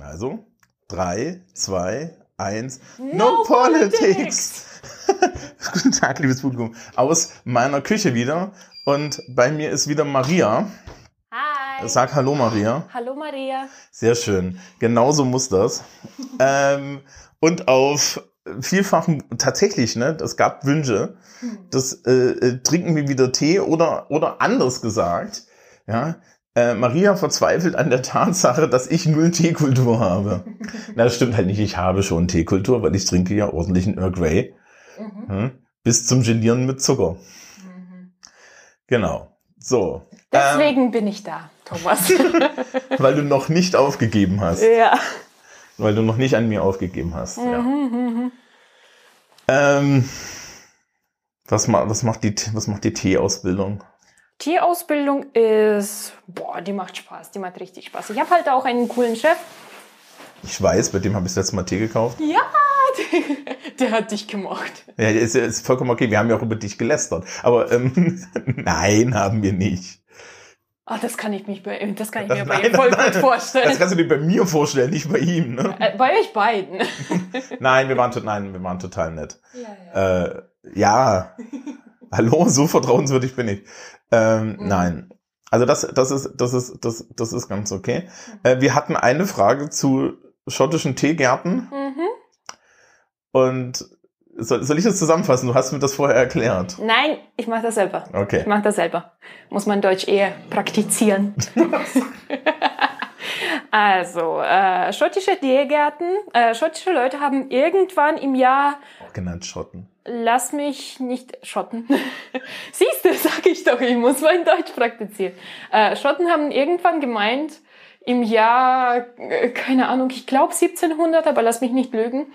Also, drei, zwei, eins. No politics. Guten Tag, liebes Publikum. Aus meiner Küche wieder. Und bei mir ist wieder Maria. Hi. Sag Hallo, Maria. Hallo Maria. Sehr schön. Genauso muss das. ähm, und auf vielfachen, tatsächlich, ne, es gab Wünsche, das äh, äh, trinken wir wieder Tee oder, oder anders gesagt, ja, äh, Maria verzweifelt an der Tatsache, dass ich null Teekultur habe. Na, das stimmt halt nicht, ich habe schon Teekultur, weil ich trinke ja ordentlichen Earl Grey. Mhm. Hm? Bis zum Gelieren mit Zucker. Mhm. Genau. So. Deswegen bin ich da, Thomas. Ähm, weil du noch nicht aufgegeben hast. ja. Weil du noch nicht an mir aufgegeben hast. Ja. Mhm, mhm. Ähm, was, ma was macht die, was macht die Teeausbildung? Tierausbildung ist, boah, die macht Spaß, die macht richtig Spaß. Ich habe halt auch einen coolen Chef. Ich weiß, bei dem habe ich das letzte Mal Tee gekauft. Ja, der, hat dich gemocht. Ja, ist, ist vollkommen okay. Wir haben ja auch über dich gelästert. Aber ähm, nein, haben wir nicht. Ah, das kann ich mich bei, das kann ich Das- mir bei nein, ihm voll nein, gut Das vorstellen. kannst du dir bei mir vorstellen, nicht bei ihm. Ne? Äh, bei euch beiden. Nein, wir waren, nein, wir waren total nett. Ja, ja. Äh, ja, hallo, so vertrauenswürdig bin ich. Ähm, Mhm. Nein. Also das, das ist, das ist, das, das ist ganz okay. Äh, wir hatten eine Frage zu schottischen Teegärten Mhm. und soll, soll ich das zusammenfassen? Du hast mir das vorher erklärt. Nein, ich mache das selber. Okay. Ich mache das selber. Muss man Deutsch eher praktizieren. also, äh, schottische Tiergärten, äh, schottische Leute haben irgendwann im Jahr, Auch genannt Schotten. Lass mich nicht schotten. Siehst du, sag ich doch, ich muss mein Deutsch praktizieren. Äh, Schotten haben irgendwann gemeint, im Jahr, äh, keine Ahnung, ich glaube 1700, aber lass mich nicht lügen,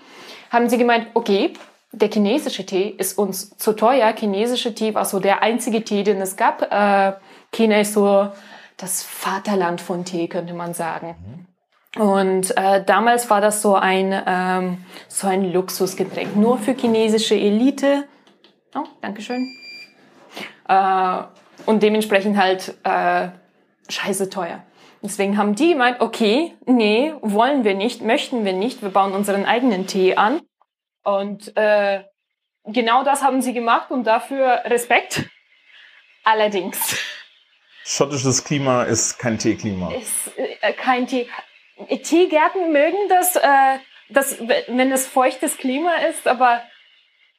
haben sie gemeint, okay, der chinesische Tee ist uns zu teuer. Chinesische Tee war so der einzige Tee, den es gab. Äh, China ist so das Vaterland von Tee, könnte man sagen. Und äh, damals war das so ein, ähm, so ein Luxusgetränk, nur für chinesische Elite. Oh, Dankeschön. Äh, und dementsprechend halt äh, scheiße teuer. Deswegen haben die gemeint, okay, nee, wollen wir nicht, möchten wir nicht, wir bauen unseren eigenen Tee an. Und äh, genau das haben sie gemacht und dafür Respekt. Allerdings Schottisches Klima ist kein Teeklima. ist äh, kein Tee. Teegärten mögen das, äh, das, wenn es feuchtes Klima ist, aber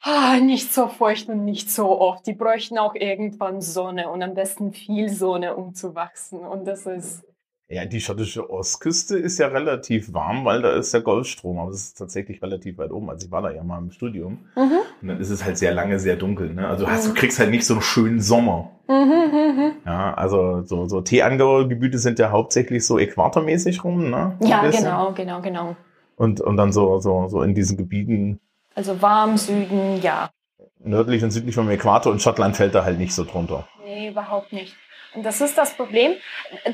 ah, nicht so feucht und nicht so oft. Die bräuchten auch irgendwann Sonne und am besten viel Sonne, um zu wachsen. Und das ist Ja, die schottische Ostküste ist ja relativ warm, weil da ist der Golfstrom, aber es ist tatsächlich relativ weit oben. Also ich war da ja mal im Studium mhm. und dann ist es halt sehr lange sehr dunkel. Ne? Also du, hast, du Mhm. kriegst halt nicht so einen schönen Sommer. Mhm, mhm, Ja, also so, so Teeanbaugebiete sind ja hauptsächlich so äquatormäßig rum, ne? mhm. Ja, genau, genau, genau. Und, und dann so, so, so in diesen Gebieten Also warm, Süden, ja. nördlich und südlich vom Äquator und Schottland fällt da halt nicht so drunter. Nee, überhaupt nicht. Und das ist das Problem.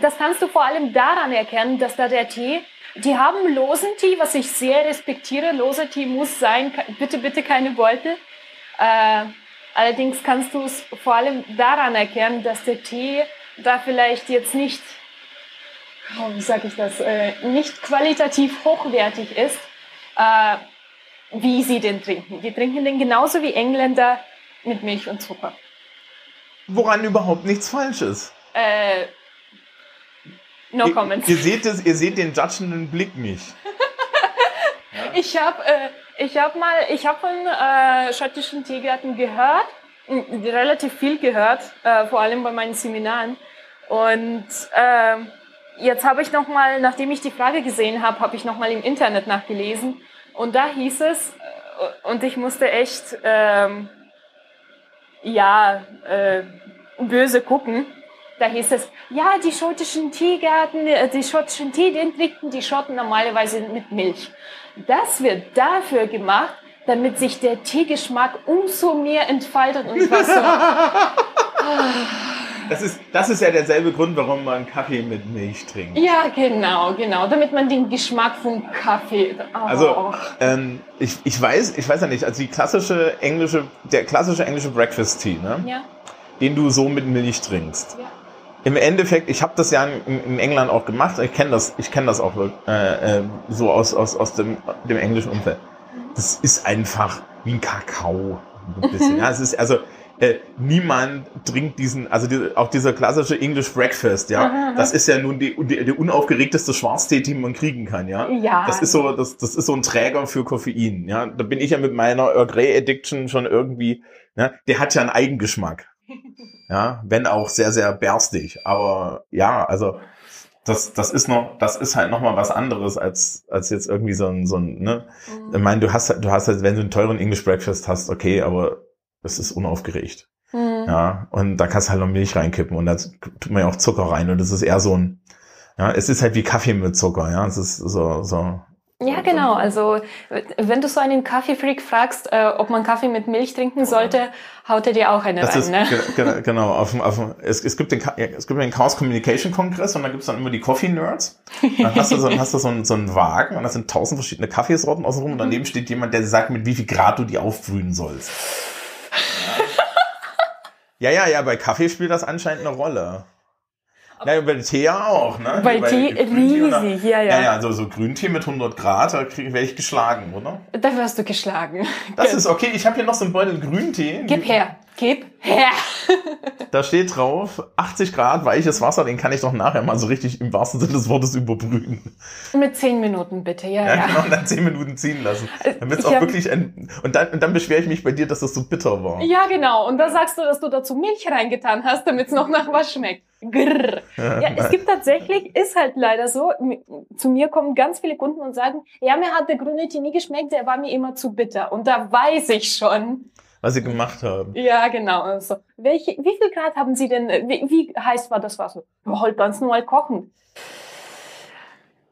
Das kannst du vor allem daran erkennen, dass da der Tee, die haben losen Tee, was ich sehr respektiere. Loser Tee muss sein, bitte, bitte keine Beutel. Äh, allerdings kannst du es vor allem daran erkennen, dass der Tee da vielleicht jetzt nicht, wie sage ich das, äh, nicht qualitativ hochwertig ist, äh, wie sie den trinken. Die trinken den genauso wie Engländer mit Milch und Zucker. Woran überhaupt nichts falsch ist. Äh, no ihr, comments. Ihr seht es, ihr seht den judgenden Blick nicht. Ich habe äh, ich hab mal, ich habe von äh, schottischen Teegärten gehört, relativ viel gehört, äh, vor allem bei meinen Seminaren. Und ähm, jetzt habe ich noch mal, nachdem ich die Frage gesehen habe, habe ich noch mal im Internet nachgelesen. Und da hieß es, äh, und ich musste echt, ähm, ja, äh, böse gucken. Da hieß es, ja, die schottischen Teegärten, äh, die schottischen Tee, den trinken die Schotten normalerweise mit Milch. Das wird dafür gemacht, damit sich der Teegeschmack umso mehr entfaltet. Und so, Das ist, das ist ja derselbe Grund, warum man Kaffee mit Milch trinkt. ja, genau, genau, damit man den Geschmack vom Kaffee. Oh. Also, ähm, ich, ich weiß, ich weiß ja nicht, also die klassische englische, der klassische englische Breakfast Tea, ne? ja, den du so mit Milch trinkst. ja. im Endeffekt, ich habe das ja in, in, England auch gemacht. Ich kenne das, ich kenne das auch äh, äh, so aus aus aus dem dem englischen Umfeld. Das ist einfach wie ein Kakao, ein bisschen. ja, es ist also äh, niemand trinkt diesen, also die, auch dieser klassische English Breakfast, ja, aha, das ist ja nun die, die, die unaufgeregteste Schwarztee, die man kriegen kann, ja. Ja. Das ist so, das, das ist so ein Träger für Koffein, ja. Da bin ich ja mit meiner Earl Grey Addiction schon irgendwie, ja, der hat ja einen Eigengeschmack. Ja, wenn auch sehr, sehr berstig. Aber ja, also das, das ist noch, das ist halt noch mal was anderes als, als jetzt irgendwie so ein, so ein, ne? Mhm. Ich meine, du hast, du hast halt, wenn du einen teuren English Breakfast hast, okay, aber das ist unaufgeregt. Mhm. Ja, und da kannst du halt noch Milch reinkippen und da tut man ja auch Zucker rein und das ist eher so ein, ja, es ist halt wie Kaffee mit Zucker, ja, es ist so, so, ja, genau. Also wenn du so einen Kaffeefreak fragst, äh, ob man Kaffee mit Milch trinken sollte, haut er dir auch eine das rein. Ist, ne? Genau. Auf, auf, es, es, gibt den, es gibt den Chaos Communication Kongress und da gibt's dann immer die Coffee Nerds. Dann hast du so, hast du so, einen, so einen Wagen und da sind tausend verschiedene Kaffeesorten außenrum und daneben steht jemand, der sagt, mit wie viel Grad du die aufbrühen sollst. Ja, ja, ja, bei Kaffee spielt das anscheinend eine Rolle. Ja, bei Tee ja auch, ne? Bei, bei Tee riesig, ja, ja. Ja, ja, also so Grüntee mit 100 Grad, da werde ich geschlagen, oder? Da wirst du geschlagen. Das ist okay, ich habe hier noch so einen Beutel Grüntee. Gib her, gib her. da steht drauf, 80 Grad weiches Wasser, den kann ich doch nachher mal so richtig im wahrsten Sinne des Wortes überbrühen. Mit 10 Minuten bitte, ja, ja. Ja, genau, und dann 10 Minuten ziehen lassen. Damit es auch wirklich ein, und dann, und dann beschwere ich mich bei dir, dass das so bitter war. Ja, genau, und da sagst du, dass du dazu Milch reingetan hast, damit es noch nach was schmeckt. Grrr. Ja, es gibt tatsächlich, ist halt leider so, zu mir kommen ganz viele Kunden und sagen, ja, mir hat der grüne Tee nie geschmeckt, der war mir immer zu bitter. Und da weiß ich schon. Was sie gemacht haben. Ja, genau. Also, welche, wie viel Grad haben Sie denn, wie, wie heiß war das Wasser? Halt ganz normal kochen.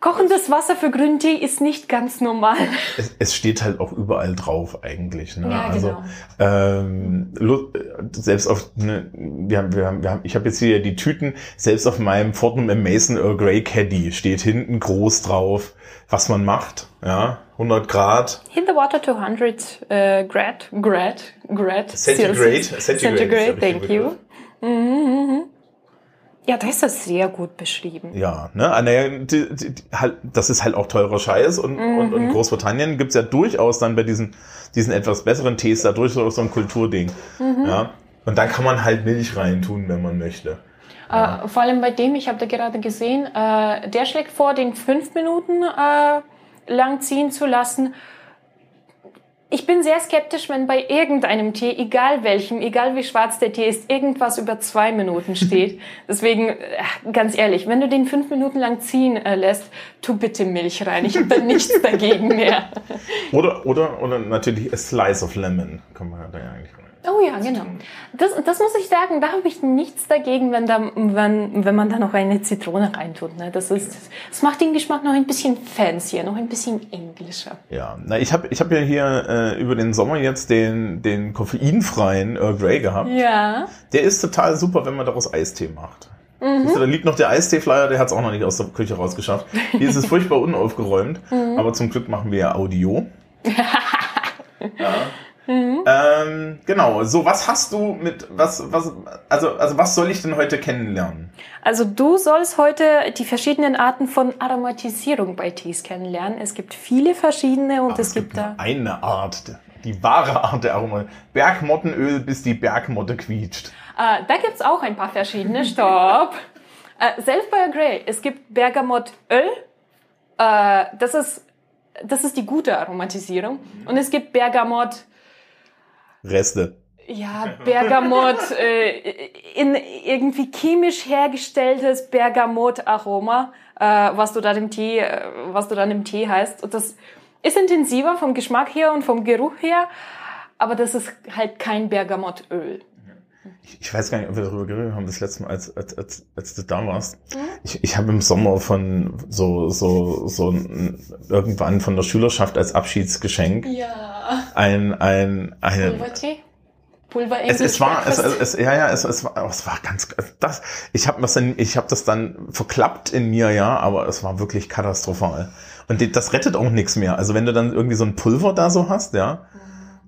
Kochendes Wasser für Grüntee ist nicht ganz normal. Es, es steht halt auch überall drauf eigentlich. Ne? Ja, also genau. ähm, selbst auf ne, wir haben, wir haben, wir haben, ich habe jetzt hier die Tüten. Selbst auf meinem Fortnum Mason Earl Grey Caddy steht hinten groß drauf, was man macht. Ja, 100 Grad. In the water 200 uh, Grad, Grad, Grad. Centigrade, Centigrade. Centigrade, thank you. Mhm, mhm. Ja, da ist das sehr gut beschrieben. Ja, ne, ah, naja, die, die, die, halt, das ist halt auch teurer Scheiß und, mhm. und, und in Großbritannien gibt's ja durchaus dann bei diesen, diesen etwas besseren Tees da durchaus so ein Kulturding. Mhm. Ja. Und dann kann man halt Milch reintun, wenn man möchte. Ja. Äh, vor allem bei dem, ich habe da gerade gesehen, äh, der schlägt vor, den fünf Minuten äh, lang ziehen zu lassen ich bin sehr skeptisch, wenn bei irgendeinem Tee, egal welchem, egal wie schwarz der Tee ist, irgendwas über zwei Minuten steht. Deswegen, äh, ganz ehrlich, wenn du den fünf Minuten lang ziehen äh, lässt, tu bitte Milch rein. Ich habe da nichts dagegen mehr. Oder, oder, oder natürlich a slice of lemon. Kann man da ja eigentlich rein. Oh ja, genau. Das, das muss ich sagen, da habe ich nichts dagegen, wenn, da, wenn, wenn man da noch eine Zitrone reintut. Ne? Das, ist, das macht den Geschmack noch ein bisschen fancier, noch ein bisschen englischer. Ja, na, ich habe ich hab ja hier äh, über den Sommer jetzt den, den koffeinfreien Earl Grey gehabt. Ja. Der ist total super, wenn man daraus Eistee macht. Mhm. Du, da liegt noch der Eistee-Flyer, der hat es auch noch nicht aus der Küche rausgeschafft. Hier ist es furchtbar unaufgeräumt, mhm. aber zum Glück machen wir ja Audio. ja. Mhm. Ähm, genau. So, was hast du mit was was also also was soll ich denn heute kennenlernen? Also du sollst heute die verschiedenen Arten von Aromatisierung bei Tees kennenlernen. Es gibt viele verschiedene und es, es gibt, gibt da eine Art, die wahre Art der Aromatisierung. Bergmottenöl, bis die Bergmotte quietscht. Äh, da gibt's auch ein paar verschiedene. Stopp. äh, selbst bei Grey, es gibt Bergamottöl. Äh, das ist das ist die gute Aromatisierung. Und es gibt Bergamot Reste. Ja, Bergamot, äh, in irgendwie chemisch hergestelltes Bergamot-Aroma, äh, was du da im Tee, äh, was du dann im Tee heißt. Und das ist intensiver vom Geschmack her und vom Geruch her, aber das ist halt kein Bergamottöl. Ich, ich weiß gar nicht, ob wir darüber geredet haben, das letzte Mal, als, als, als, als du da warst. Mhm. Ich, ich habe im Sommer von so, so, so irgendwann von der Schülerschaft als Abschiedsgeschenk ja. ein, ein, eine, Pulvertee? Pulver es, es war es, es, ja ja es, es war es war ganz das ich habe das dann ich habe das dann verklappt in mir ja aber es war wirklich katastrophal und das rettet auch nichts mehr also wenn du dann irgendwie so ein Pulver da so hast ja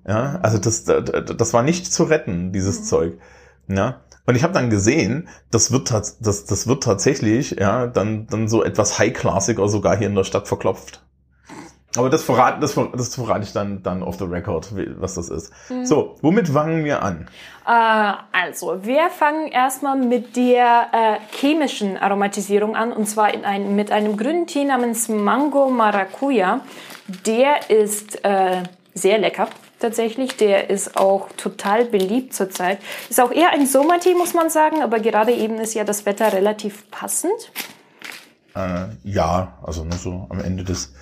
ja also das das war nicht zu retten dieses mhm. Zeug Ja. Und ich habe dann gesehen, das wird, das, das wird tatsächlich ja dann, dann so etwas High-Classiger sogar hier in der Stadt verklopft. Aber das verrate, das, ver- das verrate ich dann, dann off the record, was das ist. So, womit fangen wir an? Äh, also, wir fangen erstmal mit der äh, chemischen Aromatisierung an und zwar in ein, mit einem grünen Tee namens Mango Maracuja. Der ist äh, sehr lecker. Tatsächlich, der ist auch total beliebt zurzeit. Ist auch eher ein Sommertee, muss man sagen, aber gerade eben ist ja das Wetter relativ passend. Äh, ja, also nur so am Ende des.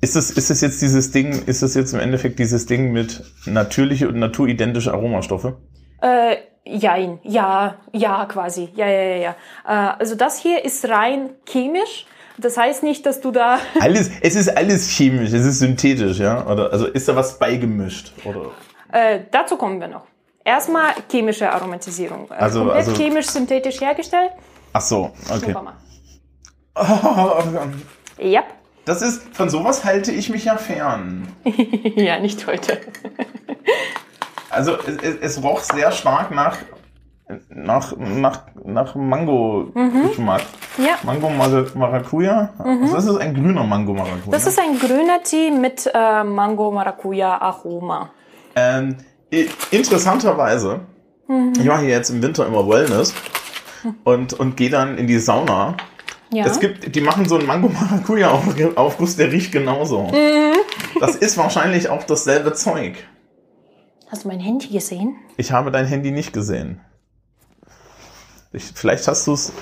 Ist es, ist es jetzt dieses Ding, ist es jetzt im Endeffekt dieses Ding mit natürliche und naturidentische Aromastoffe? Äh, jein, ja, ja, quasi. Ja, ja, ja, ja. Äh, also das hier ist rein chemisch. Das heißt nicht, dass du da Alles, es ist alles chemisch, es ist synthetisch, ja? Oder, also ist da was beigemischt? Oder? Äh, dazu kommen wir noch. Erstmal chemische Aromatisierung. Äh, Also- komplett also- chemisch synthetisch hergestellt. Ach so, okay. Schnuppern mal. Oh, Ja. Das ist, von sowas halte ich mich ja fern. ja, nicht heute. Also es, es, es roch sehr stark nach, nach, nach, nach Mango-Geschmack. Ja. Mango Mar- Maracuja? Also das ist ein grüner Mango Maracuja. Das ist ein grüner Tee mit äh, Mango Maracuja Aroma. Ähm, interessanterweise, ich mache hier jetzt im Winter immer Wellness und, und gehe dann in die Sauna. Ja. Es gibt, die machen so einen Mango Maracuja Auf- Aufguss, der riecht genauso. Das ist wahrscheinlich auch dasselbe Zeug. Hast du mein Handy gesehen? Ich habe dein Handy nicht gesehen. Ich, vielleicht hast du es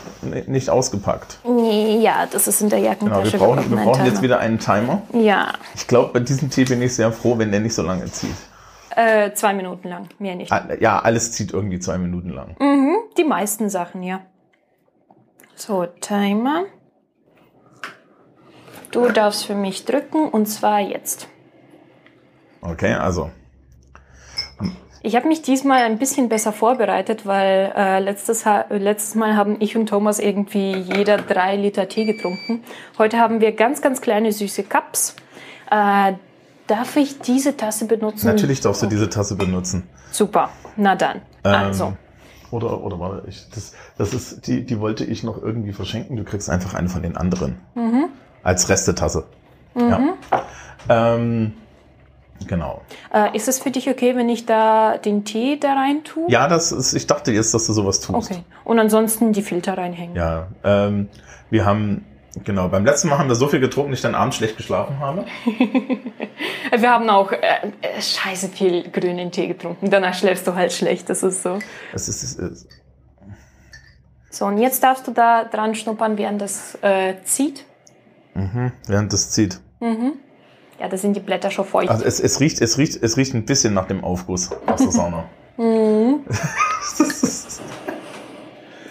nicht ausgepackt. Nee, ja, das ist in der Genau, Jackentasche. wir brauchen, wir brauchen jetzt wieder einen Timer. Ja, Ich glaube, bei diesem Tee bin ich sehr froh, wenn der nicht so lange zieht. äh, zwei Minuten lang, mehr nicht. Ah, Ja, alles zieht irgendwie zwei Minuten lang. Die meisten Sachen, ja. So, Timer. Du darfst für mich drücken und zwar jetzt. Okay, also. Ich habe mich diesmal ein bisschen besser vorbereitet, weil äh, letztes, Ha- letztes Mal haben ich und Thomas irgendwie jeder drei Liter Tee getrunken. Heute haben wir ganz, ganz kleine süße Cups. Äh, darf ich diese Tasse benutzen? Natürlich darfst du diese Tasse benutzen. Super, na dann. Ähm, Also, Oder, oder warte, ich, das, das ist, die, die wollte ich noch irgendwie verschenken. Du kriegst einfach eine von den anderen. Mhm. Als Restetasse. Ja. Ähm, genau. äh, ist es für dich okay, wenn ich da den Tee da rein tue? Ja, das ist, ich dachte jetzt, dass du sowas tust. Okay. Und ansonsten die Filter reinhängen. Ja, ähm, wir haben, genau, beim letzten Mal haben wir so viel getrunken, dass ich dann abends schlecht geschlafen habe. Wir haben auch äh, äh, scheiße viel grünen Tee getrunken. Danach schläfst du halt schlecht, das ist so. Es ist, es ist, So, und jetzt darfst du da dran schnuppern, während das äh, zieht. während das zieht. Ja, da sind die Blätter schon feucht. Also es, es riecht, es riecht, es riecht ein bisschen nach dem Aufguss aus der Sauna.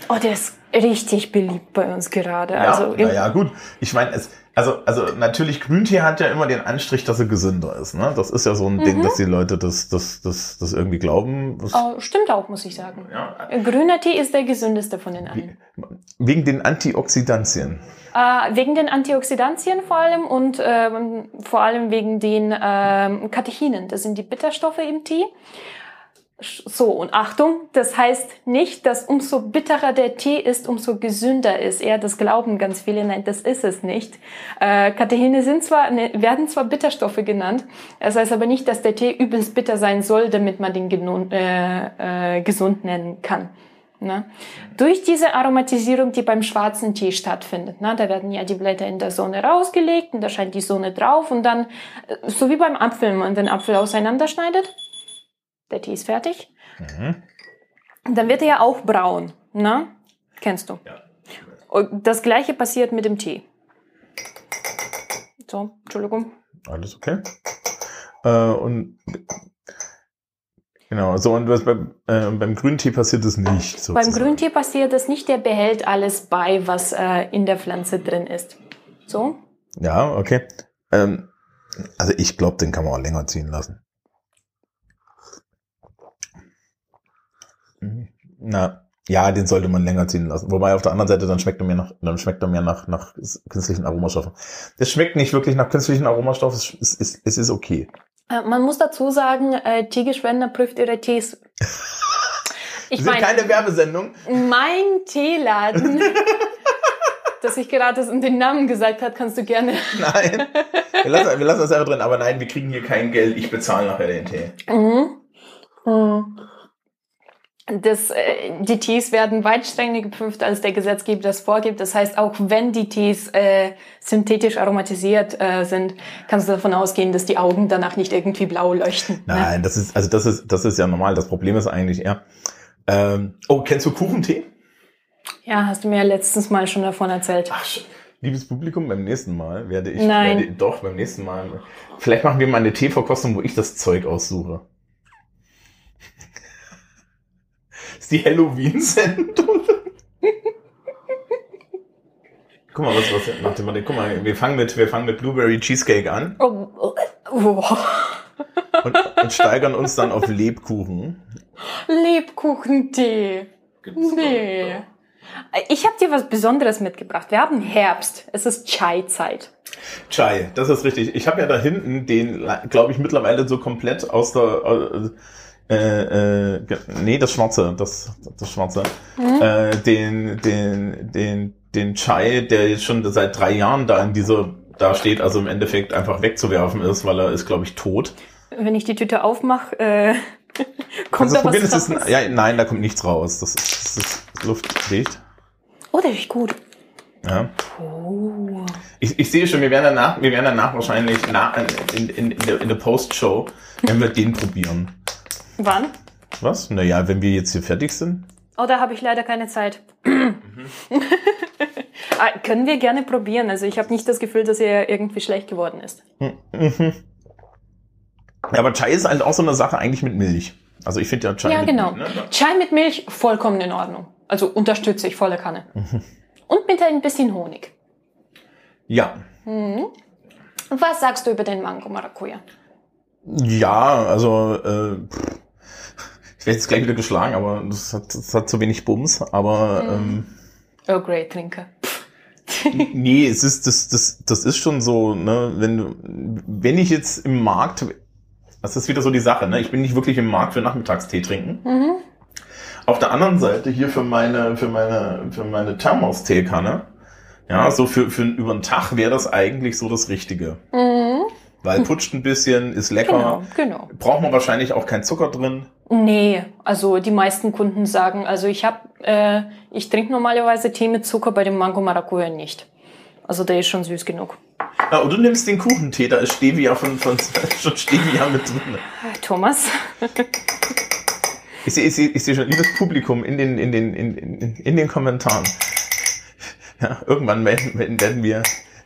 Oh, der ist richtig beliebt bei uns gerade. Ja, also im- na ja, gut. Ich meine, es, also, also natürlich Grüntee hat ja immer den Anstrich, dass er gesünder ist. Ne? Das ist ja so ein Ding, dass die Leute das, das, das, das irgendwie glauben. Das, oh, stimmt auch, muss ich sagen. ja, Grüner Tee ist der gesündeste von den allen. wegen den Antioxidantien. Äh, wegen den Antioxidantien vor allem und ähm, vor allem wegen den ähm, Katechinen. Das sind die Bitterstoffe im Tee. So, und Achtung, das heißt nicht, dass umso bitterer der Tee ist, umso gesünder ist er. Das glauben ganz viele. Nein, das ist es nicht. Äh, Katechine sind zwar, ne, werden zwar Bitterstoffe genannt, das heißt aber nicht, dass der Tee übelst bitter sein soll, damit man den äh, äh, gesund nennen kann. Ne? Durch diese Aromatisierung, die beim schwarzen Tee stattfindet, ne? da werden ja die Blätter in der Sonne rausgelegt und da scheint die Sonne drauf und dann, äh, so wie beim Apfel, wenn man den Apfel auseinanderschneidet, der Tee ist fertig, und dann wird er ja auch braun. Ne? Kennst du? Ja. Und das gleiche passiert mit dem Tee. So, Entschuldigung. Alles okay. Äh, und genau, so und was beim, äh, beim Grüntee passiert das nicht. Beim sozusagen. Grüntee passiert das nicht, der behält alles bei, was äh, in der Pflanze drin ist. So, Ja, okay. Ähm, also ich glaube, den kann man auch länger ziehen lassen. Na, ja, den sollte man länger ziehen lassen. Wobei auf der anderen Seite dann schmeckt er mir nach, dann schmeckt er mir nach, nach künstlichen Aromastoffen. Das schmeckt nicht wirklich nach künstlichen Aromastoffen. Es es es ist okay. Äh, Man muss dazu sagen, äh, Teegeschwender prüft ihre Tees. Ich sind meine- keine Werbesendung. Mein Teeladen, dass ich gerade den Namen gesagt hat, kannst du gerne. Nein. Wir lassen, wir lassen das einfach drin. Aber nein, wir kriegen hier kein Geld. Ich bezahle nachher den Tee. Mhm. Mhm. Das, äh, die Tees werden weit strenger geprüft, als der Gesetzgeber das vorgibt. Das heißt, auch wenn die Tees äh, synthetisch aromatisiert äh, sind, kannst du davon ausgehen, dass die Augen danach nicht irgendwie blau leuchten. Ne? Nein, das ist, also das ist, das ist ja normal. Das Problem ist eigentlich eher. Ähm, oh, kennst du Kuchentee? Ja, hast du mir ja letztens mal schon davon erzählt. Ach, liebes Publikum, beim nächsten Mal werde ich, Nein. Werde, doch, beim nächsten Mal. Vielleicht machen wir mal eine Teeverkostung, wo ich das Zeug aussuche. Das ist die Halloween-Sendung. Guck mal, was, was, nach dem, guck mal, wir fangen mit, wir fangen mit Blueberry Cheesecake an Oh, oh, oh. und, und steigern uns dann auf Lebkuchen. Lebkuchentee. Nee. Ich habe dir was Besonderes mitgebracht. Wir haben Herbst. Es ist Chai-Zeit. Chai, das ist richtig. Ich habe ja da hinten den, glaube ich, mittlerweile so komplett aus der äh, äh, nee, das Schwarze, das das Schwarze, äh, den den den den Chai, der jetzt schon seit drei Jahren da in dieser da steht, also im Endeffekt einfach wegzuwerfen ist, weil er ist, glaube ich, tot. Wenn ich die Tüte aufmache, äh, kommt Also da was raus. ist, ja, nein, da kommt nichts raus. Das ist, das ist luftdicht. Oh, der riecht gut. Ja. Oh. Ich, ich sehe schon, wir werden danach, wir werden danach wahrscheinlich nach, in, in, in der, in der Post-Show, wenn wir den probieren. Wann? Was? Naja, wenn wir jetzt hier fertig sind. Oh, da habe ich leider keine Zeit. Mhm. ah, können wir gerne probieren. Also ich habe nicht das Gefühl, dass er irgendwie schlecht geworden ist. Ja, aber Chai ist halt auch so eine Sache eigentlich mit Milch. Also ich finde ja Chai Ja, mit genau. Milch. Ne? Chai mit Milch, vollkommen in Ordnung. Also unterstütze ich volle Kanne. Mhm. Und mit ein bisschen Honig. Ja. Was sagst du über den Mango Maracuja? Ja, also äh, ich werde jetzt gleich wieder geschlagen, aber das hat, das hat zu wenig Bums. Aber ähm, Earl Grey Trinker. nee, es ist das, das, das ist schon so, ne, wenn du, wenn ich jetzt im Markt, das ist wieder so die Sache, ne, ich bin nicht wirklich im Markt für Nachmittagstee trinken. Mhm. Auf der anderen Seite hier für meine, für meine, für meine Thermos-Teekanne, ja, so für, für über einen Tag wäre das eigentlich so das Richtige. Mhm. Weil putscht ein bisschen, ist lecker. Genau, genau. Braucht man wahrscheinlich auch keinen Zucker drin. Nee, also die meisten Kunden sagen, also ich habe, äh, ich trinke normalerweise Tee mit Zucker, bei dem Mango Maracuja nicht. Also der ist schon süß genug. Ja, und du nimmst den Kuchentee, da ist Stevia von, von schon Stevia mit drin. Thomas? Ich sehe ich seh, ich seh schon, liebes Publikum, in den, in den, in, in, in den Kommentaren. Ja, irgendwann werden, werden werden wir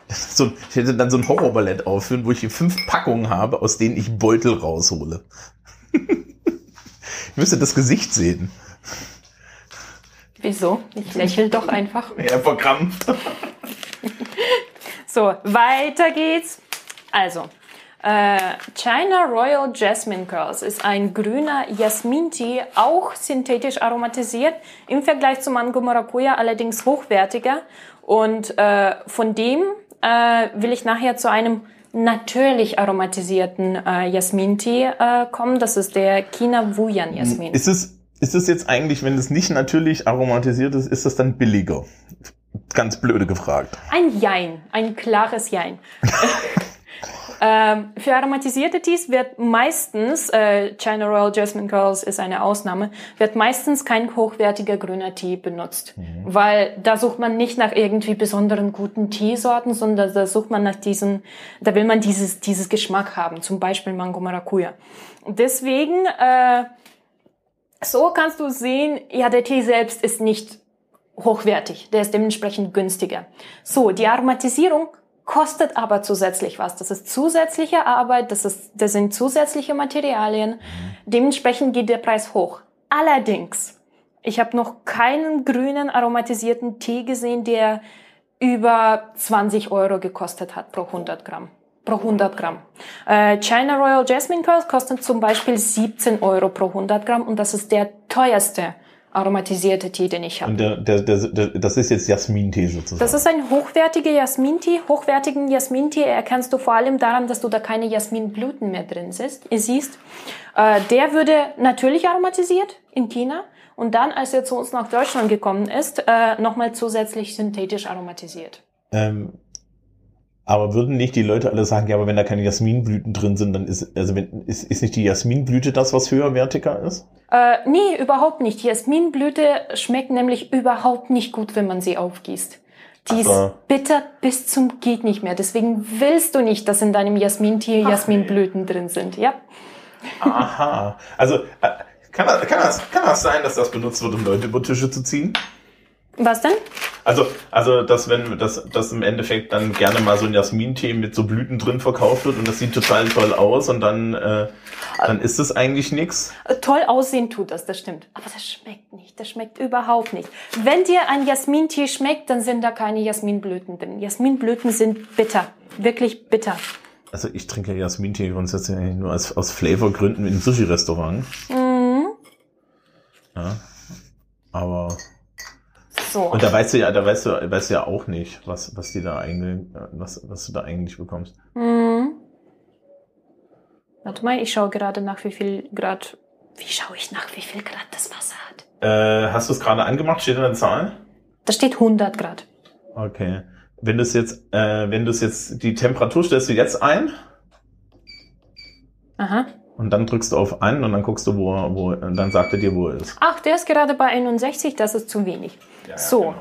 so, ich hätte dann so ein Horrorballett aufführen, wo ich hier fünf Packungen habe, aus denen ich Beutel raushole. ich müsste das Gesicht sehen. Wieso? Ich lächel doch einfach. Ja, verkrampft. So, weiter geht's. Also, äh, China Royal Jasmine Curls ist ein grüner Jasmin-Tee, auch synthetisch aromatisiert, im Vergleich zu Mango Maracuja allerdings hochwertiger. Und äh, von dem äh, will ich nachher zu einem natürlich aromatisierten äh, Jasmin-Tee äh, kommen. Das ist der China Wuyan Jasmin. Ist es, ist es jetzt eigentlich, wenn es nicht natürlich aromatisiert ist, ist das dann billiger? Ganz blöde gefragt. Ein Jein, ein klares Jein. ähm, für aromatisierte Tees wird meistens, äh, China Royal Jasmine Curls ist eine Ausnahme, wird meistens kein hochwertiger grüner Tee benutzt. Weil da sucht man nicht nach irgendwie besonderen guten Teesorten, sondern da sucht man nach diesen, da will man dieses, dieses Geschmack haben, zum Beispiel Mango Maracuja. Deswegen, äh, so kannst du sehen, ja, der Tee selbst ist nicht hochwertig, der ist dementsprechend günstiger. So, die Aromatisierung kostet aber zusätzlich was. Das ist zusätzliche Arbeit, das, ist, das sind zusätzliche Materialien. Dementsprechend geht der Preis hoch. Allerdings, ich habe noch keinen grünen aromatisierten Tee gesehen, der über 20 Euro gekostet hat pro 100 Gramm. Pro 100 Gramm. Äh, China Royal Jasmine Curls kostet zum Beispiel 17 Euro pro 100 Gramm und das ist der teuerste aromatisierte Tee, den ich habe. Und der, der, der, das ist jetzt Jasmin-Tee sozusagen. Das ist ein hochwertiger Jasmin-Tee. Hochwertigen Jasmin-Tee erkennst du vor allem daran, dass du da keine Jasminblüten mehr drin siehst. siehst. Äh, der würde natürlich aromatisiert in China und dann, als er zu uns nach Deutschland gekommen ist, äh, nochmal zusätzlich synthetisch aromatisiert. Ähm, aber würden nicht die Leute alle sagen, ja, aber wenn da keine Jasminblüten drin sind, dann ist, also wenn, ist, ist nicht die Jasminblüte das, was höherwertiger ist? Äh, nee, überhaupt nicht. Die Jasminblüte schmeckt nämlich überhaupt nicht gut, wenn man sie aufgießt. Die so. ist bitter bis zum geht nicht mehr. Deswegen willst du nicht, dass in deinem Jasmintee Ach, Jasminblüten drin sind. Ja. Aha. Also äh, kann das, kann, das, kann das sein, dass das benutzt wird, um Leute über Tische zu ziehen? Was denn? Also, also dass wenn das, das im Endeffekt dann gerne mal so ein Jasmintee mit so Blüten drin verkauft wird und das sieht total toll aus und dann, äh, dann ist es eigentlich nix. Äh, Toll aussehen tut das, das stimmt. Aber das schmeckt nicht. Das schmeckt überhaupt nicht. Wenn dir ein Jasmintee schmeckt, dann sind da keine Jasminblüten drin. Jasminblüten sind bitter. Wirklich bitter. Also ich trinke Jasmintee grundsätzlich nur aus, aus Flavorgründen in einem Sushi-Restaurant. Mhm. Ja. Aber So. und da weißt du ja, da weißt du, weißt du ja auch nicht, was, was die da eigentlich, was, was du da eigentlich bekommst. Mhm. Warte mal, ich schaue gerade nach, wie viel Grad. Wie schaue ich nach, wie viel Grad das Wasser hat? Äh, hast du es gerade angemacht? Steht da eine Zahl? Da steht 100 Grad. Okay. Wenn du es jetzt, äh, wenn du es jetzt, die Temperatur stellst du jetzt ein Aha. und dann drückst du auf an und dann guckst du, wo, wo, und dann sagt er dir, wo er ist. Ach, der ist gerade bei 61, das ist zu wenig. Ja, so. genau.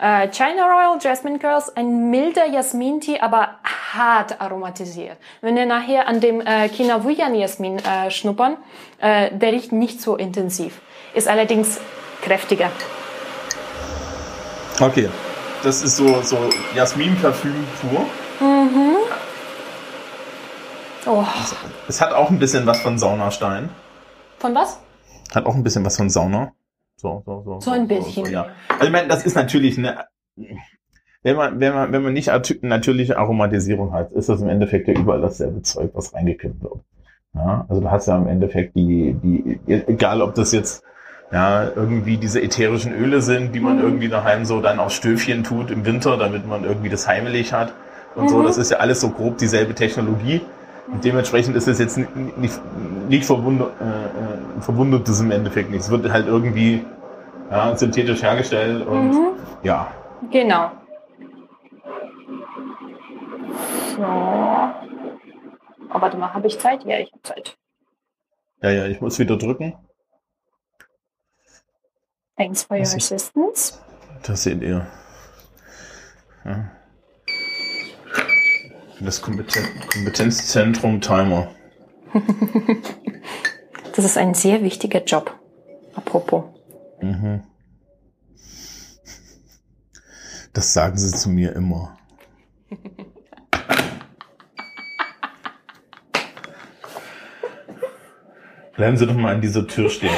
Äh, China Royal Jasmine Curls, ein milder Jasmintee, aber hart aromatisiert. Wenn wir nachher an dem äh, Kinavuyan Jasmin äh, schnuppern, äh, der riecht nicht so intensiv. Ist allerdings kräftiger. Okay. Das ist so, so Jasmin-Parfüm pur. Oh, Es hat auch ein bisschen was von Saunastein. von was? Hat auch ein bisschen was von Sauna. So, so, so. So ein bisschen. ja. Also ich meine, das ist natürlich eine. Wenn man, wenn man, wenn man nicht natürliche Aromatisierung hat, ist das im Endeffekt ja überall dasselbe Zeug, was reingekippt wird. Ja, also du hast ja im Endeffekt die, die, egal ob das jetzt ja irgendwie diese ätherischen Öle sind, die man Mhm. irgendwie daheim so dann auf Stöfchen tut im Winter, damit man irgendwie das heimelig hat und so. Mhm. Das ist ja alles so grob dieselbe Technologie. Und dementsprechend ist es jetzt nicht, nicht, nicht verwundert, äh, äh, verwundert das im Endeffekt nicht. Es wird halt irgendwie ja, synthetisch hergestellt und Mhm. ja. Genau. So. Oh, warte mal, habe ich Zeit? Ja, ich habe Zeit. Ja, ja, ich muss wieder drücken. Thanks for your Das assistance. Das seht ihr. Ja. Das Kompeten Kompetenzzentrum Timer. Das ist ein sehr wichtiger Job. Apropos. Mhm. Das sagen sie zu mir immer. Bleiben Sie doch mal an dieser Tür stehen.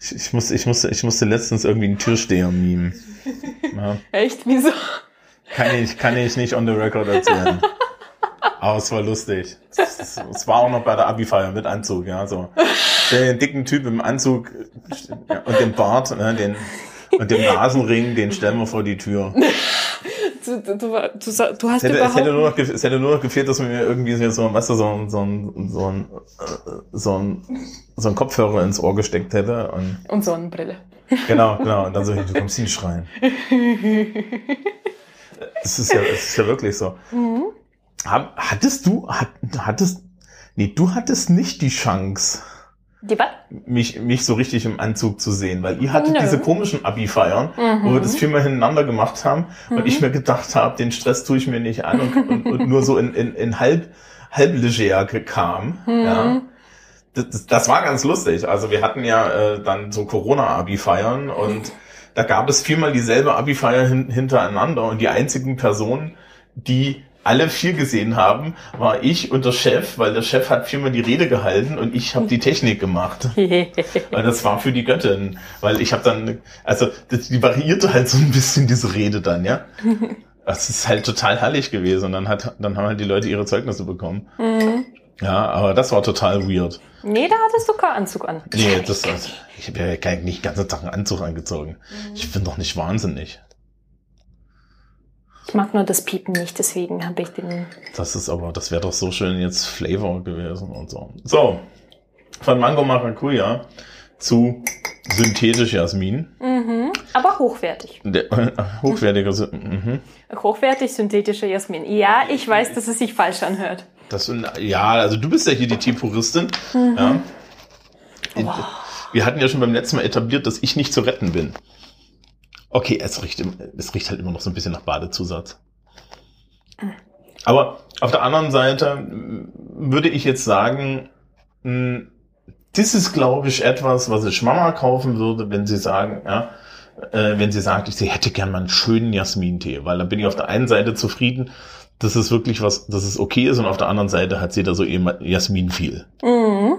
Ich, ich, musste, ich, musste, ich musste letztens irgendwie einen Türsteher mimen. Ja. Echt? Wieso? Kann ich, kann ich nicht on the record erzählen. Aber es war lustig. Es, es, war auch noch bei der Abi-Feier mit Anzug, ja, so. Den dicken Typ im Anzug und dem Bart, ne, den, und dem Nasenring, den stellen wir vor die Tür. Du, du, du, du, hast Es hätte, es, hätte nur noch, ge- es hätte nur noch gefehlt, dass man mir irgendwie so, weißt du, so, ein- so, ein, so, ein, äh, so, ein, so ein Kopfhörer ins Ohr gesteckt hätte. Und Und Sonnenbrille. genau, genau. Und dann so, du kommst nicht Das ist ja, das ist ja wirklich so. Mhm. Hattest du, hat, hattest, nee, du hattest nicht die Chance, Die was? mich, mich so richtig im Anzug zu sehen, weil ihr hattet Nö. diese komischen Abi-Feiern, wo wir das viermal hintereinander gemacht haben und ich mir gedacht habe, den Stress tue ich mir nicht an und, und, und nur so in, in, in halb, halb leger kam, ja. Das, das, das war ganz lustig. Also wir hatten ja äh, dann so Corona-Abi-Feiern und da gab es viermal dieselbe Abi-Feier hin, hintereinander und die einzigen Personen, die alle vier gesehen haben, war ich und der Chef, weil der Chef hat viermal die Rede gehalten und ich habe die Technik gemacht. Weil das war für die Göttin. Weil ich habe dann, also das, die variierte halt so ein bisschen diese Rede dann, ja. Das ist halt total herrlich gewesen. Und dann hat, dann haben halt die Leute ihre Zeugnisse bekommen. Mhm. Ja, aber das war total weird. Nee, da hattest du keinen Anzug an. Nee, das, ich habe ja kein, nicht den ganzen Tag einen Anzug angezogen. Ich bin doch nicht wahnsinnig. Ich mag nur das Piepen nicht, deswegen habe ich den... Das ist aber, das wäre doch so schön jetzt Flavor gewesen und so. So, von Mango Maracuja zu synthetisch Jasmin. Mhm. Aber hochwertig. Der, äh, hochwertiger. Mhm. Hochwertig synthetischer Jasmin. Ja, ich weiß, dass es sich falsch anhört. Das ja, also du bist ja hier die Teepuristin. Ja. Wir hatten ja schon beim letzten Mal etabliert, dass ich nicht zu retten bin. Okay, es riecht, es riecht halt immer noch so ein bisschen nach Badezusatz. Aber auf der anderen Seite m, würde ich jetzt sagen, m, das ist, glaube ich, etwas, was ich Mama kaufen würde, wenn sie sagen, ja, äh, wenn sie sagt, ich hätte gern mal einen schönen Jasmintee, weil dann bin ich auf der einen Seite zufrieden, dass es wirklich was, dass es okay ist und auf der anderen Seite hat sie da so eben Jasmin viel. Mhm.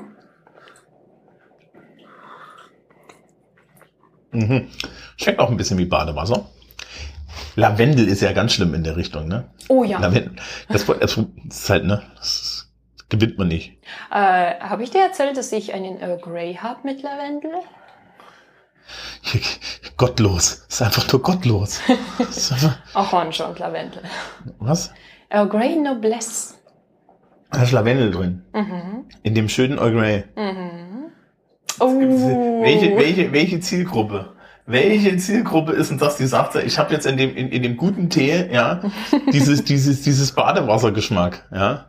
Mhm. Schmeckt auch ein bisschen wie Badewasser. Lavendel ist ja ganz schlimm in der Richtung, ne? Oh ja. Lavendel, das, das ist halt, ne? Das gewinnt man nicht. Äh, Habe ich dir erzählt, dass ich einen Earl Grey habe mit Lavendel? Gottlos. Das ist einfach nur gottlos. Einfach, Orange und Lavendel. was? Earl Grey Noblesse. Da ist Lavendel drin. Mhm. In dem schönen Earl Grey. Mhm. Oh. Welche, welche, welche Zielgruppe? Welche Zielgruppe ist denn das, die sagt, ich habe jetzt in dem, in, in dem guten Tee, ja, dieses, dieses, dieses Badewassergeschmack, ja,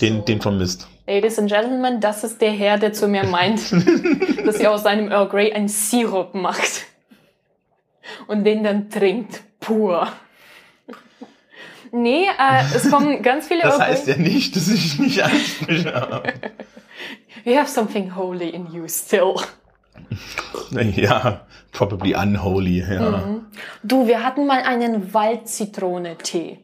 den, den vermisst. Ladies and Gentlemen, das ist der Herr, der zu mir meint, dass er aus seinem Earl Grey einen Sirup macht. Und den dann trinkt. Pur. Nee, äh, es kommen ganz viele Das Earl heißt Grey. ja nicht, dass ich nicht anspreche. You have something holy in you still. Ja, probably unholy, ja. Mhm. Du, wir hatten mal einen Waldzitrone-Tee.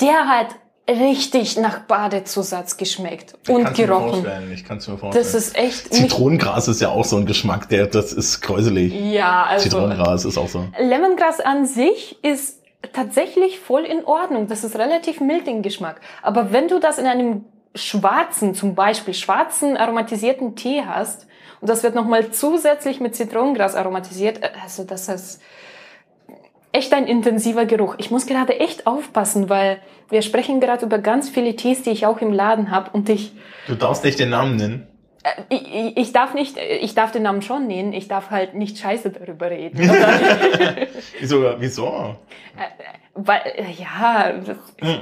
Der hat richtig nach Badezusatz geschmeckt und du mir gerochen. Ich kann es mir vorstellen. Das ist echt Zitronengras ist ja auch so ein Geschmack, der, das ist gräuselig. ja, also Zitronengras ist auch so. Lemongrass an sich ist tatsächlich voll in Ordnung. Das ist relativ mild im Geschmack. Aber wenn du das in einem schwarzen, zum Beispiel schwarzen aromatisierten Tee hast und das wird nochmal zusätzlich mit Zitronengras aromatisiert, äh, also das ist echt ein intensiver Geruch. Ich muss gerade echt aufpassen, weil wir sprechen gerade über ganz viele Tees, die ich auch im Laden habe und ich Du darfst nicht den Namen nennen. Äh, ich, ich- ich darf nicht, ich darf den Namen schon nennen, ich darf halt nicht scheiße darüber reden. Oder? Wieso? Wieso? Weil, äh, ja, das,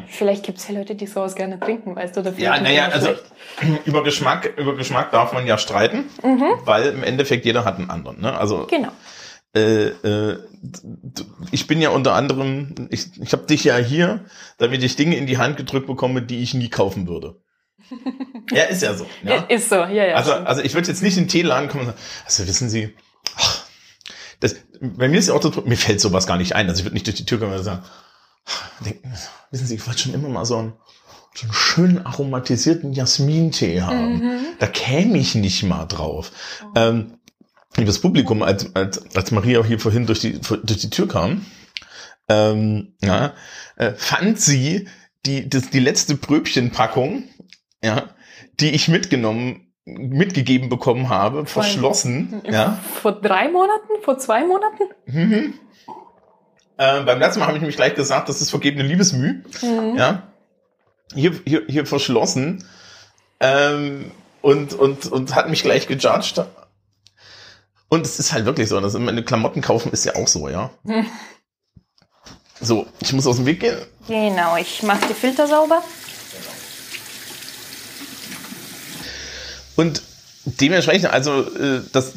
vielleicht gibt's ja Leute, die sowas gerne trinken, weißt du? Oder Hm. Ja, naja, also schlecht. über Geschmack, über Geschmack darf man ja streiten, weil im Endeffekt jeder hat einen anderen. Ne? Also Genau. äh, äh, ich bin ja unter anderem, ich, ich habe dich ja hier, damit ich Dinge in die Hand gedrückt bekomme, die ich nie kaufen würde. Ja, ist ja so. Ja? Ist so, ja, ja. Also, stimmt. also ich würde jetzt nicht in den Teeladen kommen und sagen, also wissen Sie, ach, das, bei mir ist ja auch das, mir fällt sowas gar nicht ein. Also ich würde nicht durch die Tür kommen und sagen, denken, wissen Sie, ich wollte schon immer mal so einen, so einen schönen aromatisierten Jasmintee haben. Mhm. Da käme ich nicht mal drauf. Ähm, liebes Publikum, als, als, als Maria hier vorhin durch die, durch die Tür kam, ähm, ja, äh, fand sie die, das, die letzte Bröbchenpackung, ja, die ich mitgenommen, mitgegeben bekommen habe, verschlossen, ja. Vor drei Monaten? Vor zwei Monaten? Mhm. Äh, beim letzten Mal habe ich nämlich gleich gesagt, das ist vergebene Liebesmüh, Mhm. ja. Hier, hier, hier verschlossen, ähm, und, und, und hat mich gleich gejudged. Und es ist halt wirklich so, dass meine Klamotten kaufen ist ja auch so, ja. Hm. So, ich muss aus dem Weg gehen. Genau, ich mache die Filter sauber. Und dementsprechend, also äh, das,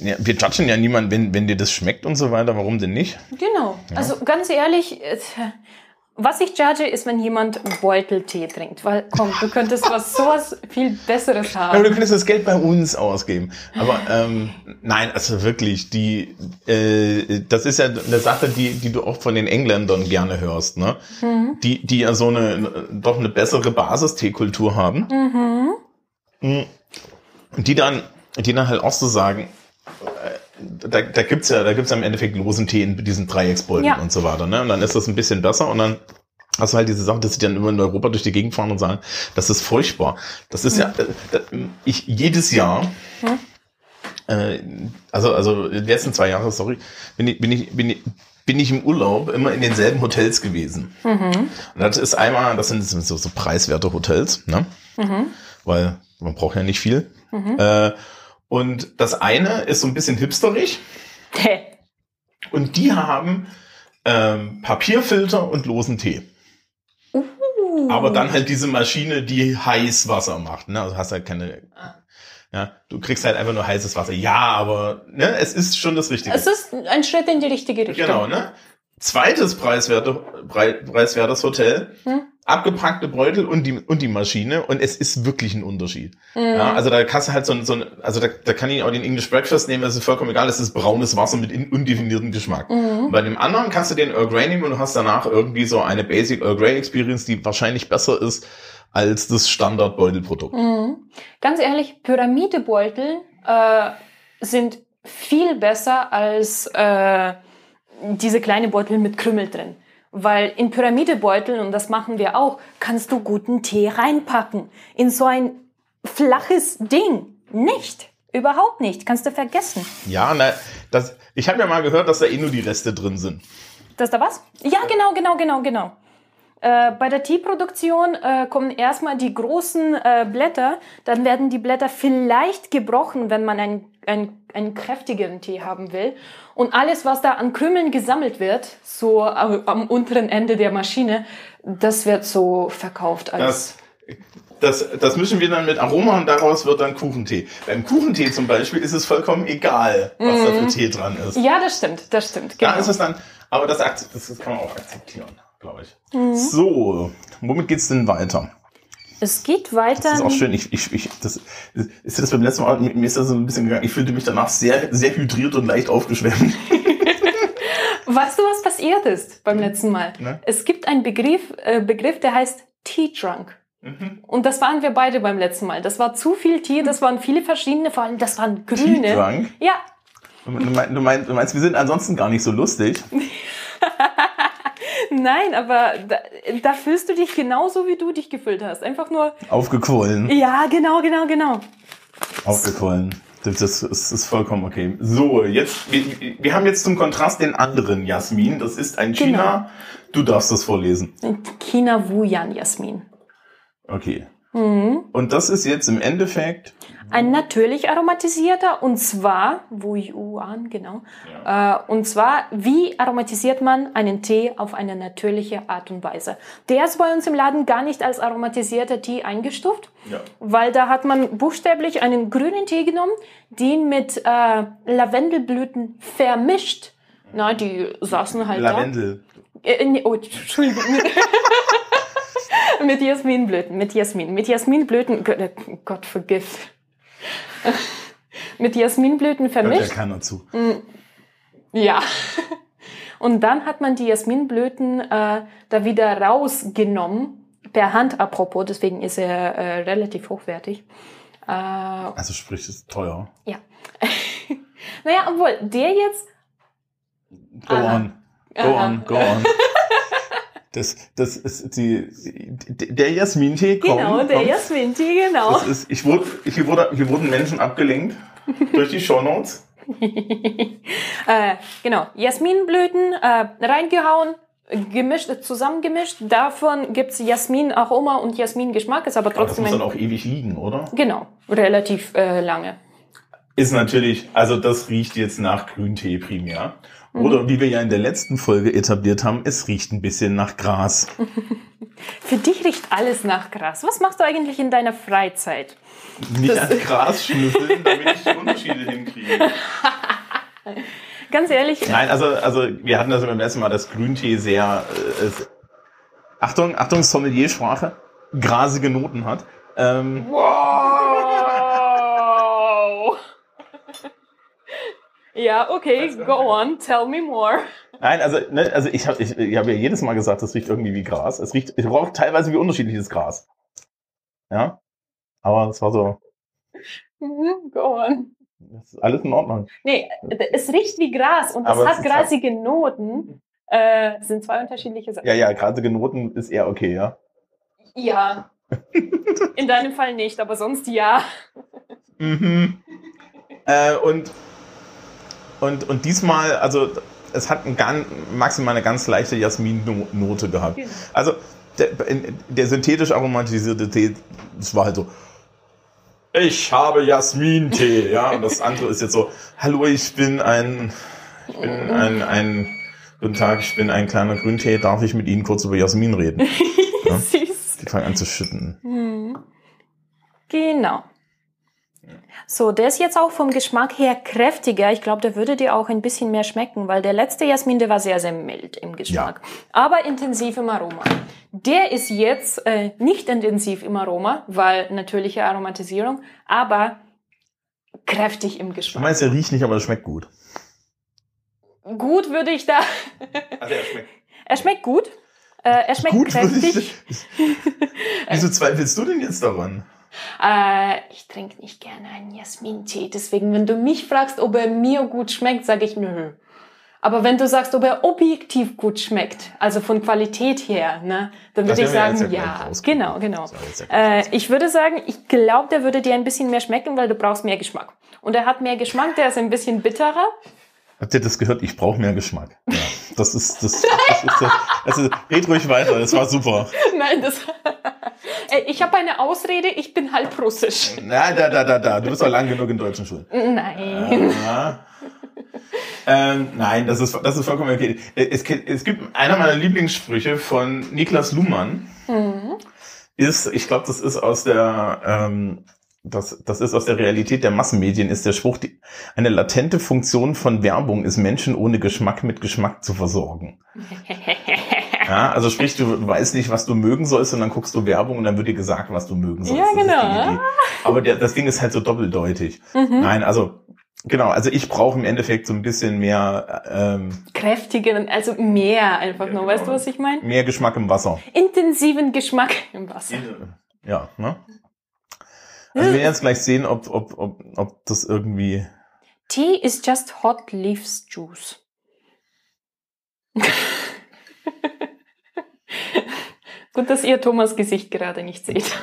ja, wir judgen ja niemanden, wenn, wenn dir das schmeckt und so weiter, warum denn nicht? Genau. Also ganz ehrlich, was ich judge, ist, wenn jemand Beuteltee trinkt. Weil, komm, du könntest was sowas viel Besseres Aber du haben. könntest das Geld bei uns ausgeben. Aber ähm, nein, also wirklich, die, äh, das ist ja eine Sache, die, die du auch von den Engländern gerne hörst, ne? Die, die ja so eine doch eine bessere Basisteekultur haben. Mhm. Und die dann, die dann halt auch so sagen, da, da gibt's ja, da gibt's ja im Endeffekt losen Tee in diesen Dreiecksbolden Ja. und so weiter, ne? Und dann ist das ein bisschen besser und dann hast du halt diese Sache, dass sie dann immer in Europa durch die Gegend fahren und sagen, das ist furchtbar. Das ist ja, äh, äh, ich jedes Jahr, äh, also, also die letzten zwei Jahre, sorry, bin ich, bin ich, bin ich, bin ich im Urlaub immer in denselben Hotels gewesen. Und das ist einmal, das sind so, so preiswerte Hotels, ne? Weil man braucht ja nicht viel. Äh, Und das eine ist so ein bisschen hipsterig. Hä? Und die haben ähm, Papierfilter und losen Tee. Uh. Aber dann halt diese Maschine, die Heißwasser macht. Ne? Also hast halt keine. Ah. Ja, du kriegst halt einfach nur heißes Wasser. Ja, aber ne, es ist schon das Richtige. Es ist ein Schritt in die richtige Richtung. Genau, ne? Zweites preiswerte, preiswertes Hotel. Hm. Abgepackte Beutel und die, und die Maschine. Und es ist wirklich ein Unterschied. Mhm. Ja, also da kannst du halt so, ein- so ein, also da, da kann ich auch den English Breakfast nehmen, das ist vollkommen egal, es ist braunes Wasser mit in, undefiniertem Geschmack. Mhm. Bei dem anderen kannst du den Earl Grey nehmen und du hast danach irgendwie so eine Basic Earl Grey Experience, die wahrscheinlich besser ist als das Standard-Beutelprodukt. Mhm. Ganz ehrlich, Pyramidebeutel äh, sind viel besser als äh, diese kleine Beutel mit Krümmel drin. Weil in Pyramidebeutel, und das machen wir auch, kannst du guten Tee reinpacken. In so ein flaches Ding. Nicht. Überhaupt nicht. Kannst du vergessen. Ja, na, das, ich habe ja mal gehört, dass da eh nur die Reste drin sind. Das ist da was? Ja, genau, genau, genau, genau. Äh, bei der Teeproduktion äh, kommen erstmal die großen äh, Blätter, dann werden die Blätter vielleicht gebrochen, wenn man einen, einen, einen kräftigeren Tee haben will. Und alles, was da an Krümeln gesammelt wird, so am, am unteren Ende der Maschine, das wird so verkauft als. Das, das, das mischen wir dann mit Aroma und daraus wird dann Kuchentee. Beim Kuchentee zum Beispiel ist es vollkommen egal, was da für Tee dran ist. ja, das stimmt, das stimmt. Genau. Da ist es dann, aber das, das, das kann man auch akzeptieren, glaube ich. So, womit geht's denn weiter? Es geht weiter. Das ist auch schön. Ich, ich, ich, das, ist das beim letzten Mal, mir ist das so ein bisschen gegangen. Ich fühlte mich danach sehr, sehr hydriert und leicht aufgeschwemmt. Weißt du, was passiert ist beim letzten Mal? Ne? Es gibt einen Begriff, äh, Begriff, der heißt Tea Drunk. Mhm. Und das waren wir beide beim letzten Mal. Das war zu viel Tee, das waren viele verschiedene, vor allem das waren grüne. Tea-Drunk? Ja, Du, mein, du, meinst, du meinst, wir sind ansonsten gar nicht so lustig. nein, aber da, da fühlst du dich genauso, wie du dich gefühlt hast. Einfach nur, Aufgequollen. ja, genau, genau, genau. Aufgequollen. Das, das, das ist vollkommen okay. So, jetzt, wir, wir haben jetzt zum Kontrast den anderen Jasmin. Das ist ein China. Du darfst das vorlesen. China Wuyan Jasmin. Okay. Mhm. Und das ist jetzt im Endeffekt, Ein natürlich aromatisierter und zwar, Wu Yuan, genau. Äh, und zwar, wie aromatisiert man einen Tee auf eine natürliche Art und Weise? Der ist bei uns im Laden gar nicht als aromatisierter Tee eingestuft, ja. weil da hat man buchstäblich einen grünen Tee genommen, den mit äh, Lavendelblüten vermischt. Na, die saßen halt Lavendel. da. Äh, nee, oh, Entschuldigung. mit Jasminblüten, mit Jasmin, mit Jasminblüten, Gott, äh, Gott vergift. mit Jasminblüten Hört ja vermischt. keiner zu. Ja. Und dann hat man die Jasminblüten äh, da wieder rausgenommen, per Hand apropos, deswegen ist er äh, relativ hochwertig. Äh, Also sprich, es ist teuer. ja. naja, obwohl, der jetzt, Go Aha. on. Go Aha. on, go on. Das, das ist die, der Jasmin-Tee kommt. genau, der. Jasmin-Tee, genau. Das ist, ich wurde, hier, wurde, hier wurden Menschen abgelenkt durch die Shownotes. äh, genau, Jasminblüten äh, reingehauen, gemischt, zusammengemischt. Davon gibt's Jasmin Aroma und Jasmin Geschmack, ist aber Aber das trotzdem muss dann auch ewig liegen, oder? genau relativ äh, lange. Ist natürlich, also das riecht jetzt nach Grüntee primär. Mhm. Oder wie wir ja in der letzten Folge etabliert haben, es riecht ein bisschen nach Gras. Für dich riecht alles nach Gras. Was machst du eigentlich in deiner Freizeit? Nicht Das- an Gras schnüffeln, damit ich die Unterschiede hinkriege. Ganz ehrlich, Nein, also, also wir hatten das beim letzten Mal, dass Grüntee sehr, äh, Achtung, Achtung, Sommeliersprache, grasige Noten hat. Ähm, wow. Ja, okay, go on, tell me more. Nein, also, ne, also ich habe ich, ich hab ja jedes Mal gesagt, das riecht irgendwie wie Gras. Es riecht, es raucht teilweise wie unterschiedliches Gras. Ja, aber es war so, Mhm, go on. das ist alles in Ordnung. Nee, es riecht wie Gras und es Aber es hat grasige Noten. Äh, sind zwei unterschiedliche Sachen. Ja, ja, grasige Noten ist eher okay, ja. Ja. In deinem Fall nicht, aber sonst ja. Mhm. Äh, und, und, und diesmal, also es hat ein ganz, maximal eine ganz leichte Jasmin-Note gehabt. Genau. Also der, der synthetisch aromatisierte Tee, das war halt so, ich habe Jasmin-Tee, ja, und das andere ist jetzt so, hallo, ich bin ein, ich bin ein, ein, guten Tag, ich bin ein kleiner Grüntee, darf ich mit Ihnen kurz über Jasmin reden? Ja? Süß. Die fangen an zu schütten. Hm. Genau. So, der ist jetzt auch vom Geschmack her kräftiger. Ich glaube, der würde dir auch ein bisschen mehr schmecken, weil der letzte Jasmin, der war sehr, sehr mild im Geschmack. Aber intensiv im Aroma. Der ist jetzt äh, nicht intensiv im Aroma, weil natürliche Aromatisierung, aber kräftig im Du Geschmack. meinst, er riecht nicht, aber er schmeckt gut. Gut würde ich da. Also er schmeckt Er schmeckt gut. Äh, er schmeckt gut, würde kräftig. ich. Wieso zweifelst du denn jetzt daran? Äh, ich trinke nicht gerne einen Jasmin-Tee. Deswegen, wenn du mich fragst, ob er mir gut schmeckt, sage ich nö. Aber wenn du sagst, ob er objektiv gut schmeckt, also von Qualität her, ne, dann Das würde ich sagen, ja. Genau, genau. Äh, ich würde sagen, ich glaube, der würde dir ein bisschen mehr schmecken, weil du brauchst mehr Geschmack. Und er hat mehr Geschmack, der ist ein bisschen bitterer. Habt ihr das gehört? Ich brauche mehr Geschmack. Ja, das ist das. das, ist das also red ruhig weiter. Das war super. Nein, das. Äh, ich habe eine Ausrede, ich bin halb russisch. Na, da, da, da, da. Du bist doch lang genug in deutschen Schulen. Nein. Ja. ähm, nein, das ist, das ist vollkommen okay. Es, es gibt einer meiner Lieblingssprüche von Niklas Luhmann. Ist, ich glaube, das ist aus der, ähm, das, das ist aus der Realität der Massenmedien, ist der Spruch, die, eine latente Funktion von Werbung ist Menschen ohne Geschmack mit Geschmack zu versorgen. Ja, also sprich, du weißt nicht, was du mögen sollst, und dann guckst du Werbung und dann wird dir gesagt, was du mögen sollst. Ja, Das genau. Aber der, das Ding ist halt so doppeldeutig. Mhm. Nein, also genau, also ich brauche im Endeffekt so ein bisschen mehr, ähm, Kräftigeren, also mehr einfach nur. Weißt du, was ich meine? mehr Geschmack im Wasser. Intensiven Geschmack im Wasser. Ja, ne? Also wir werden jetzt gleich sehen, ob, ob, ob, ob das irgendwie. Tea is just hot leaves juice. Gut, dass ihr Thomas Gesicht gerade nicht seht.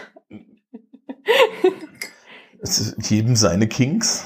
Es ist jedem seine Kinks.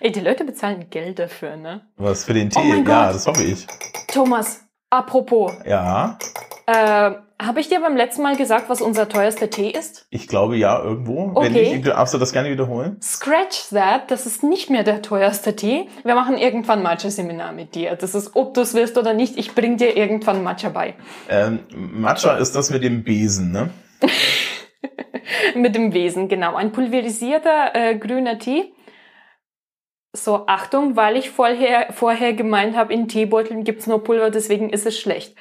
Ey, die Leute bezahlen Geld dafür, ne? Was für den Tee? Oh ja, Gott. das hoffe ich. Thomas, apropos, Ja, äh, habe ich dir beim letzten Mal gesagt, was unser teuerster Tee ist? ich glaube ja, irgendwo. Wenn Okay. nicht, darfst du das gerne wiederholen? Scratch that, das ist nicht mehr der teuerste Tee. Wir machen irgendwann Matcha-Seminar mit dir. Das ist, ob du es willst oder nicht, ich bring dir irgendwann Matcha bei. Ähm, Matcha ist das mit dem Besen, ne? Mit dem Wesen, genau. Ein pulverisierter äh, grüner Tee. So, Achtung, weil ich vorher, vorher gemeint habe, in Teebeuteln gibt's nur Pulver, deswegen ist es schlecht.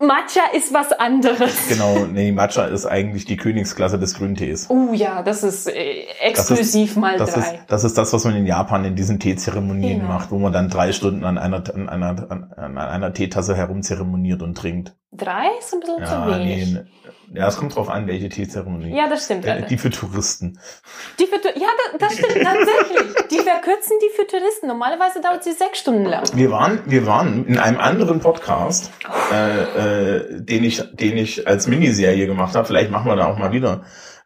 Matcha ist was anderes. Genau, nee, Matcha ist eigentlich die Königsklasse des Grüntees. Oh ja, das ist äh, exklusiv mal Das drei. ist, das ist das, was man in Japan in diesen Teezeremonien Genau. macht, wo man dann drei Stunden an einer, an einer, an einer Teetasse herumzeremoniert und trinkt. Drei ist ein bisschen Ja, zu wenig. nee, ja, es kommt drauf an, welche Teezeremonie. Ja, das stimmt. Äh, die für Touristen. Die für, ja, das, das stimmt tatsächlich. Die verkürzen die für Touristen. Normalerweise dauert sie sechs Stunden lang. Wir waren, wir waren in einem anderen Podcast, äh, äh, den ich, den ich als Miniserie gemacht habe. Vielleicht machen wir da auch mal wieder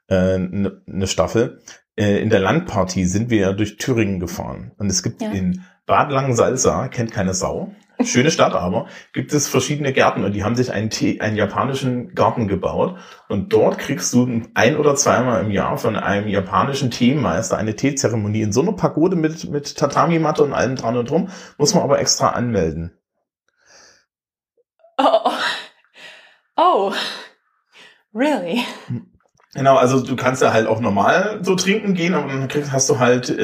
eine äh, ne- ne Staffel. Äh, in der Landpartie sind wir ja durch Thüringen gefahren und es gibt Ja. in Bad Langensalza kennt keine Sau. Schöne Stadt aber, gibt es verschiedene Gärten und die haben sich einen, Tee, einen japanischen Garten gebaut und dort kriegst du ein oder zweimal im Jahr von einem japanischen Teemeister eine Teezeremonie in so einer Pagode mit, mit Tatami-Matte und allem dran und drum, muss man aber extra anmelden. Oh. Oh. Really? Genau, also du kannst ja halt auch normal so trinken gehen, aber dann kriegst, hast du halt äh,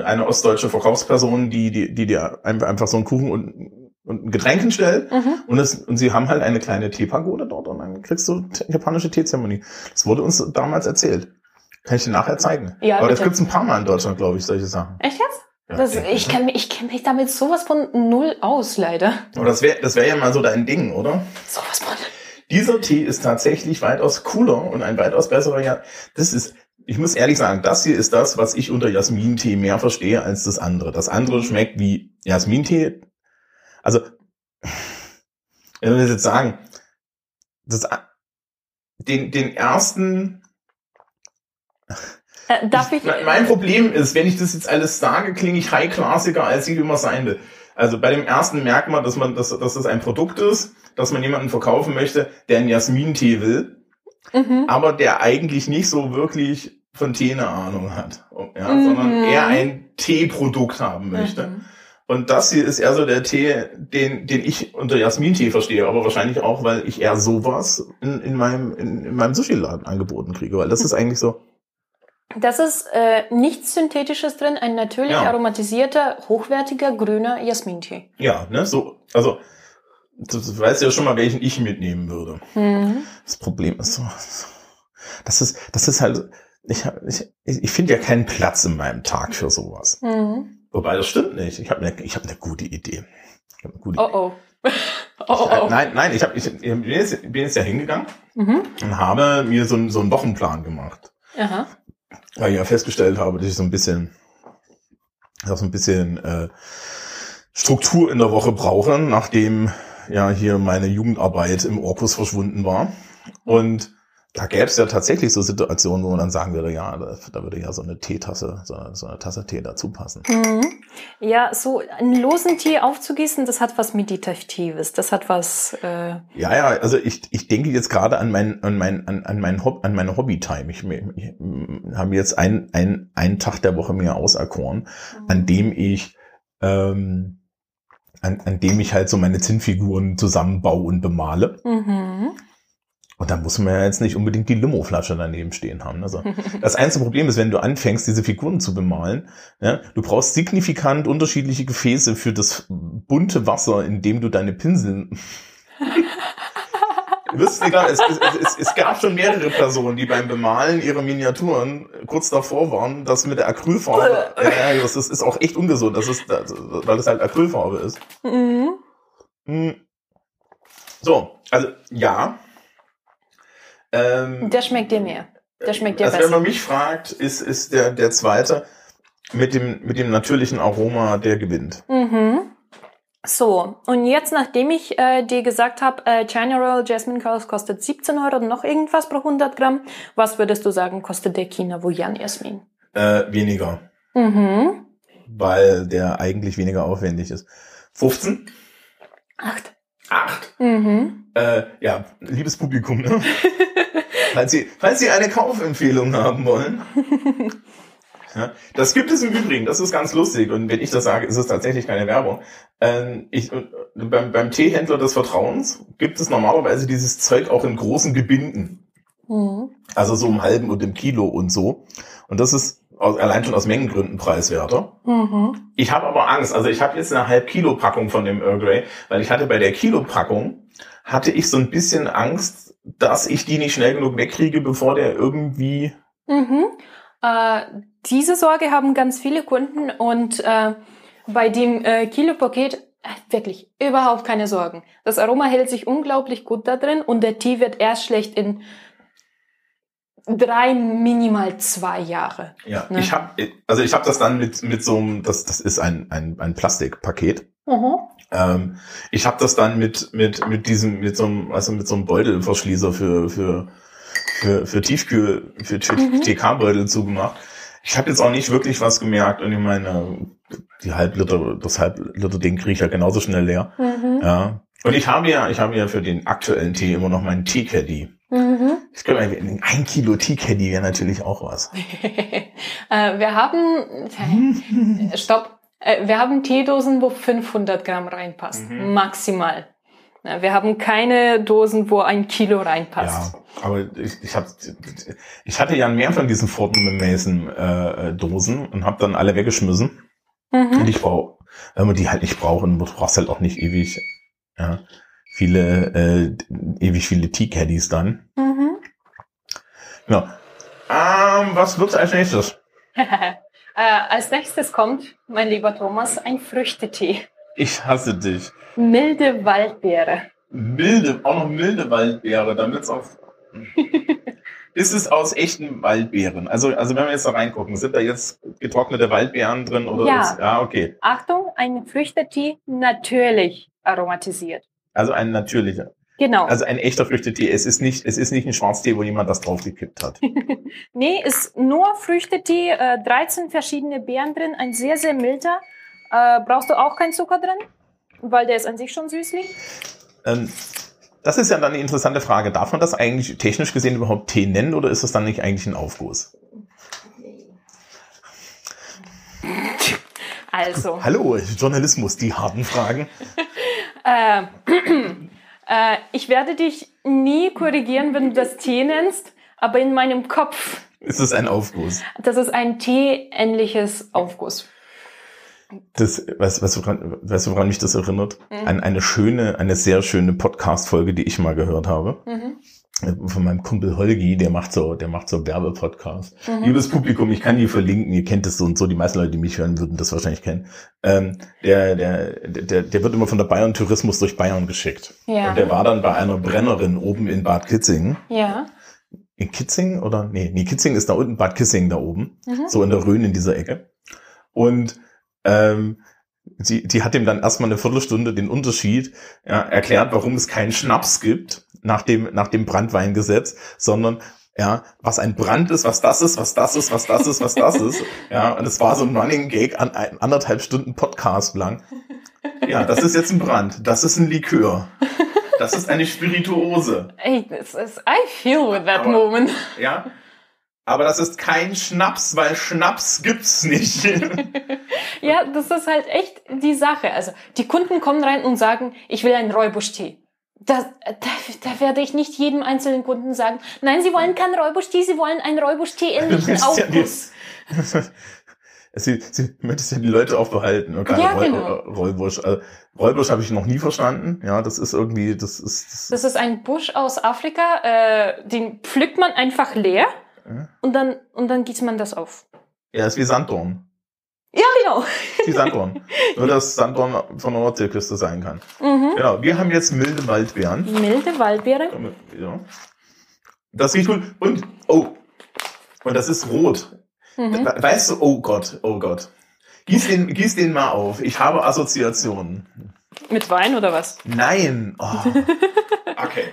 äh, eine ostdeutsche Verkaufsperson, die, die, die dir einfach, so einen Kuchen und, und ein Getränk hinstellt. Mhm. Und, es, und sie haben halt eine kleine Teepagode dort und dann kriegst du japanische Teezeremonie. Das wurde uns damals erzählt. Kann ich dir nachher zeigen. Ja, Aber das bitte. gibt's ein paar Mal in Deutschland, glaube ich, solche Sachen. Echt jetzt? Ja, Das, ich kenne mich, ich kenn mich damit sowas von null aus, leider. Aber das wäre das wär ja mal so dein Ding, oder? Sowas von. Dieser Tee ist tatsächlich weitaus cooler und ein weitaus besserer. Ja, das ist, ich muss ehrlich sagen, das hier ist das, was ich unter Jasmintee mehr verstehe als das andere. Das andere schmeckt wie Jasmintee. Also, wenn wir jetzt sagen, das, den, den ersten, Äh, darf ich? mein mein Problem ist, wenn ich das jetzt alles sage, klinge ich high-classiger, als ich immer sein will. Also bei dem ersten merkt man, dass man, dass, dass das ein Produkt ist, dass man jemanden verkaufen möchte, der einen Jasmin-Tee will, Mhm. aber der eigentlich nicht so wirklich von Tee eine Ahnung hat, ja, Mhm. sondern eher ein Teeprodukt haben möchte. Mhm. Und das hier ist eher so der Tee, den, den ich unter Jasmin-Tee verstehe, aber wahrscheinlich auch, weil ich eher sowas in, in meinem, in, in meinem Sushi-Laden angeboten kriege, weil das ist eigentlich so, Das ist äh, nichts Synthetisches drin, ein natürlich Ja. aromatisierter, hochwertiger, grüner Jasmintee. ja, ne, so, also, du, weißt ja schon mal, welchen ich mitnehmen würde. Mhm. Das Problem ist so, das ist, das ist halt, ich, ich, ich finde ja keinen Platz in meinem Tag für sowas. Mhm. Wobei, das stimmt nicht. Ich habe eine, ich hab eine gute Idee. Ich hab eine gute Oh oh. oh Ich, oh. nein, nein, ich, hab, ich, ich bin, jetzt, bin jetzt ja hingegangen Mhm. und habe mir so, einen- so einen Wochenplan gemacht. Aha. Weil ich ja festgestellt habe, dass ich so ein bisschen, auch so ein bisschen äh, Struktur in der Woche brauche, nachdem ja hier meine Jugendarbeit im Orkus verschwunden war. Und da gäbe es ja tatsächlich so Situationen, wo man dann sagen würde, ja, da, da würde ja so eine Teetasse, so eine, so eine Tasse Tee dazu passen. Mhm. Ja, so einen losen Tee aufzugießen, das hat was Meditatives. Das hat was. Äh, Ja, ja, also ich, ich denke jetzt gerade an mein, an mein, an, an mein Hob, an meine Hobbytime. Ich, ich, ich habe jetzt einen, einen, einen Tag der Woche mir auserkoren, an dem ich, ähm, an, an dem ich halt so meine Zinnfiguren zusammenbaue und bemale. mhm. Und da muss man ja jetzt nicht unbedingt die Limo-Flasche daneben stehen haben. Also das einzige Problem ist, wenn du anfängst, diese Figuren zu bemalen, ja, du brauchst signifikant unterschiedliche Gefäße für das bunte Wasser, in dem du deine Pinsel. Wisst ihr gar, es, es, es, es gab schon mehrere Personen, die beim Bemalen ihrer Miniaturen kurz davor waren, dass mit der Acrylfarbe, ja, das ist, ist auch echt ungesund, das ist, weil das halt Acrylfarbe ist. Mhm. Hm. So, also ja. Ähm, Der schmeckt dir mehr. Der schmeckt dir also wenn besser. man mich fragt, ist, ist der, der zweite mit dem, mit dem natürlichen Aroma, der gewinnt. Mhm. So, und jetzt, nachdem ich äh, dir gesagt habe, äh, China Royal Jasmine Curls kostet 17 Euro und noch irgendwas pro 100 Gramm, was würdest du sagen, kostet der China Wuyan Jasmin? Äh, weniger, Mhm. weil der eigentlich weniger aufwendig ist. 15? Acht. 8. Mhm. Äh, ja, liebes Publikum, ne? falls, Sie, falls Sie eine Kaufempfehlung haben wollen. Ja, das gibt es im Übrigen, das ist ganz lustig. Und wenn ich das sage, ist es tatsächlich keine Werbung. Ähm, ich, beim, beim Teehändler des Vertrauens gibt es normalerweise dieses Zeug auch in großen Gebinden. Mhm. Also so im halben und im Kilo und so. Und das ist aus, allein schon aus Mengengründen preiswerter. Mhm. Ich habe aber Angst. Also ich habe jetzt eine halb Kilo Packung von dem Earl Grey, weil ich hatte bei der Kilo Packung hatte ich so ein bisschen Angst, dass ich die nicht schnell genug wegkriege, bevor der irgendwie Mhm. Äh, diese Sorge haben ganz viele Kunden und äh, bei dem äh, Kilo-Paket äh, wirklich überhaupt keine Sorgen. Das Aroma hält sich unglaublich gut da drin und der Tee wird erst schlecht in drei, minimal zwei Jahre. Ja, Ne? ich habe also ich habe das dann mit mit so einem das das ist ein ein, ein Plastikpaket. Mhm. Ähm, ich habe das dann mit mit mit diesem mit so einem also mit so einem Beutelverschließer für für für für Tiefkühl für, für Mhm. TK-Beutel zugemacht. Ich habe jetzt auch nicht wirklich was gemerkt und ich meine die Halbliter das Halbliter Ding kriege ich ja genauso schnell leer. Mhm. Ja. Und ich habe ja ich habe ja für den aktuellen Tee immer noch meinen Tea Caddy. Mhm. Ich mal- ein Kilo Tea Caddy wäre natürlich auch was. äh, wir haben, äh, stopp, äh, wir haben Teedosen, wo 500 Gramm reinpasst, Mhm. maximal. Wir haben keine Dosen, wo ein Kilo reinpasst. Ja, aber ich, ich, hab, ich hatte ja mehr von diesen Ford Mason äh, Dosen und habe dann alle weggeschmissen. Und Mhm. ich brauche, wenn man die halt nicht brauchen, du brauchst halt auch nicht ewig ja, viele, äh, ewig viele Tea Caddies dann. Mhm. Ja. Ähm, was wird's als nächstes? äh, als nächstes kommt, mein lieber Thomas, ein Früchtetee. Ich hasse dich. Milde Waldbeere. Milde, auch noch milde Waldbeere, damit's auch. Ist es aus echten Waldbeeren? Also, also wenn wir jetzt da reingucken, sind da jetzt getrocknete Waldbeeren drin oder Ja. ist, ja, okay. Achtung, ein Früchtetee natürlich aromatisiert. Also ein natürlicher. Genau. Also ein echter Früchtetee. Es ist nicht, es ist nicht ein Schwarztee, wo jemand das draufgekippt hat. Nee, ist nur Früchtetee, äh, 13 verschiedene Beeren drin, ein sehr, sehr milder. Äh, brauchst du auch keinen Zucker drin? Weil der ist an sich schon süßlich. Ähm, das ist ja dann eine interessante Frage. Darf man das eigentlich technisch gesehen überhaupt Tee nennen oder ist das dann nicht eigentlich ein Aufguss? Also. Hallo, Journalismus, die harten Fragen. Äh, äh, ich werde dich nie korrigieren, wenn du das Tee nennst, aber in meinem Kopf. Ist es ein Aufguss? Das ist ein Tee-ähnliches Aufguss. Das, weißt, weißt, du, woran, weißt du, woran mich das erinnert? Mhm. An eine schöne, eine sehr schöne Podcast-Folge, die ich mal gehört habe. Mhm. Von meinem Kumpel Holgi, der macht so, der macht so Werbepodcast. Mhm. Liebes Publikum, ich kann die verlinken, ihr kennt es so und so, die meisten Leute, die mich hören, würden das wahrscheinlich kennen. Ähm, der, der, der, der wird immer von der Bayern Tourismus durch Bayern geschickt. Ja. Und der war dann bei einer Brennerin oben in Bad Kitzingen. Ja. In Kitzingen oder? Nee, nee, Kitzingen ist da unten, Bad Kissingen da oben. Mhm. So in der Rhön in dieser Ecke. Und ähm, die, die hat ihm dann erstmal eine Viertelstunde den Unterschied ja, erklärt, warum es keinen Schnaps gibt nach dem, nach dem Brandweingesetz, sondern ja, was ein Brand ist, was das ist, was das ist, was das ist, was das ist. Ja, und es war so ein Running Gag an ein, anderthalb Stunden Podcast lang. Ja, das ist jetzt ein Brand, das ist ein Likör. Das ist eine Spirituose. Ey, this is, I feel with that Aber, moment. Ja, aber das ist kein Schnaps, weil Schnaps gibt's nicht. ja, das ist halt echt die Sache. Also die Kunden kommen rein und sagen, ich will einen Räubusch-Tee. Da, da, da werde ich nicht jedem einzelnen Kunden sagen, nein, sie wollen keinen Räubusch-Tee, sie wollen einen Räubusch-Tee ähnlichen Aufguss. sie, sie möchtest ja die Leute auch behalten. Okay, ja, Roll, genau. Rollbusch. Also, Rollbusch habe ich noch nie verstanden. Ja, das ist irgendwie, das ist. Das, das ist ein Busch aus Afrika. Äh, den pflückt man einfach leer und dann, und dann gießt man das auf. Ja, ist wie Sanddorn. Ja, genau. Wie Sanddorn. Nur, dass Sanddorn von der Nordseeküste sein kann. Mhm. Genau. Wir haben jetzt milde Waldbeeren. Milde Waldbeeren? Ja. Das riecht gut. Und, oh. Und das ist rot. Mhm. Weißt du, oh Gott, oh Gott. Gieß den, gieß den mal auf. Ich habe Assoziationen. Mit Wein oder was? Nein. Oh. Okay.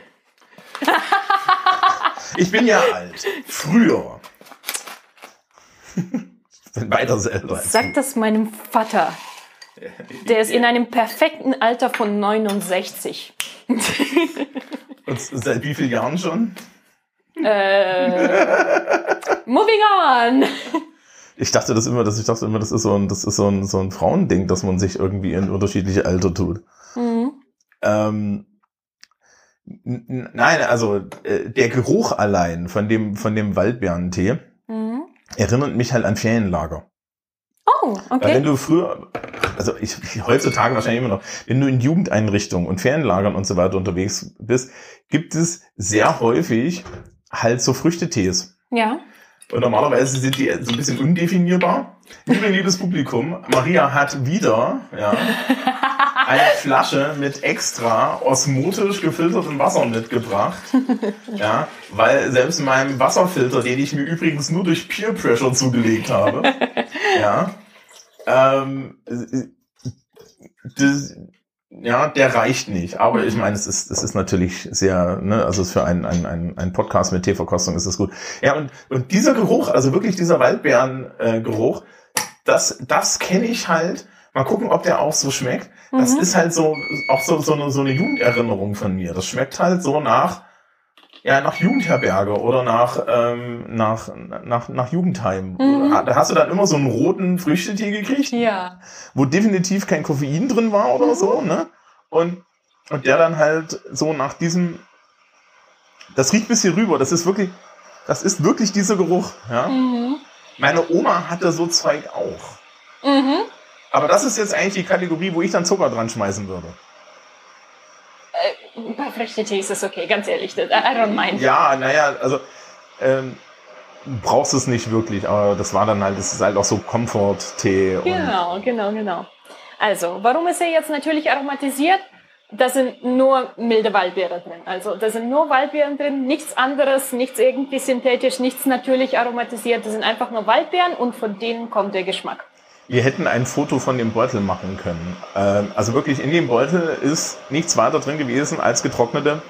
Ich bin ja alt. Früher. Ich bin weiter selber. Sag das meinem Vater. Der ist in einem perfekten Alter von 69. Und seit wie vielen Jahren schon? Äh, moving on. Ich dachte das immer, dass ich dachte immer, das ist so ein, das ist so ein, so ein Frauending, dass man sich irgendwie in unterschiedliche Alter tut. Mhm. Ähm, Nein, also äh, der Geruch allein von dem von dem Waldbeerentee. Erinnert mich halt an Ferienlager. Oh, okay. Weil wenn du früher, also ich, heutzutage wahrscheinlich immer noch, wenn du in Jugendeinrichtungen und Ferienlagern und so weiter unterwegs bist, gibt es sehr häufig halt so Früchtetees. Ja. Und normalerweise sind die so ein bisschen undefinierbar. Liebe, liebes Publikum, Maria hat wieder ja, eine Flasche mit extra osmotisch gefiltertem Wasser mitgebracht. Ja, weil selbst in meinem Wasserfilter, den ich mir übrigens nur durch Peer Pressure zugelegt habe, ja, ähm, das, ja, der reicht nicht. Aber ich meine, es ist, es ist natürlich sehr, ne, also für einen ein, ein, ein Podcast mit Teeverkostung ist das gut. Ja, und, und dieser Geruch, also wirklich dieser Waldbeeren-Geruch, äh, das, das kenne ich halt. Mal gucken, ob der auch so schmeckt. Das mhm. ist halt so, auch so, so, eine, so eine Jugenderinnerung von mir. Das schmeckt halt so nach, ja, nach Jugendherberge oder nach, ähm, nach, nach, nach Jugendheim. Mhm. Da hast du dann immer so einen roten Früchtetee gekriegt. Ja. Wo definitiv kein Koffein drin war oder mhm. so, ne? Und, und der dann halt so nach diesem, das riecht bis hier rüber. Das ist wirklich, das ist wirklich dieser Geruch, ja? Mhm. Meine Oma hatte so Zeug auch. Mhm. Aber das ist jetzt eigentlich die Kategorie, wo ich dann Zucker dran schmeißen würde. Äh, bei Früchtetee ist okay, ganz ehrlich. I don't mind. Ja, naja, also ähm, brauchst es nicht wirklich, aber das war dann halt, das ist halt auch so Komfort-Tee. Genau, genau, genau. Also, warum ist er jetzt natürlich aromatisiert? Da sind nur milde Waldbeeren drin. Also da sind nur Waldbeeren drin, nichts anderes, nichts irgendwie synthetisch, nichts natürlich aromatisiert. Das sind einfach nur Waldbeeren und von denen kommt der Geschmack. Wir hätten ein Foto von dem Beutel machen können. Ähm, also wirklich in dem Beutel ist nichts weiter drin gewesen als getrocknete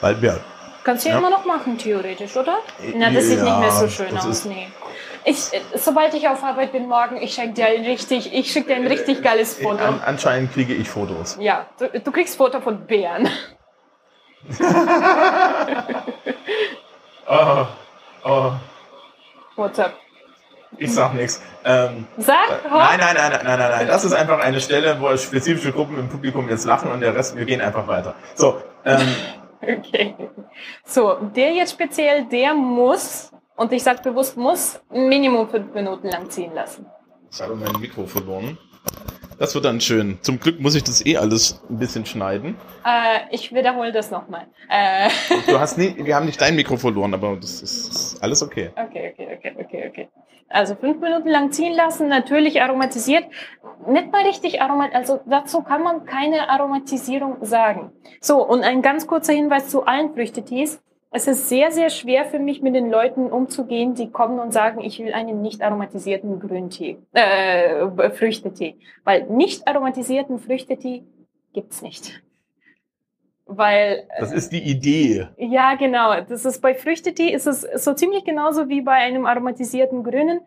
Waldbeeren. Kannst du ja, immer noch machen, theoretisch, oder? Na, das sieht ja, nicht mehr so schön aus, nee. Ich, äh, sobald ich auf Arbeit bin morgen, ich schenke dir ein richtig, ich schicke dir ein richtig geiles Foto. An, anscheinend kriege ich Fotos. Ja, du, du kriegst Foto von Bären. Oh, oh, What's up? Ich sag nichts. Ähm, Sag, ho. nein, nein, nein, nein, nein, nein, nein. Das ist einfach eine Stelle, wo spezifische Gruppen im Publikum jetzt lachen und der Rest, wir gehen einfach weiter. So, ähm, Okay. So, der jetzt speziell, der muss, und ich sage bewusst muss, Minimum fünf Minuten lang ziehen lassen. ich habe mein Mikro verloren. Das wird dann schön. Zum Glück muss ich das eh alles ein bisschen schneiden. Äh, ich wiederhole das nochmal. Äh, Du hast nie, wir haben nicht dein Mikro verloren, aber das ist, ist alles okay. okay, okay, okay, okay, okay. Also fünf Minuten lang ziehen lassen, natürlich aromatisiert. Nicht mal richtig aromatisiert, also dazu kann man keine Aromatisierung sagen. So, und ein ganz kurzer Hinweis zu allen Früchtetees. Es ist sehr, sehr schwer für mich, mit den Leuten umzugehen, die kommen und sagen, ich will einen nicht aromatisierten Grüntee, äh, Früchtetee. Weil nicht aromatisierten Früchtetee gibt's nicht. Weil Das ist die Idee. ja, genau. Das ist bei Früchtetee ist es so ziemlich genauso wie bei einem aromatisierten Grünen.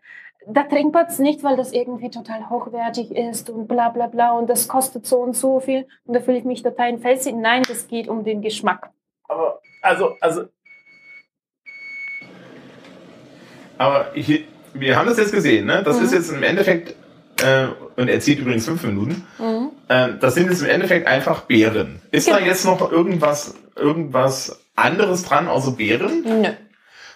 Da trinkt man es nicht, weil das irgendwie total hochwertig ist und bla bla bla und das kostet so und so viel und da fühle ich mich total felsig. Nein, das geht um den Geschmack. Aber, also, also. Aber ich, wir haben das jetzt gesehen, ne? Das Mhm. ist jetzt im Endeffekt, äh, und er zieht übrigens fünf Minuten, Mhm. Äh, das sind jetzt im Endeffekt einfach Beeren. Ist da Genau. jetzt noch irgendwas, irgendwas anderes dran außer Beeren? Nö.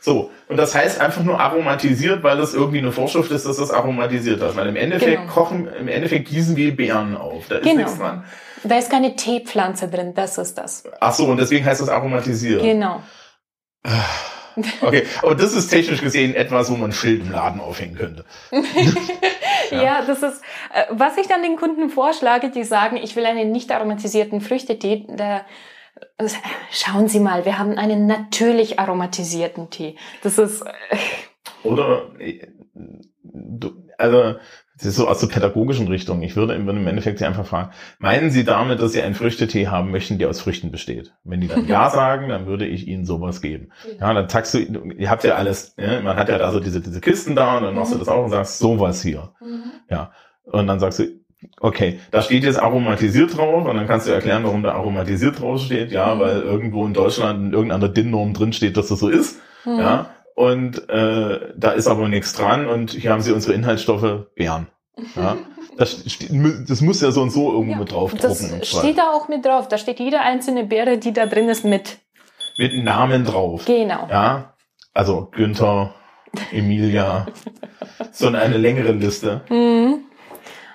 So, und das heißt einfach nur aromatisiert, weil das irgendwie eine Vorschrift ist, dass das aromatisiert ist. Weil im Endeffekt Genau. kochen, im Endeffekt gießen wir Beeren auf. Da ist Genau. nichts dran. Da ist keine Teepflanze drin, das ist das. Ach so, und deswegen heißt das aromatisiert. Genau. Okay, aber das ist technisch gesehen etwas, wo man ein Schild im Laden aufhängen könnte. Ja, das ist, äh, was ich dann den Kunden vorschlage, die sagen, ich will einen nicht aromatisierten Früchtetee, da, schauen Sie mal, wir haben einen natürlich aromatisierten Tee. Das ist, äh, Oder, äh, also, das ist so aus der pädagogischen Richtung. Ich würde im Endeffekt Sie einfach fragen, meinen Sie damit, dass Sie einen Früchtetee haben möchten, der aus Früchten besteht? Wenn die dann Ja sagen, dann würde ich Ihnen sowas geben. Ja, dann sagst du, ihr habt ja alles, ja, man hat ja da so diese, diese Kisten da und dann machst du das auch und sagst, sowas hier. Ja. Und dann sagst du, okay, da steht jetzt aromatisiert drauf und dann kannst du erklären, warum da aromatisiert drauf steht. Ja, Mhm. weil irgendwo in Deutschland in irgendeiner DIN-Norm drin steht, dass das so ist. Mhm. Ja. Und äh, da ist aber nichts dran und hier haben sie unsere Inhaltsstoffe Beeren. Ja. Das, das muss ja so und so irgendwo Ja, mit drauf Das steht da auch mit drauf. Da steht jede einzelne Beere, die da drin ist, mit. Mit Namen drauf. Genau. Ja. Also Günther, Emilia. so eine längere Liste. Mhm.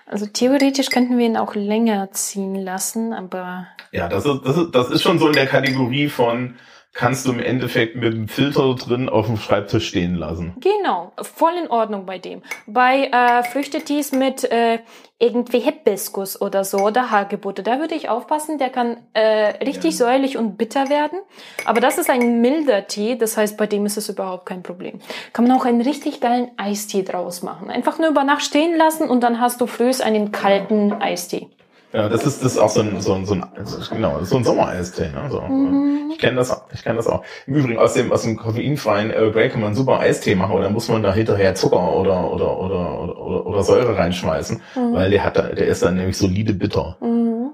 Also theoretisch könnten wir ihn auch länger ziehen lassen, aber Ja, das ist, das ist, das ist schon so in der Kategorie von, kannst du im Endeffekt mit dem Filter drin auf dem Schreibtisch stehen lassen. genau, voll in Ordnung bei dem. Bei äh, Früchtetees mit äh, irgendwie Hibiskus oder so oder Hagebutte, da würde ich aufpassen, der kann äh, richtig Ja. säuerlich und bitter werden. Aber das ist ein milder Tee, das heißt, bei dem ist es überhaupt kein Problem. Kann man auch einen richtig geilen Eistee draus machen. Einfach nur über Nacht stehen lassen und dann hast du frühs einen kalten Eistee. Ja, das ist, das ist auch so ein, so ein, so ein genau, so ein Sommereistee. Ne? So. Mhm. Ich kenne das, ich kenne das auch. Im Übrigen aus dem, aus dem koffeinfreien Earl Grey kann man super Eistee machen, oder muss man da hinterher Zucker oder, oder, oder, oder, oder, Säure reinschmeißen, Mhm. weil der hat, da- der ist dann nämlich solide bitter. Mhm.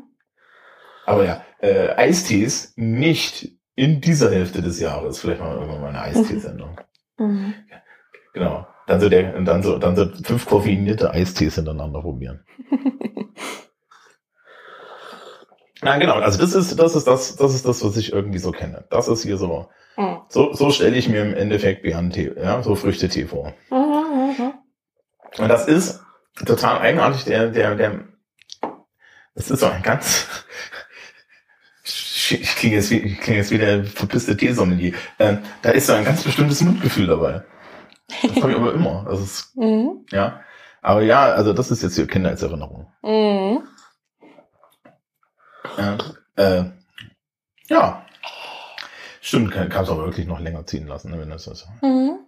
Aber ja, äh, Eistees nicht in dieser Hälfte des Jahres. Vielleicht mal irgendwann mal eine Eisteesendung. Mhm. Genau. Dann so der, dann so, dann so fünf koffeinierte Eistees hintereinander probieren. Na genau, also das ist, das ist das, das ist das, was ich irgendwie so kenne. Das ist hier so, Mhm. so, so stelle ich mir im Endeffekt Beerentee, ja, so Früchtetee vor. Mhm. Und das ist total eigenartig, der, der, der, das ist so ein ganz, ich klinge jetzt wie, ich klinge jetzt wie der verpisste Teesommelier. Ähm, da ist so ein ganz bestimmtes Mundgefühl dabei. Das habe ich aber immer. Das ist, Mhm. ja. Aber ja, also das ist jetzt hier Kindheitserinnerung. Mhm. Ja. Äh, ja. Stimmt, kann es auch wirklich noch länger ziehen lassen, ne, wenn das ist. Mhm.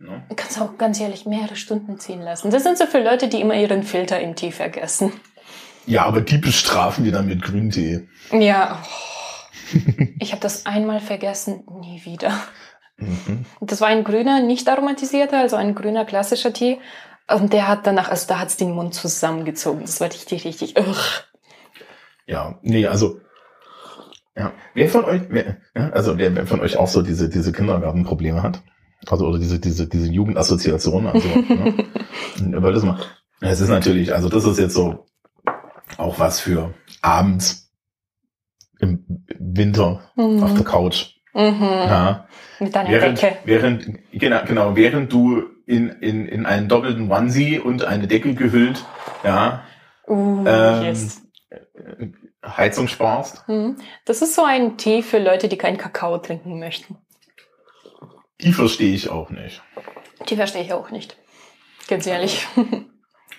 Ne? Du kannst auch ganz ehrlich mehrere Stunden ziehen lassen. Das sind so für Leute, die immer ihren Filter im Tee vergessen. Ja, aber die bestrafen wir dann mit Grüntee. Ja. Ich habe das einmal vergessen, nie wieder. Mhm. Das war ein grüner, nicht aromatisierter, also ein grüner klassischer Tee. Und der hat danach, also da hat's den Mund zusammengezogen. Das war richtig, richtig. Ugh. Ja, nee, also ja, wer von euch, wer, ja, also wer, wer von euch auch so diese diese Kindergartenprobleme hat, also oder diese diese diese Jugendassoziation, also ne, weil das mal, es ist natürlich, also das ist jetzt so auch was für abends im Winter Mhm. auf der Couch, Mhm. ja, Mit deiner während Decke. während genau genau während du in in in einen doppelten Onesie und eine Decke gehüllt, ja, Uh, ähm, yes. Heizung sparst. Mhm. Das ist so ein Tee für Leute, die keinen Kakao trinken möchten. Die verstehe ich auch nicht. Die verstehe ich auch nicht. Ganz ehrlich.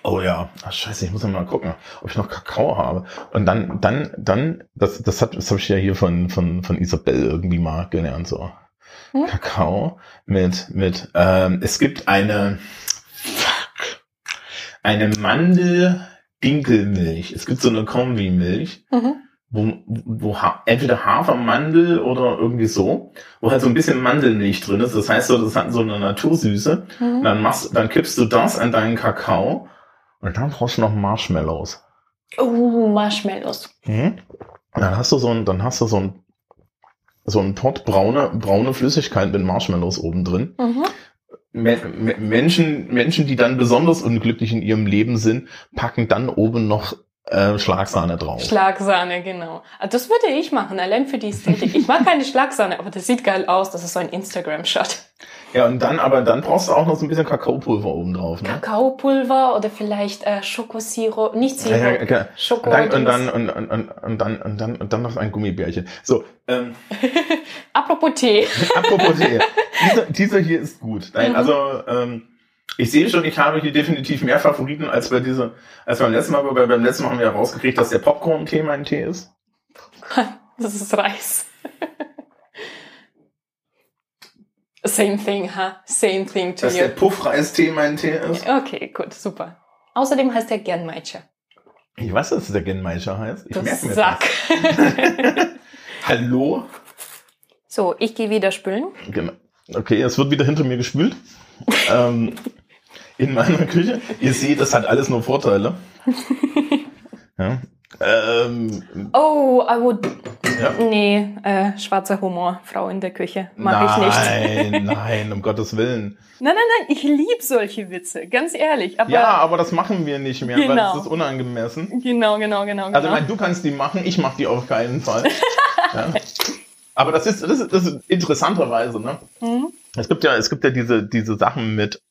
Oh ja, Ach, scheiße, ich muss mal gucken, ob ich noch Kakao habe. Und dann, dann, dann, das, das hat, das habe ich ja hier von, von, von Isabel irgendwie mal gelernt, so. Hm? Kakao mit, mit, ähm, es gibt eine, fuck, eine Mandel-Dinkelmilch. Es gibt so eine Kombi-Milch, Mhm. wo, wo ha entweder Hafermandel oder irgendwie so, wo halt so ein bisschen Mandelmilch drin ist. Das heißt so, das hat so eine Natursüße. Mhm. Dann machst, dann kippst du das an deinen Kakao und dann brauchst du noch Marshmallows. Uh, Marshmallows. Mhm. Dann hast du so ein, dann hast du so ein, so ein Pot braune, braune Flüssigkeit mit Marshmallows oben drin. Mhm. Me Me Menschen, Menschen, die dann besonders unglücklich in ihrem Leben sind, packen dann oben noch äh, Schlagsahne drauf. Schlagsahne, genau. Ah, Das würde ich machen, allein für die Ästhetik. Ich mag keine Schlagsahne, aber das sieht geil aus. Das ist so ein Instagram-Shot. Ja, und dann, aber dann brauchst du auch noch so ein bisschen Kakaopulver oben drauf, ne? Kakaopulver oder vielleicht äh, Schokosirup. Nicht Ja, Sirup. ja, okay. Schoko. Dann, und dann, und, und, und, und dann, und dann, und dann noch ein Gummibärchen. So, ähm, Apropos Tee. Apropos Tee. dieser, dieser hier ist gut. Nein, Mhm. also ähm, ich sehe schon, ich habe hier definitiv mehr Favoriten als bei dieser, als beim letzten Mal, weil beim letzten Mal haben wir herausgekriegt, dass der Popcorn-Tee mein Tee ist. Das ist Reis. Same thing, huh? Same thing to Dass der you. Puffreis-Tee mein Tee ist. Okay, gut, super. Außerdem heißt er Gernmeitscher. Ich weiß, dass der Genmeischer heißt. Ich Das merke mir Sack. das. Hallo? so, ich gehe wieder spülen. Genau. Okay, es wird wieder hinter mir gespült. ähm, in meiner Küche. Ihr seht, das hat alles nur Vorteile. ja. Ähm, Oh, I would. ja. Nee, äh, schwarzer Humor, Frau in der Küche. Mach ich nicht. Nein, nein, um Gottes Willen. Nein, nein, nein, ich liebe solche Witze, ganz ehrlich. Aber Ja, aber das machen wir nicht mehr, weil Genau. das ist unangemessen. Genau, genau, genau. genau. Also ich meine, du kannst die machen, ich mache die auf keinen Fall. ja. Aber das ist, das ist, das ist interessanterweise, ne? Mhm. Es gibt ja, es gibt ja diese, diese Sachen mit,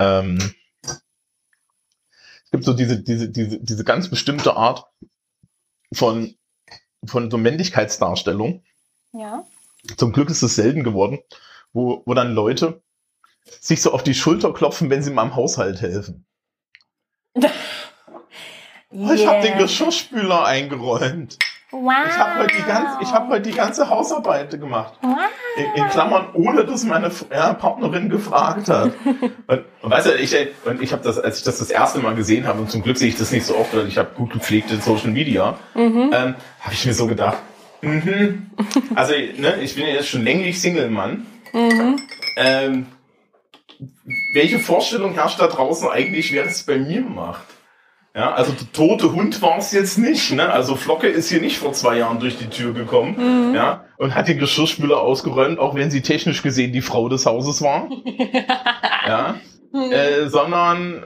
ähm, es gibt so diese, diese, diese, diese ganz bestimmte Art von, von so Männlichkeitsdarstellung. Ja. Zum Glück ist es selten geworden, wo, wo dann Leute sich so auf die Schulter klopfen, wenn sie mal im Haushalt helfen. Oh, Ich habe den Geschirrspüler eingeräumt. Wow. Ich habe heute die ganze, ich habe heute die ganze Hausarbeit gemacht. In, in Klammern, ohne dass meine ja, Partnerin gefragt hat. Und, und weißt du, ich, und ich habe das, als ich das das erste Mal gesehen habe, und zum Glück sehe ich das nicht so oft, weil ich habe gut gepflegte Social Media, Mhm. ähm, habe ich mir so gedacht, mhm. also ne, ich bin ja jetzt schon länglich Single-Mann. Mhm. Ähm, welche Vorstellung herrscht da draußen eigentlich, wer das bei mir macht? Ja, also der tote Hund war es jetzt nicht, ne? Also Flocke ist hier nicht vor zwei Jahren durch die Tür gekommen, ja, und hat den Geschirrspüler ausgeräumt, auch wenn sie technisch gesehen die Frau des Hauses war. ja, äh, sondern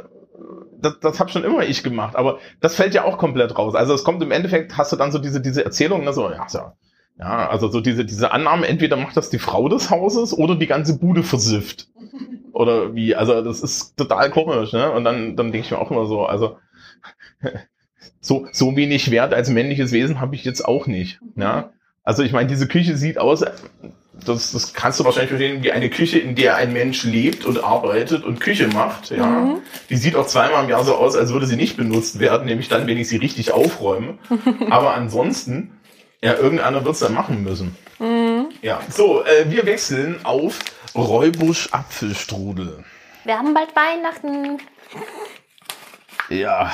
das, das habe schon immer ich gemacht, aber das fällt ja auch komplett raus. Also es kommt im Endeffekt, hast du dann so diese, diese Erzählung, ne, so, ja, so, ja, also so diese, diese Annahme, entweder macht das die Frau des Hauses oder die ganze Bude versifft. Oder wie, also das ist total komisch, ne? Und dann, dann denke ich mir auch immer so, also so, so wenig Wert als männliches Wesen habe ich jetzt auch nicht. Ja? Also ich meine, diese Küche sieht aus, das, das kannst du wahrscheinlich verstehen, wie eine Küche, in der ein Mensch lebt und arbeitet und Küche macht. Ja? Mhm. Die sieht auch zweimal im Jahr so aus, als würde sie nicht benutzt werden, nämlich dann, wenn ich sie richtig aufräume. Aber ansonsten, ja, irgendeiner wird es dann machen müssen. Mhm. Ja, so, äh, wir wechseln auf Räubusch Apfelstrudel. Wir haben bald Weihnachten. Ja.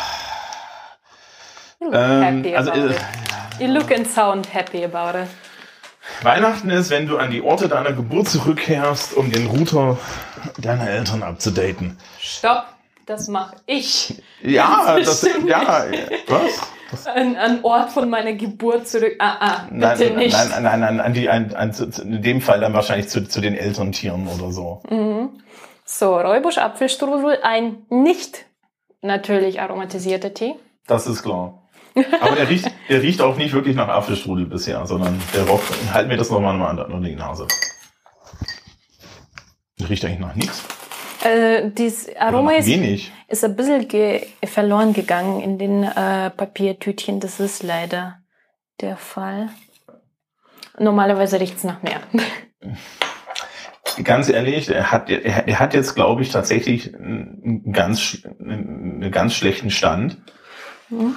You Ähm, happy also, about äh, it. You look and sound happy about it. Weihnachten ist, wenn du an die Orte deiner Geburt zurückkehrst, um den Router deiner Eltern abzudaten. Stopp, das mache ich. Ja, Das das, ja, was? An, an Ort von meiner Geburt zurück. Ah, ah, bitte Nein, nicht. nein, nein, nein, an die, an, an, zu- in dem Fall dann wahrscheinlich zu, zu den Elterntieren oder so. Mhm. So, Räubusch Apfelstrudel, ein nicht natürlich aromatisierter Tee. Das ist klar. Aber der riecht, der riecht auch nicht wirklich nach Apfelstrudel bisher, sondern der roch, halt mir das nochmal mal unter die Nase. Der riecht eigentlich nach nichts. Äh, dieses Aroma ist, wenig. ist ein bisschen ge verloren gegangen in den äh, Papiertütchen. Das ist leider der Fall. Normalerweise riecht's nach mehr. Ganz ehrlich, er hat, er, er hat jetzt, glaube ich, tatsächlich einen ganz, einen ganz schlechten Stand, Mhm.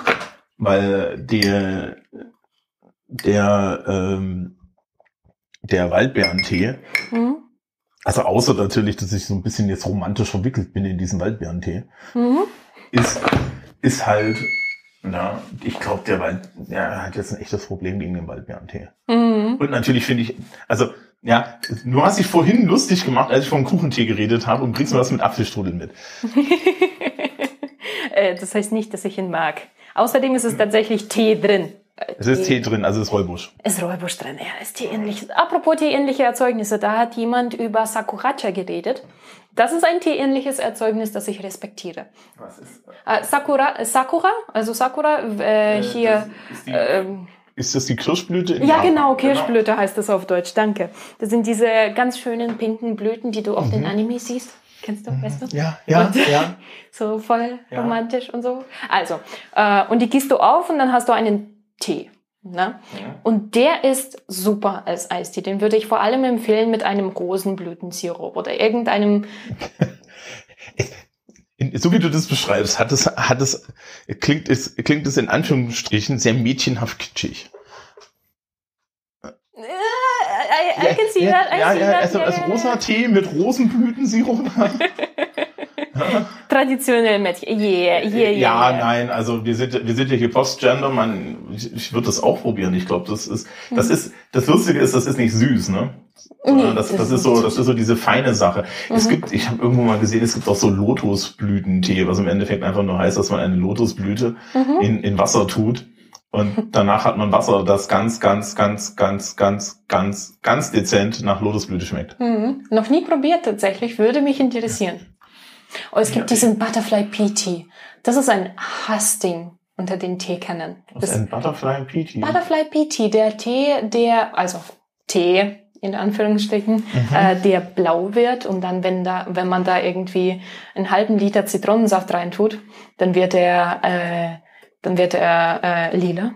Weil der, der, ähm, der Waldbeerentee, Mhm. also außer natürlich, dass ich so ein bisschen jetzt romantisch verwickelt bin in diesen Waldbeerentee, Mhm. ist, ist halt, na, ich glaube, der Wald, der hat jetzt ein echtes Problem gegen den Waldbeerentee. Mhm. Und natürlich finde ich, also, ja, du hast dich vorhin lustig gemacht, als ich vom Kuchentee geredet habe und bringst mir was mit Apfelstrudel mit. äh, das heißt nicht, dass ich ihn mag. Außerdem ist es tatsächlich Tee drin. Äh, Es ist Tee drin, also es ist Räubusch. Ist Räubusch drin, ja, ist teeähnlich. Apropos teeähnliche Erzeugnisse, da hat jemand über Sakuracha geredet. Das ist ein teeähnliches Erzeugnis, das ich respektiere. Was ist, Äh, Sakura, äh, Sakura, also Sakura, äh, hier, ist, die, ähm, ist das die Kirschblüte? in ja Japan? genau, Kirschblüte heißt das auf Deutsch, danke. Das sind diese ganz schönen pinken Blüten, die du auf den Anime siehst. Kennst du, weißt du? Mhm. Ja, ja, Und- ja. So voll Ja. romantisch und so. Also, äh, und die gießt du auf und dann hast du einen Tee. Ne? Und der ist super als Eistee. Den würde ich vor allem empfehlen mit einem Rosenblütensirup oder irgendeinem. In- So wie du das beschreibst, hat es, hat es, klingt es, klingt es in Anführungsstrichen sehr mädchenhaft kitschig. Äh, I, I can see that. I ja, see ja, that. also, also rosa Tee mit Rosenblütensirup. Traditionell Mädchen. Yeah, yeah, yeah. ja, yeah. nein, also wir sind, wir sind ja hier Postgender, man, ich, ich würde das auch probieren. Ich glaube, das ist, das ist, das Lustige ist, das ist nicht süß, ne? Nee, das, das das, ist so, das ist so diese feine Sache. Es Mhm. gibt, ich habe irgendwo mal gesehen, es gibt auch so Lotusblütentee, was im Endeffekt einfach nur heißt, dass man eine Lotusblüte Mhm. in, in Wasser tut. Und danach hat man Wasser, das ganz, ganz, ganz, ganz, ganz, ganz, ganz dezent nach Lotusblüte schmeckt. Mhm. Noch nie probiert tatsächlich, würde mich interessieren. Oh, es gibt Ja. diesen Butterfly PT. Das ist ein Hassding unter den Teekennern. Was ist ein Butterfly Peachy? Butterfly PT, der Tee, der, also Tee in Anführungsstrichen, Mhm. äh, der blau wird und dann, wenn da, wenn man da irgendwie einen halben Liter Zitronensaft reintut, dann wird er, äh, dann wird er äh, lila.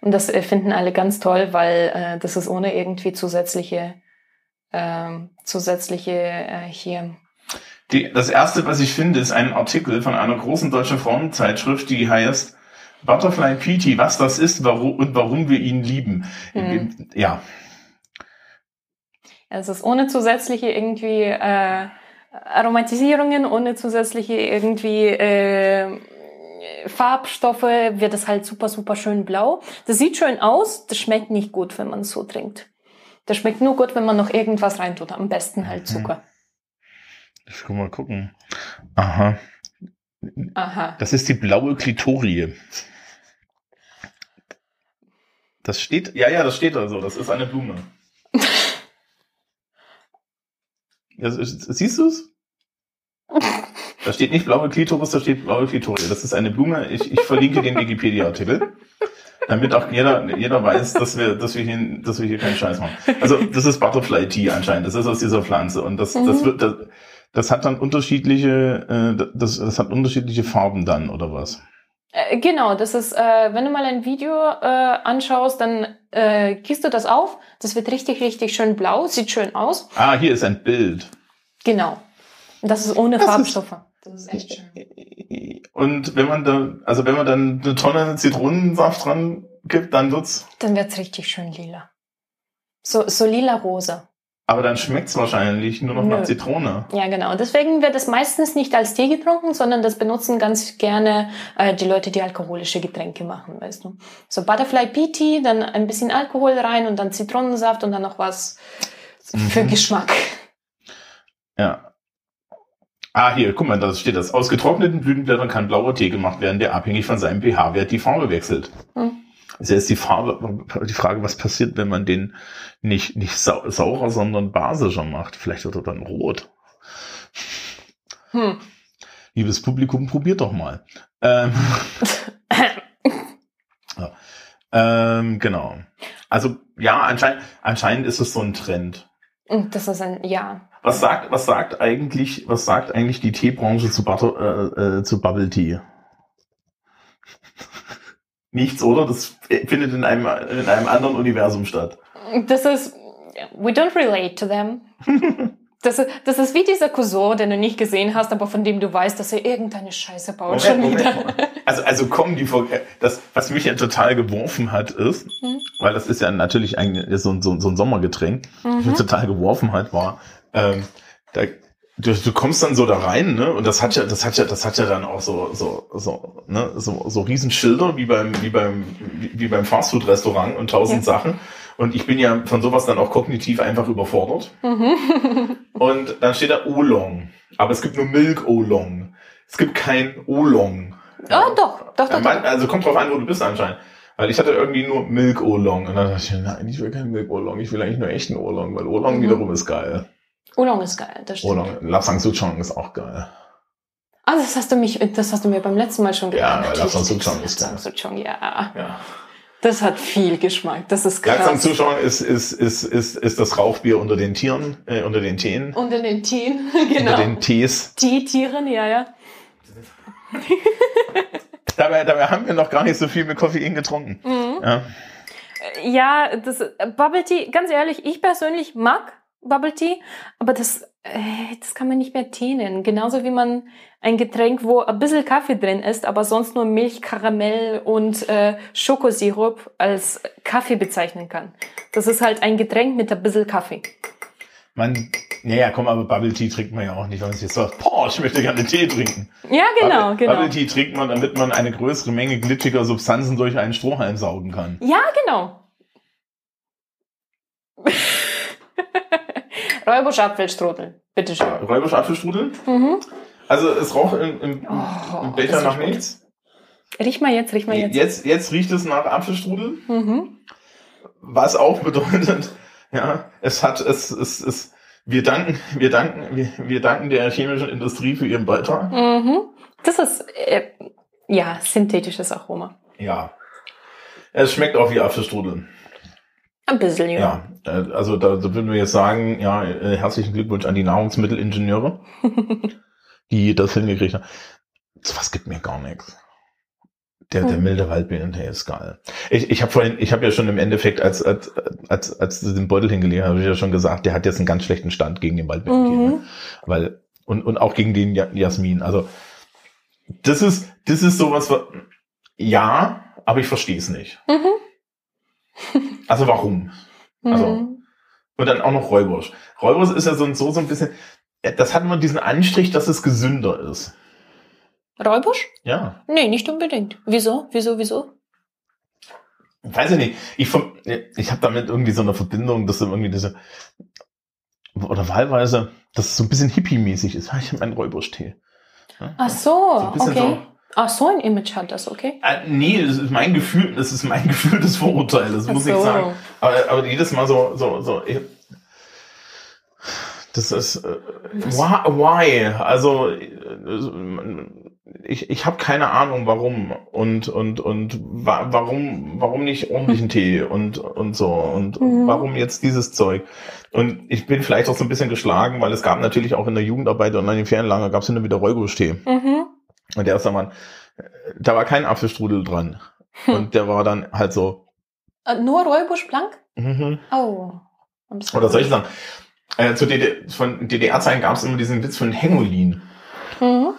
Und das äh, finden alle ganz toll, weil äh, das ist ohne irgendwie zusätzliche, ähm, zusätzliche äh, hier. Die, das erste, was ich finde, ist ein Artikel von einer großen deutschen Frauenzeitschrift, die heißt Butterfly Peachy, was das ist warum, und warum wir ihn lieben. Mhm. Ja, Es ist ohne zusätzliche irgendwie äh, Aromatisierungen, ohne zusätzliche irgendwie äh, Farbstoffe wird es halt super, super schön blau. Das sieht schön aus, das schmeckt nicht gut, wenn man es so trinkt. Das schmeckt nur gut, wenn man noch irgendwas reintut. Am besten halt Zucker. ich guck mal gucken. Aha, Aha. das ist die blaue Klitorie. Das steht, ja, ja, das steht also, das ist eine Blume. Das ist, siehst du es? Da steht nicht blaue Klitoris, da steht blaue Klitorie. Das ist eine Blume. Ich, ich verlinke den Wikipedia-Artikel, damit auch jeder, jeder weiß, dass wir, dass wir hier, dass wir hier keinen Scheiß machen. Also, das ist Butterfly Tea anscheinend. Das ist aus dieser Pflanze. Und das, das Mhm. wird, das, das hat dann unterschiedliche, äh, das, das hat unterschiedliche Farben dann, oder was? Äh, genau, das ist, äh, wenn du mal ein Video äh, anschaust, dann äh, gießt du das auf. Das wird richtig, richtig schön blau, sieht schön aus. Ah, hier ist ein Bild. Genau. Das ist ohne Das ist- Farbstoffe. Das ist echt schön. Und wenn man da, also wenn man dann eine Tonne Zitronensaft dran gibt, dann wird's, Dann wird's richtig schön lila. So, so lila-rosa. Aber dann schmeckt's wahrscheinlich nur noch Nö. nach Zitrone. Ja, genau. Deswegen wird es meistens nicht als Tee getrunken, sondern das benutzen ganz gerne äh, die Leute, die alkoholische Getränke machen, weißt du. So Butterfly Pea Tea, dann ein bisschen Alkohol rein und dann Zitronensaft und dann noch was für Mhm. Geschmack. Ja. Ah, hier, guck mal, da steht das. Aus getrockneten Blütenblättern kann blauer Tee gemacht werden, der abhängig von seinem pH-Wert die Farbe wechselt. Hm. Ist jetzt die Farbe, die Frage, was passiert, wenn man den nicht, nicht sau saurer, sondern basischer macht? Vielleicht wird er dann rot. Hm. Liebes Publikum, probiert doch mal. Ähm, ja. ähm, genau. Also, ja, anscheinend, anscheinend ist es so ein Trend. Das ist ein, ja. Was sagt, was sagt eigentlich, was sagt eigentlich die Teebranche zu, Butter, äh, äh, zu Bubble Tea? Nichts, oder? Das findet in einem, in einem anderen Universum statt. Das ist, we don't relate to them. Das ist, das ist wie dieser Cousin, den du nicht gesehen hast, aber von dem du weißt, dass er irgendeine Scheiße baut schon wieder. Also, also kommen die vor, das, was mich ja total geworfen hat, ist, Hm. weil das ist ja natürlich ein, so, ein- so, ein- so ein Sommergetränk, was mich Mhm. total geworfen hat, war, ähm, da, du, du kommst dann so da rein, ne, und das hat ja, das hat ja, das hat ja dann auch so, so, so, ne, so, so Riesenschilder wie beim, wie beim, wie, wie beim Fastfood-Restaurant und tausend Ja. Sachen. Und ich bin ja von sowas dann auch kognitiv einfach überfordert. Mhm. Und dann steht da Oolong. Aber es gibt nur Milk Oolong. Es gibt kein Oolong. Ah, doch, doch, Ja, doch, man, doch. also kommt drauf an, wo du bist anscheinend. Weil ich hatte irgendwie nur Milk Oolong. Und dann dachte ich, nein, ich will keinen Milk Oolong. Ich will eigentlich nur echten Oolong, weil Oolong Mhm. wiederum ist geil. Oolong ist geil, das stimmt. Oolong, Lapsang Souchong ist auch geil. Ah, das hast du mich, das hast du mir beim letzten Mal schon Ja, gesagt. Lapsang Souchong ist Lapsang geil. Souchong, ja. Ja. Das hat viel Geschmack, das ist Lapsang krass. Souchong ist, ist, ist, ist, ist das Rauchbier unter den Tieren, äh, unter den Teen, Unter den Teen, unter genau. den Tees. Teetieren, ja, ja. Dabei, dabei haben wir noch gar nicht so viel mit Koffein getrunken. Mhm. Ja. Ja, das äh, Bubble Tea, ganz ehrlich, ich persönlich mag Bubble Tea, aber das, äh, das kann man nicht mehr Tee nennen. Genauso wie man ein Getränk, wo ein bisschen Kaffee drin ist, aber sonst nur Milch, Karamell und äh, Schokosirup als Kaffee bezeichnen kann. Das ist halt ein Getränk mit ein bisschen Kaffee. Man, naja, komm, aber Bubble Tea trinkt man ja auch nicht, wenn man sich sagt, boah, ich möchte gerne Tee trinken. Ja, genau, Bubble, genau. Bubble Tea trinkt man, damit man eine größere Menge glitschiger Substanzen durch einen Strohhalm saugen kann. Ja, genau. Räubusch Apfelstrudel, bitteschön. Räubisch Apfelstrudel? Mhm. Also es roch im, im, Oh, im Becher nach nichts. Riech mal jetzt, riech mal jetzt. Jetzt, jetzt riecht es nach Apfelstrudel, Mhm. was auch bedeutet, ja, es hat, es, es, es, wir danken, wir danken, wir, wir danken der chemischen Industrie für ihren Beitrag. Mhm. Das ist, äh, ja, synthetisches Aroma. Ja. Es schmeckt auch wie Apfelstrudel. Ein bisschen, ja. Ja, also da, da würden wir jetzt sagen, ja, äh, herzlichen Glückwunsch an die Nahrungsmittelingenieure, die das hingekriegt haben. Was gibt mir gar nichts. Der, der Hm. milde Waldbeerentee ist geil. Ich, ich habe vorhin, ich habe ja schon im Endeffekt, als, als, als, als du den Beutel hingelegt hast, habe ich ja schon gesagt, der hat jetzt einen ganz schlechten Stand gegen den Waldbeerentee. Ne? Mhm. Weil, und, und auch gegen den Ja- Jasmin. Also, das ist, das ist sowas, wa- ja, aber ich verstehe es nicht. Mhm. Also warum? Also- Mhm. Und dann auch noch Räubusch. Räubusch ist ja so, so, so ein bisschen, das hat immer diesen Anstrich, dass es gesünder ist. Räubusch? Ja. Nee, nicht unbedingt. Wieso? Wieso, wieso? Weiß ich nicht. Ich, ich habe damit irgendwie so eine Verbindung, dass irgendwie diese, oder wahlweise, dass es so ein bisschen hippie-mäßig ist. Ich habe einen Räubusch-Tee. Ja. Ach so, So ein bisschen okay. Ach, so ein Image hat das, okay. Äh, nee, das ist mein Gefühl, das ist mein gefühltes Vorurteil, das Ach muss ich so. sagen. Aber, aber jedes Mal so, so, so, ich, das ist, äh, why? Also, äh, ich, ich habe keine Ahnung, warum und, und, und wa warum, warum nicht ordentlichen Tee und, und so und Mhm. warum jetzt dieses Zeug? Und ich bin vielleicht auch so ein bisschen geschlagen, weil es gab natürlich auch in der Jugendarbeit und an den Ferienlager gab es immer wieder Räubusch-Tee. Mhm. Und der erste Mann, da war kein Apfelstrudel dran. Hm. Und der war dann halt so, Äh, Nur Räubusch blank? mhm. Oh. Oder solche Sachen. Äh, zu DD von DDR-Zeiten gab es immer diesen Witz von Hengolin. Mhm.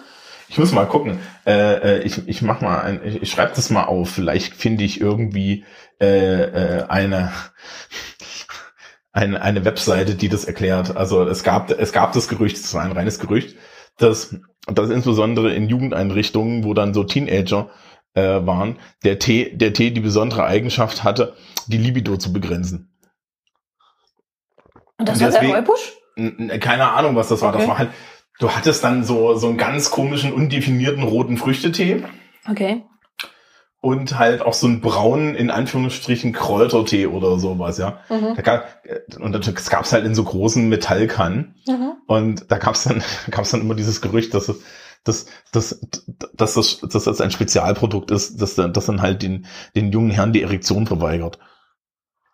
Ich muss mal gucken. Äh, äh, ich, ich mach mal ein, ich, ich schreibe das mal auf. Vielleicht finde ich irgendwie äh, äh, eine eine, eine Webseite, die das erklärt. Also es gab, es gab das Gerücht, es war ein reines Gerücht, dass, dass insbesondere in Jugendeinrichtungen, wo dann so Teenager äh, waren, der Tee, der Tee die besondere Eigenschaft hatte, die Libido zu begrenzen. Und das Und war der deswegen- Räubusch? Keine Ahnung, was das war. Das Okay. war halt, du hattest dann so, so einen ganz komischen, undefinierten roten Früchtetee Okay. Und halt auch so einen braunen, in Anführungsstrichen, Kräutertee oder sowas, ja. Mhm. Da gab, und das gab's halt in so großen Metallkannen. Mhm. Und da gab's dann, gab's dann immer dieses Gerücht, dass es, dass, dass, dass, das, dass das ein Spezialprodukt ist, dass, dann- das dann halt den, den jungen Herren die Erektion verweigert.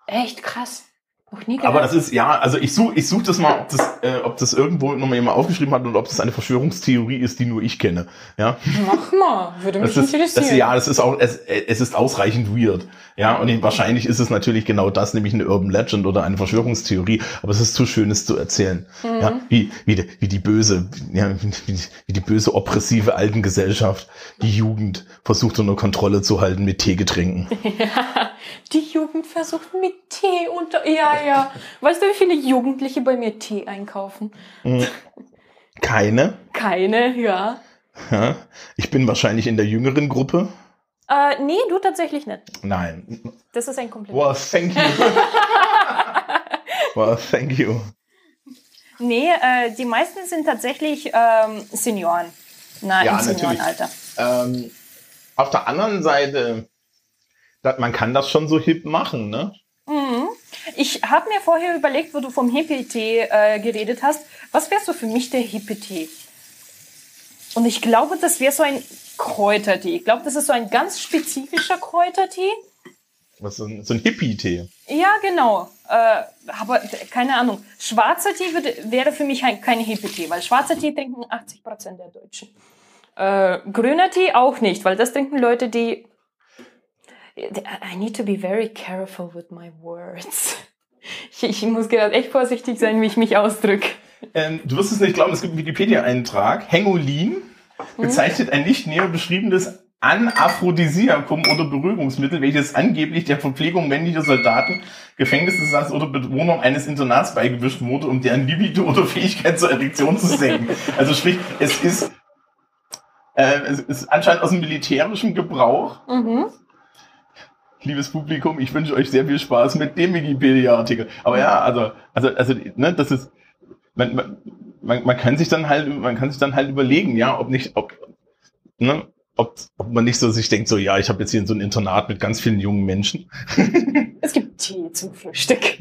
Echt krass. Noch nie gehört. Aber das ist, ja, also ich suche ich such das mal, ob das, äh, ob das irgendwo nochmal jemand aufgeschrieben hat oder ob das eine Verschwörungstheorie ist, die nur ich kenne. Ja, Mach mal, würde mich das ist, interessieren. das, ja, das ist auch, es, es ist ausreichend weird. Ja, und wahrscheinlich ist es natürlich genau das, nämlich eine Urban Legend oder eine Verschwörungstheorie, aber es ist zu schön, es zu erzählen. Mhm. Ja, wie, wie, die, wie die böse, ja, wie, wie die böse oppressive alten Gesellschaft, die Jugend versucht unter Kontrolle zu halten mit Teegetränken. Ja, die Jugend versucht mit Tee unter. Ja, ja. Weißt du, wie viele Jugendliche bei mir Tee einkaufen? Keine. Keine, ja. Ja, ich bin wahrscheinlich in der jüngeren Gruppe. Äh, nee, du tatsächlich nicht. Nein. Das ist ein Kompliment. Well, thank you. well, thank you. Nee, äh, die meisten sind tatsächlich ähm, Senioren. Na, Ja, im. Seniorenalter. Ähm, auf der anderen Seite, man kann das schon so hip machen, ne? Mhm. Ich habe mir vorher überlegt, wo du vom Hippie-Tee äh, geredet hast, was wäre so für mich der Hippie-Tee? Und ich glaube, das wäre so ein Kräutertee. Ich glaube, das ist so ein ganz spezifischer Kräutertee. Was so ein, so ein Hippie-Tee. Ja, genau. Äh, aber keine Ahnung. Schwarzer Tee würde, wäre für mich ein, kein Hippie-Tee, weil schwarzer Tee trinken 80 Prozent der Deutschen. Äh, grüner Tee auch nicht, weil das trinken Leute, die. I need to be very careful with my words. Ich, ich muss gerade echt vorsichtig sein, wie ich mich ausdrücke. Ähm, du wirst es nicht glauben, es gibt einen Wikipedia-Eintrag. Hengolin bezeichnet ein nicht näher beschriebenes Anaphrodisiakum oder Beruhigungsmittel, welches angeblich der Verpflegung männlicher Soldaten, Gefängnisinsassen oder Bewohner eines Internats beigewischt wurde, um deren Libido oder Fähigkeit zur Erektion zu senken. Also sprich, es ist, äh, es ist anscheinend aus dem militärischen Gebrauch. Mhm. Liebes Publikum, ich wünsche euch sehr viel Spaß mit dem Wikipedia-Artikel. Aber ja, also, also, also, ne, das ist, man, man, man, man kann sich dann halt, man kann sich dann halt überlegen, ja, ob nicht, ob, ne, ob, ob man nicht so sich denkt, so, ja, ich habe jetzt hier so ein Internat mit ganz vielen jungen Menschen. Es gibt Tee zum Frühstück.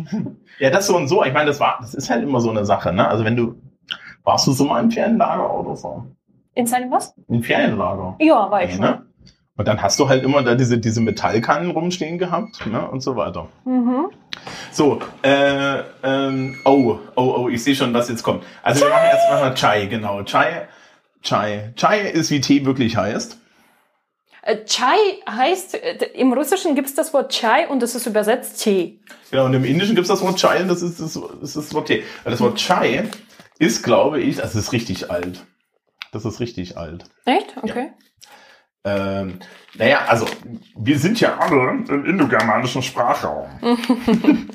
Ja, das so und so. Ich meine, das war, das ist halt immer so eine Sache, ne? Also wenn du, warst du so mal im Ferienlager oder so? In seinem was? Im Ferienlager. Ja, war ich schon. Ne? Und dann hast du halt immer da diese, diese Metallkannen rumstehen gehabt, ne? Und so weiter. Mhm. So, äh, ähm, oh, oh, oh, ich sehe schon, was jetzt kommt. Also wir machen erst mal Chai, genau. Chai, Chai. Chai ist wie Tee wirklich heißt. Äh, Chai heißt, äh, im Russischen gibt es das Wort Chai und das ist übersetzt Tee. Genau, und im Indischen gibt es das Wort Chai und das ist das, das, ist das Wort Tee. Weil das Wort Chai ist, glaube ich, das ist richtig alt. Das ist richtig alt. Echt? Okay. Ähm, naja, also wir sind ja alle im indogermanischen Sprachraum.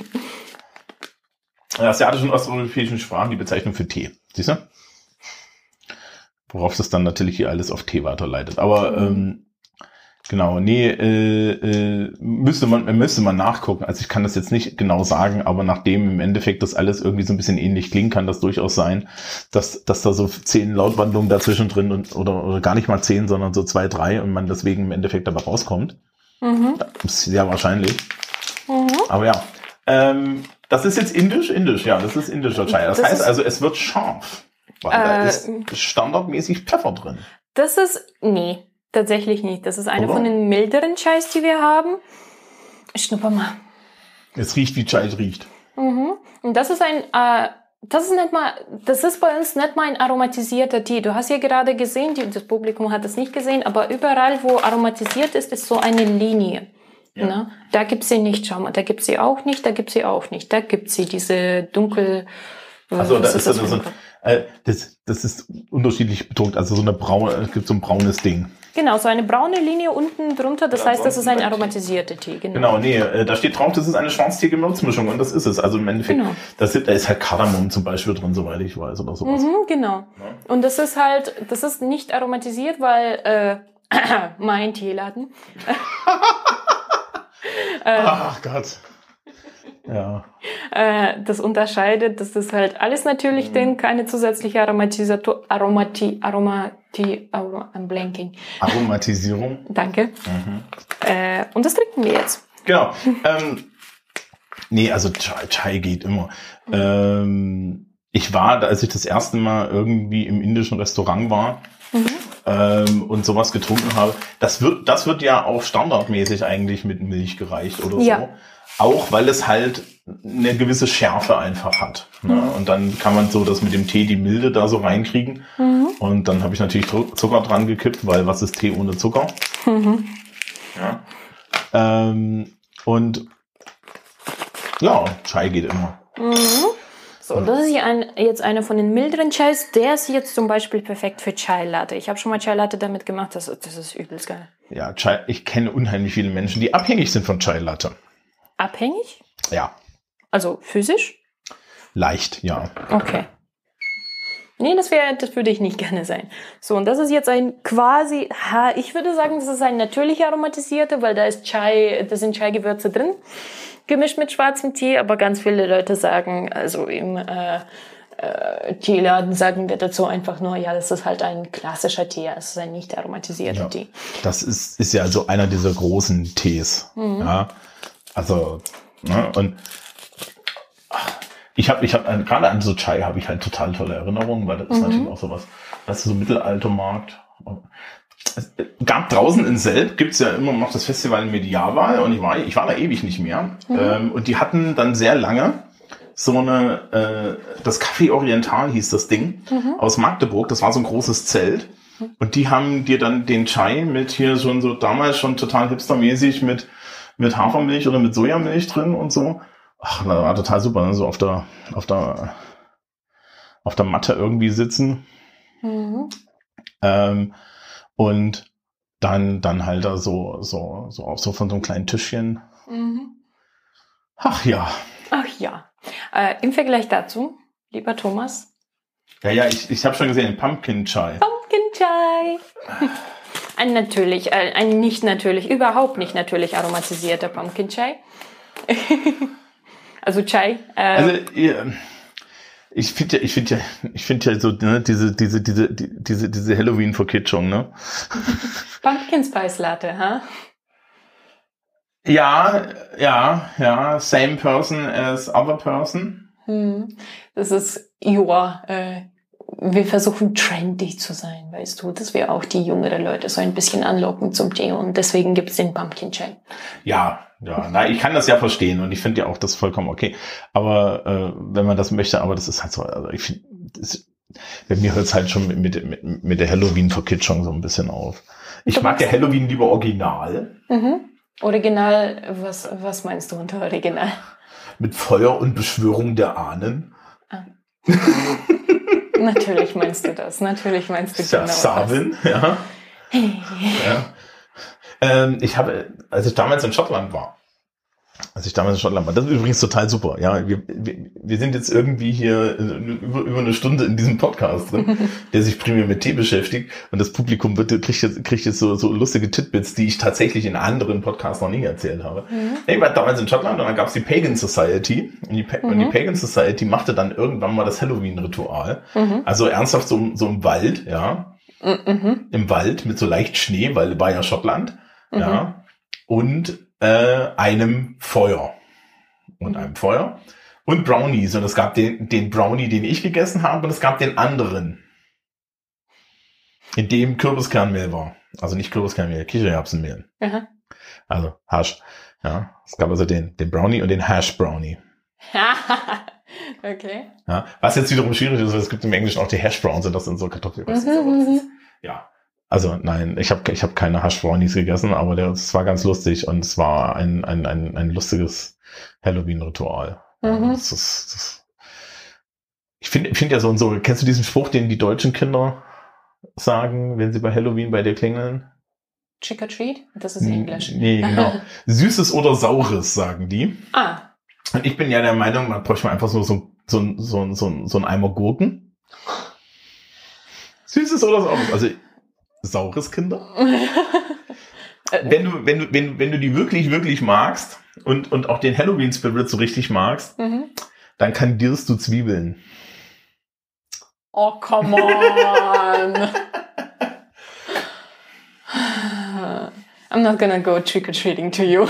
Asiatischen und osteuropäischen Sprachen die Bezeichnung für Tee. Siehst du? Worauf das dann natürlich hier alles auf Tee weiterleitet. Aber ähm, genau, nee, äh, äh, müsste man müsste man nachgucken. Also ich kann das jetzt nicht genau sagen, aber nachdem im Endeffekt das alles irgendwie so ein bisschen ähnlich klingt, kann das durchaus sein, dass, dass da so zehn Lautwandlungen dazwischen drin und oder, oder gar nicht mal zehn, sondern so zwei, drei und man deswegen im Endeffekt dabei rauskommt. Mhm. Sehr wahrscheinlich. Mhm. Aber ja. Ähm, das ist jetzt indisch, indisch, ja, das ist indischer Chai. Das, Das heißt also, es wird scharf. Weil da Äh, ist standardmäßig Pfeffer drin. Das ist, nee, tatsächlich nicht. Das ist eine Oder? von den milderen Chais, die wir haben. Schnupper mal. Es riecht wie Chai riecht. Mhm. Und das ist ein, äh, das ist nicht mal, das ist bei uns nicht mal ein aromatisierter Tee. Du hast ja gerade gesehen, die, das Publikum hat das nicht gesehen, aber überall, wo aromatisiert ist, ist so eine Linie. Ja. Ne? Da gibt's sie nicht, schau mal, da gibt's sie auch nicht, da gibt's sie auch nicht, da gibt's sie diese dunkel, Also da ist, das, für so, ein- äh, das, das ist unterschiedlich betont. Also so eine braune, es gibt so ein braunes Ding. Genau, so eine braune Linie unten drunter, das Ja, heißt, das ist ein aromatisierter Tee. Genau. Genau, nee, äh, da steht drauf, das ist eine Schwarztee-Gewürzmischung und das ist es. Also im Endeffekt, Genau. das da ist halt Kardamom zum Beispiel drin, soweit ich weiß, oder sowas. Mhm, genau. Und das ist halt, das ist nicht aromatisiert, weil äh, mein Teeladen. Ach Gott. Ja. Äh, das unterscheidet, dass das halt alles natürlich Mhm. drin, keine zusätzliche Aromatisator, Aromati, Aromati, Aroma, I'm blanking. Aromatisierung. Danke. Mhm. Äh, und das trinken wir jetzt. Genau. Ähm, nee, also Chai, Chai geht immer. Ähm, ich war, als ich das erste Mal irgendwie im indischen Restaurant war ähm, und sowas getrunken habe, das wird, das wird ja auch standardmäßig eigentlich mit Milch gereicht oder Ja. so. Auch weil es halt eine gewisse Schärfe einfach hat. Ne? Und dann kann man so das mit dem Tee die Milde da so reinkriegen. Und dann habe ich natürlich Zucker dran gekippt, weil was ist Tee ohne Zucker? Ja. Ähm, und ja, Chai geht immer. So, das ist hier ein, jetzt einer von den milderen Chais. Der ist jetzt zum Beispiel perfekt für Chai Latte. Ich habe schon mal Chai Latte damit gemacht. Das, das ist übelst geil. Ja, Chai, ich kenne unheimlich viele Menschen, die abhängig sind von Chai Latte. Abhängig? Ja, Also physisch? leicht, ja. Okay. Nee, das wäre, das würde ich nicht gerne sein. So, und das ist jetzt ein quasi, ha, ich würde sagen, das ist ein natürlich aromatisierter, weil da ist Chai, da sind Chai-Gewürze drin, gemischt mit schwarzem Tee, aber ganz viele Leute sagen, also im äh, äh, Teeladen sagen wir dazu einfach nur, ja, das ist halt ein klassischer Tee, es ist ein nicht aromatisierter Ja. Tee. Das ist, ist ja so einer dieser großen Tees. Ja, also, ne, und ach, ich habe, ich habe gerade an so Chai habe ich halt total tolle Erinnerungen, weil das ist natürlich auch sowas, das ist so Mittelaltermarkt. Es gab draußen in Selb gibt's ja immer noch das Festival Mediaval und ich war, ich war da ewig nicht mehr. Ähm, und die hatten dann sehr lange so eine, äh, das Café Oriental hieß das Ding, aus Magdeburg. Das war so ein großes Zelt. Und die haben dir dann den Chai mit hier schon so damals schon total hipstermäßig mit, mit Hafermilch oder mit Sojamilch drin und so. Ach, das war total super, ne? so auf der, auf der, auf der Matte irgendwie sitzen. Mhm. Ähm, und dann, dann halt da so, so, so auf so von so einem kleinen Tischchen. Mhm. Ach ja. Ach ja. Äh, Im Vergleich dazu, lieber Thomas, Ja, ja, ich, ich habe schon gesehen, Pumpkin Chai. Pumpkin Chai. Ein natürlich, äh, ein nicht natürlich, überhaupt nicht natürlich aromatisierter Pumpkin Chai. also Chai. Äh, Also, ihr, ich finde ja, ich finde ja, ich finde ja so, ne, diese, diese, diese, die- diese, diese Halloween-Verkitschung, ne? Pumpkin Spice Latte, ha? Ja, ja, ja, same person as other person. Hm. Das ist, ja, äh, wir versuchen trendy zu sein, weißt du, dass wir auch die jüngeren Leute so ein bisschen anlocken zum Tee und deswegen gibt's den Pumpkin Chai. Ja, ja, na, ich kann das ja verstehen und ich finde ja auch das vollkommen okay. Aber äh, wenn man das möchte, aber das ist halt so, also ich finde, bei mir hört es halt schon mit, mit, mit, mit der Halloween-Verkitschung so ein bisschen auf. Ich Du mag ja Halloween lieber original, Mhm. Original, was, was meinst du unter Original? mit Feuer und Beschwörung der Ahnen. Natürlich meinst du das, natürlich meinst du Ist ja genau das. Savin, ja. ja. Ähm, ich habe, als ich damals in Schottland war, als ich damals in Schottland war, das ist übrigens total super, ja, wir, wir, wir sind jetzt irgendwie hier äh, über, über eine Stunde in diesem Podcast drin, der sich primär mit Tee beschäftigt. Und das Publikum wird, kriegt jetzt, kriegt jetzt so, so lustige Titbits, die ich tatsächlich in anderen Podcasts noch nie erzählt habe. Ich war damals in Schottland und dann gab es die Pagan Society. Und die, Pa- und die Pagan Society machte dann irgendwann mal das Halloween-Ritual, Mhm. also ernsthaft so, so im Wald, ja, Mhm. im Wald mit so leicht Schnee, weil war ja Schottland, ja, und äh, einem Feuer. Und einem Feuer. Und Brownies. Und es gab den den Brownie, den ich gegessen habe und es gab den anderen, in dem Kürbiskernmehl war, also nicht Kürbiskernmehl, Kichererbsenmehl, Aha. also Hasch, ja, es gab also den den Brownie und den Hash Brownie. okay. Ja, was jetzt wiederum schwierig ist, weil es gibt im Englischen auch die Hash Browns und das sind so Kartoffeln. Mhm, Ja. Also nein, ich habe ich hab keine Hash Brownies gegessen, aber es war ganz lustig und es war ein, ein, ein, ein lustiges Halloween-Ritual. Mhm. Das ist, das ich finde ich finde ja so und so, kennst du diesen Spruch, den die deutschen Kinder sagen, wenn sie bei Halloween bei dir klingeln? Trick or Treat? Das ist Englisch. Nee, genau. Süßes oder Saures, sagen die. Ah, Und ich bin ja der Meinung, man bräuchte mal einfach so, so, so, so, so, so ein Eimer Gurken. Süßes oder Saures? Also, saures Kinder? Wenn du, wenn du, wenn, wenn du die wirklich, wirklich magst und, und auch den Halloween Spirit so richtig magst, mhm. dann kandierst du Zwiebeln. Oh, come on. I'm not gonna go trick-or-treating to you.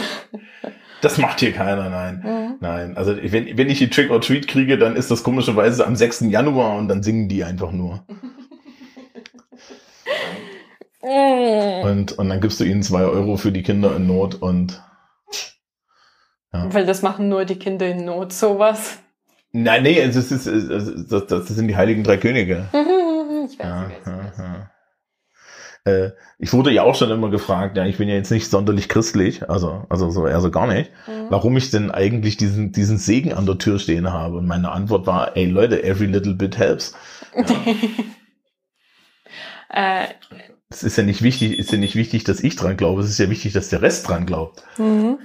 Das macht hier keiner, nein. Mhm. Nein, also wenn, wenn ich die Trick or Treat kriege, dann ist das komischerweise am 6. Januar und dann singen die einfach nur. Mm. Und, und dann gibst du ihnen zwei Euro für die Kinder in Not und Weil das machen nur die Kinder in Not, sowas. nein, nee, es ist, das, das sind die heiligen drei Könige. Ich weiß, Ja, ich weiß, ich ja, weiß. ja. Äh, ich wurde ja auch schon immer gefragt, ja, ich bin ja jetzt nicht sonderlich christlich, also, also so eher so gar nicht, Mhm. warum ich denn eigentlich diesen, diesen Segen an der Tür stehen habe. Und meine Antwort war, ey Leute, every little bit helps. Äh, Es ist ja nicht wichtig, ist ja nicht wichtig, dass ich dran glaube, es ist ja wichtig, dass der Rest dran glaubt. mhm.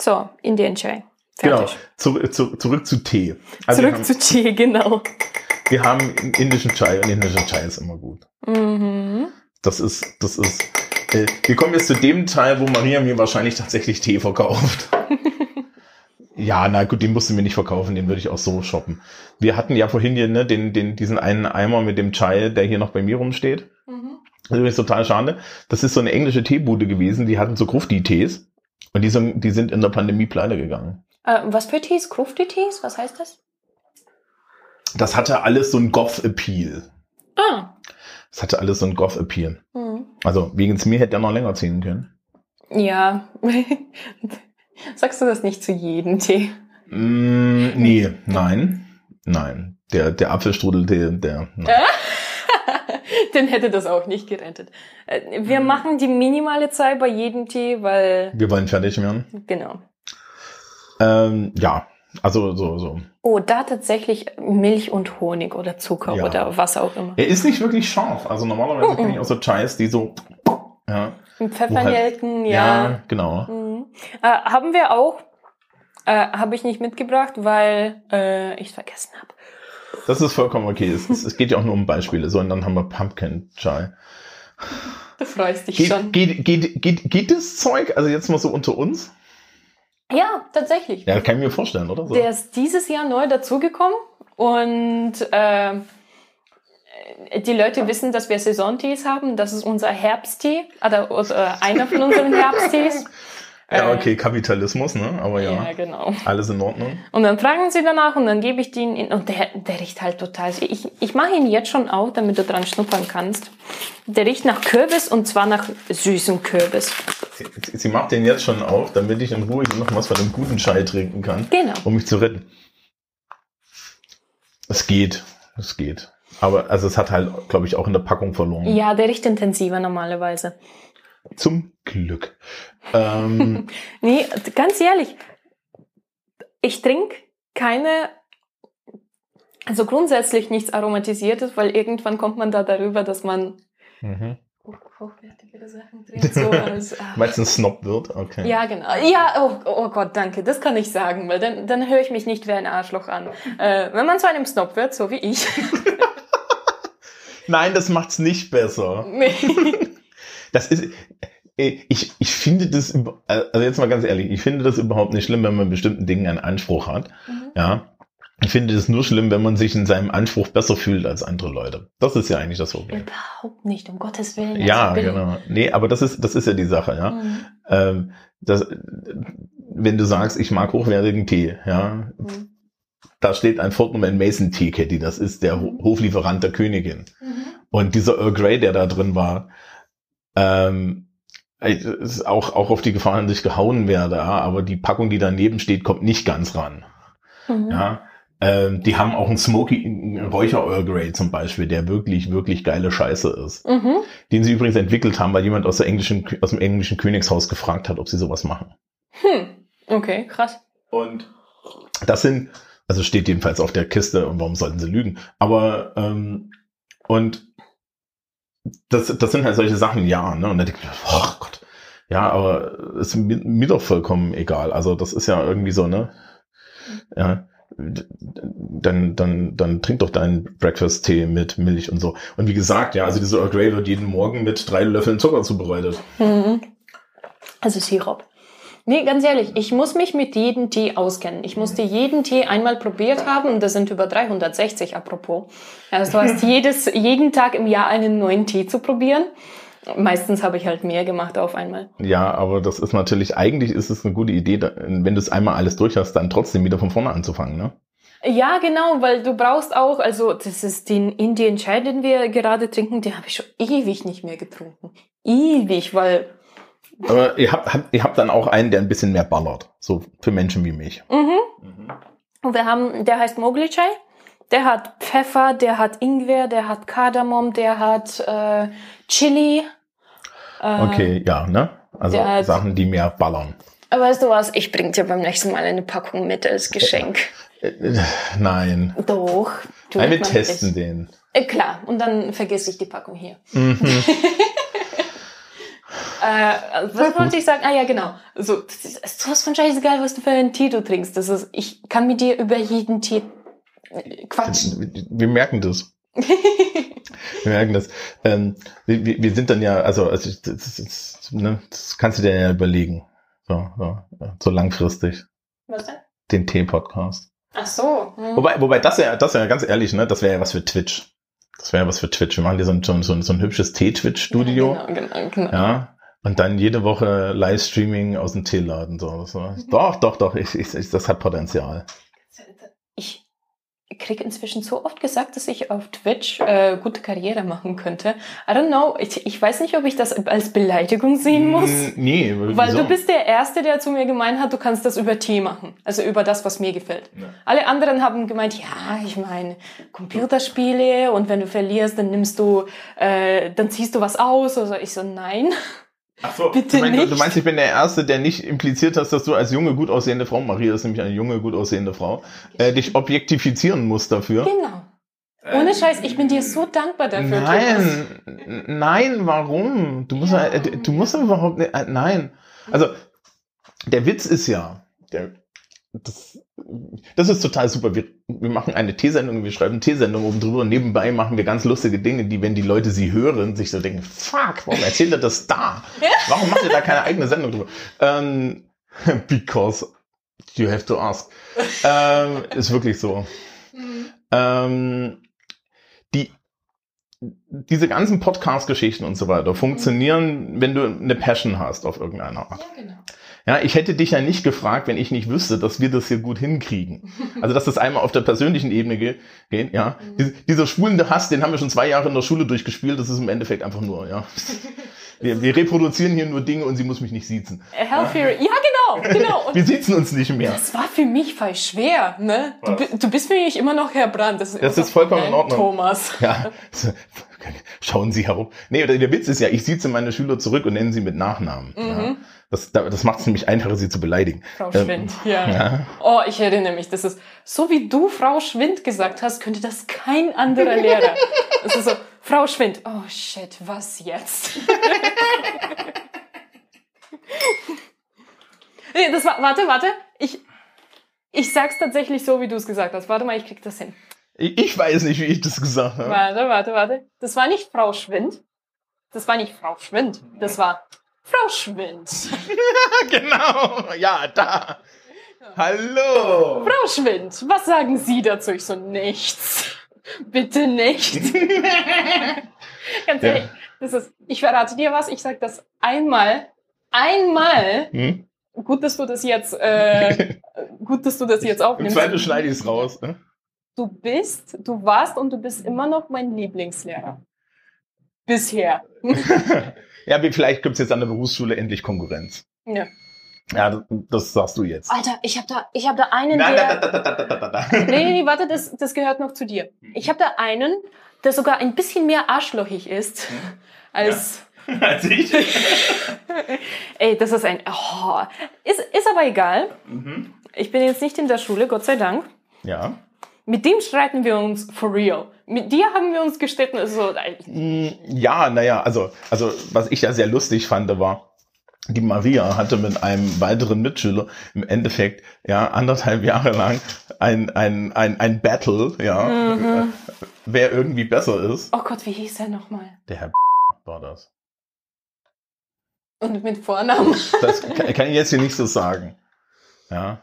So, Indian Chai. Genau. Fertig. Zu, zu, zurück zu Tee. Also Zurück haben, zu Tee, genau. wir haben indischen Chai und indischer Chai ist immer gut. Mhm. Das ist, das ist. Äh, wir kommen jetzt zu dem Teil, wo Maria mir wahrscheinlich tatsächlich Tee verkauft. ja, na gut, den musst du mir nicht verkaufen, den würde ich auch so shoppen. Wir hatten ja vorhin hier ne, den, den, diesen einen Eimer mit dem Chai, der hier noch bei mir rumsteht. Mhm. Das ist übrigens total schade. Das ist so eine englische Teebude gewesen, die hatten so Grufti-Tees. Und die sind, die sind in der Pandemie pleite gegangen. Äh, was für Tees? Krufti-Tees? Was heißt das? Das hatte alles so ein Goth-Appeal. Ah. Das hatte alles so ein Goth-Appeal. Mhm. Also wegen mir hätte er noch länger ziehen können. Ja. Sagst du das nicht zu jedem Tee? Mm, nee, nein. Nein. Der, der Apfelstrudeltee, der. Nein. Den hätte das auch nicht gerettet. Äh, Wir Mhm. machen die minimale Zeit bei jedem Tee, weil, Wir wollen fertig werden. genau. Ähm, ja, also so, so. Oh, da tatsächlich Milch und Honig oder Zucker Ja. oder was auch immer. Er ist nicht wirklich scharf. Also normalerweise Mhm. kenne ich auch so Chais, die so. Ja, Pfeffernelken, ja, ja. genau. Mhm. Äh, haben wir auch. Äh, habe ich nicht mitgebracht, weil äh, ich es vergessen habe. Das ist vollkommen okay. Es, es, geht ja auch nur um Beispiele. So, und dann haben wir Pumpkin Chai. Du freust dich Geht, schon. geht, geht, geht, geht das Zeug, also jetzt mal so unter uns? Ja, tatsächlich. Ja, kann ich mir vorstellen, oder? So. Der ist dieses Jahr neu dazugekommen und äh, die Leute wissen, dass wir Saisontees haben. Das ist unser Herbsttee oder, oder einer von unseren Herbsttees. Ja, Äh, okay, Kapitalismus, ne? Aber ja, Ja, genau. alles in Ordnung. Und dann fragen sie danach und dann gebe ich den in, und der, der riecht halt total. Ich, ich mache ihn jetzt schon auf, damit du dran schnuppern kannst. Der riecht nach Kürbis und zwar nach süßem Kürbis. Sie, sie macht den jetzt schon auf, damit ich in Ruhe noch was von dem guten Chai trinken kann, Genau. um mich zu retten. Es geht, es geht. Aber also es hat halt, glaube ich, auch in der Packung verloren. Ja, der riecht intensiver normalerweise. Zum Glück. Ähm, Nee, ganz ehrlich, ich trinke keine, also grundsätzlich nichts Aromatisiertes, weil irgendwann kommt man da darüber, dass man mhm. hoch- hochwertigere Sachen trinkt. So als, ah. Weil es ein Snob wird, okay. Ja, genau. Ja, oh, oh Gott, danke. Das kann ich sagen, weil dann, dann höre ich mich nicht wie ein Arschloch an. Äh, wenn man zu einem Snob wird, so wie ich. Nein, das macht's nicht besser. Nee. Das ist, äh, ich, ich finde das, also jetzt mal ganz ehrlich, ich finde das überhaupt nicht schlimm, wenn man bestimmten Dingen einen Anspruch hat. Mhm. Ja. Ich finde es nur schlimm, wenn man sich in seinem Anspruch besser fühlt als andere Leute. Das ist ja eigentlich das Problem. Überhaupt nicht, um Gottes Willen. Ja, Also, genau. Nee, aber das ist, das ist ja die Sache, ja. Mhm. Ähm, das, wenn du sagst, ich mag hochwertigen Tee, ja, Mhm. da steht ein Fortnum Mason Teeketty, das ist der Ho- Hoflieferant der Königin. Mhm. Und dieser Earl Grey, der da drin war, ähm, ist auch, auch auf die Gefahr dass ich gehauen werde, ja, aber die Packung, die daneben steht, kommt nicht ganz ran. Mhm. Ja. Ähm, die haben auch einen Smoky, Räucher Earl Grey zum Beispiel, der wirklich, wirklich geile Scheiße ist. Mhm. Den sie übrigens entwickelt haben, weil jemand aus, der englischen, aus dem englischen Königshaus gefragt hat, ob sie sowas machen. Hm. Okay, krass. Und das sind, also steht jedenfalls auf der Kiste und warum sollten sie lügen? Aber ähm, und das, das sind halt solche Sachen, ja, ne? Und dann denke ich, oh Gott, ja, aber ist mir, mir doch vollkommen egal. Also das ist ja irgendwie so, ne? Ja, dann, dann, dann trink doch deinen Breakfast-Tee mit Milch und so. Und wie gesagt, ja, also diese Earl Grey wird jeden Morgen mit drei Löffeln Zucker zubereitet. Mhm. Also Sirup. Nee, ganz ehrlich, ich muss mich mit jedem Tee auskennen. Ich musste jeden Tee einmal probiert haben und das sind über 360 apropos. Also du hast jedes, jeden Tag im Jahr einen neuen Tee zu probieren. Meistens habe ich halt mehr gemacht auf einmal. Ja, aber das ist natürlich, eigentlich ist es eine gute Idee, wenn du es einmal alles durch hast, dann trotzdem wieder von vorne anzufangen, ne? Ja, genau, weil du brauchst auch, also das ist den Indian Chai, den wir gerade trinken, den habe ich schon ewig nicht mehr getrunken. Ewig, weil aber ihr habt, habt, ihr habt dann auch einen, der ein bisschen mehr ballert. So für Menschen wie mich. Mhm. mhm. Und wir haben, der heißt Mowgli Chai. Der hat Pfeffer, der hat Ingwer, der hat Kardamom, der hat äh, Chili. Äh, okay, ja, ne? Also hat, Sachen, die mehr ballern. Aber weißt du was? Ich bring dir beim nächsten Mal eine Packung mit als Geschenk. Äh, äh, nein. Doch. Nein, wir testen ist. den. Äh, klar, und dann vergesse ich die Packung hier. Mhm. Äh, was wollte ich sagen? Ah ja, genau. So, das ist sowas von scheißegal, was du für einen Tee du trinkst. Das ist, ich kann mit dir über jeden Tee äh, quatschen. Wir merken das. wir merken das. Ähm, wir, wir sind dann ja, also, also das, das, ne, das kannst du dir ja überlegen. So, so, so langfristig. Was denn? Den Tee-Podcast. Ach so. Hm. Wobei, wobei das ja, das ja ganz ehrlich, ne, das wäre ja was für Twitch. Das wäre ja was für Twitch. Wir machen hier so ein, so ein, so ein hübsches Tee-Twitch-Studio. Ja, genau, genau, genau. Ja, und dann jede Woche Livestreaming aus dem Teeladen. So. so. Mhm. Doch, doch, doch, ich, ich, das hat Potenzial. Ich kriege inzwischen so oft gesagt, dass ich auf Twitch äh, gute Karriere machen könnte. I don't know. Ich, ich weiß nicht, ob ich das als Beleidigung sehen muss. Nee, weil wieso? du bist der Erste, der zu mir gemeint hat, du kannst das über Tee machen. Also über das, was mir gefällt. Ja. Alle anderen haben gemeint, ja, ich meine, Computerspiele und wenn du verlierst, dann nimmst du, äh, dann ziehst du was aus. Also ich so, nein. Ach so, Bitte du, meinst, nicht. du meinst, ich bin der Erste, der nicht impliziert hast, dass du als junge, gut aussehende Frau, Maria ist nämlich eine junge, gut aussehende Frau, äh, dich objektifizieren musst dafür. Genau. Ohne Scheiß, ich bin dir so dankbar dafür. Nein, Thomas. nein, warum? Du musst, ja. äh, du musst überhaupt nicht, äh, nein. Also, der Witz ist ja, der, das, das ist total super. Wir, wir machen eine T-Sendung, wir schreiben T-Sendung oben drüber und nebenbei machen wir ganz lustige Dinge, die, wenn die Leute sie hören, sich so denken, fuck, warum erzählt er das da? Warum macht er da keine eigene Sendung drüber? Ähm, because you have to ask. ähm, ist wirklich so. Ähm, die, diese ganzen Podcast-Geschichten und so weiter funktionieren, wenn du eine Passion hast auf irgendeine Art. Ja, genau. Ja, ich hätte dich ja nicht gefragt, wenn ich nicht wüsste, dass wir das hier gut hinkriegen. Also, dass das einmal auf der persönlichen Ebene geht, ja. Mhm. Dieser schwulende Hass, den haben wir schon zwei Jahre in der Schule durchgespielt, das ist im Endeffekt einfach nur, ja. Wir, wir reproduzieren hier nur Dinge und sie muss mich nicht siezen. Hellfire, ja genau, genau. wir siezen uns nicht mehr. Das war für mich voll schwer, ne? Du, du, bist für mich immer noch Herr Brandt. Das ist, das ist vollkommen in Ordnung. Thomas. Ja, schauen Sie herum. Nee, der Witz ist ja, ich sieze meine Schüler zurück und nenne sie mit Nachnamen. Mhm. Ja. Das, das macht es nämlich einfacher, sie zu beleidigen. Frau ähm, Schwind, ja. ja. Oh, ich erinnere mich. Das ist so, wie du Frau Schwind gesagt hast, könnte das kein anderer Lehrer. Das ist so, Frau Schwind. Oh shit, was jetzt? nee, das war, warte, warte. Ich, ich sag's tatsächlich so, wie du es gesagt hast. Warte mal, ich krieg das hin. Ich, ich weiß nicht, wie ich das gesagt habe. Warte, warte, warte. Das war nicht Frau Schwind. Das war nicht Frau Schwind. Das war Frau Schwind. genau, ja, da. Hallo. Frau Schwind, was sagen Sie dazu? Ich so, nichts. Bitte nicht. Ganz ehrlich, ja. das ist, ich verrate dir was, ich sag das einmal, einmal. Hm? Gut, dass du das jetzt, äh, gut, dass du das jetzt aufnimmst. Im schneide ich es raus. Ne? Du bist, du warst und du bist immer noch mein Lieblingslehrer. Bisher. Ja, wie vielleicht gibt's jetzt an der Berufsschule endlich Konkurrenz. Ja. Ja, das sagst du jetzt. Alter, ich habe da, ich habe da einen, der. Da, da, da, da, da. Nee, nee, warte, das, das gehört noch zu dir. Ich habe da einen, der sogar ein bisschen mehr arschlochig ist als. Ja. als ich. Ey, das ist ein. Oh, ist, ist aber egal. Mhm. Ich bin jetzt nicht in der Schule, Gott sei Dank. Ja. Mit dem streiten wir uns for real. Mit dir haben wir uns gestritten. Also, Mm, Ja, naja, also, also was ich ja sehr lustig fand, war, die Maria hatte mit einem weiteren Mitschüler im Endeffekt ja anderthalb Jahre lang ein, ein, ein, ein Battle, ja, äh, wer irgendwie besser ist. oh Gott, wie hieß er nochmal? Der Herr war das. Und mit Vornamen. Das kann, kann ich jetzt hier nicht so sagen. Ja.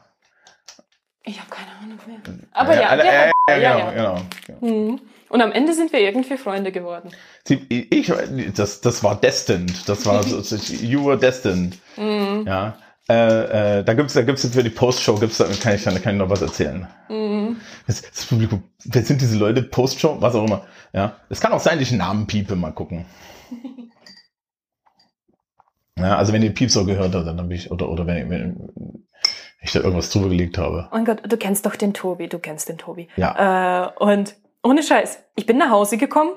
Ich habe keine Ahnung mehr. Aber ja, alle- der, ja, ja, genau, ja. genau. Mhm. Und am Ende sind wir irgendwie Freunde geworden. Ich, das, das war destined. Das war, so- so- you were destined. Mhm. Ja. Äh, äh, da gibt's, da gibt's jetzt für die Postshow, gibt's, da kann ich, da kann ich noch was erzählen. Mhm. Das, das Publikum, wer sind diese Leute? Postshow, was auch immer. Ja. Es kann auch sein, dass ich einen Namen piepe, mal gucken. Ja, also wenn ihr Piepser gehört habt, dann habe ich, oder, oder wenn, wenn ich da irgendwas drüber gelegt habe. Oh mein Gott, du kennst doch den Tobi, du kennst den Tobi. Ja. Äh, und ohne Scheiß, ich bin nach Hause gekommen.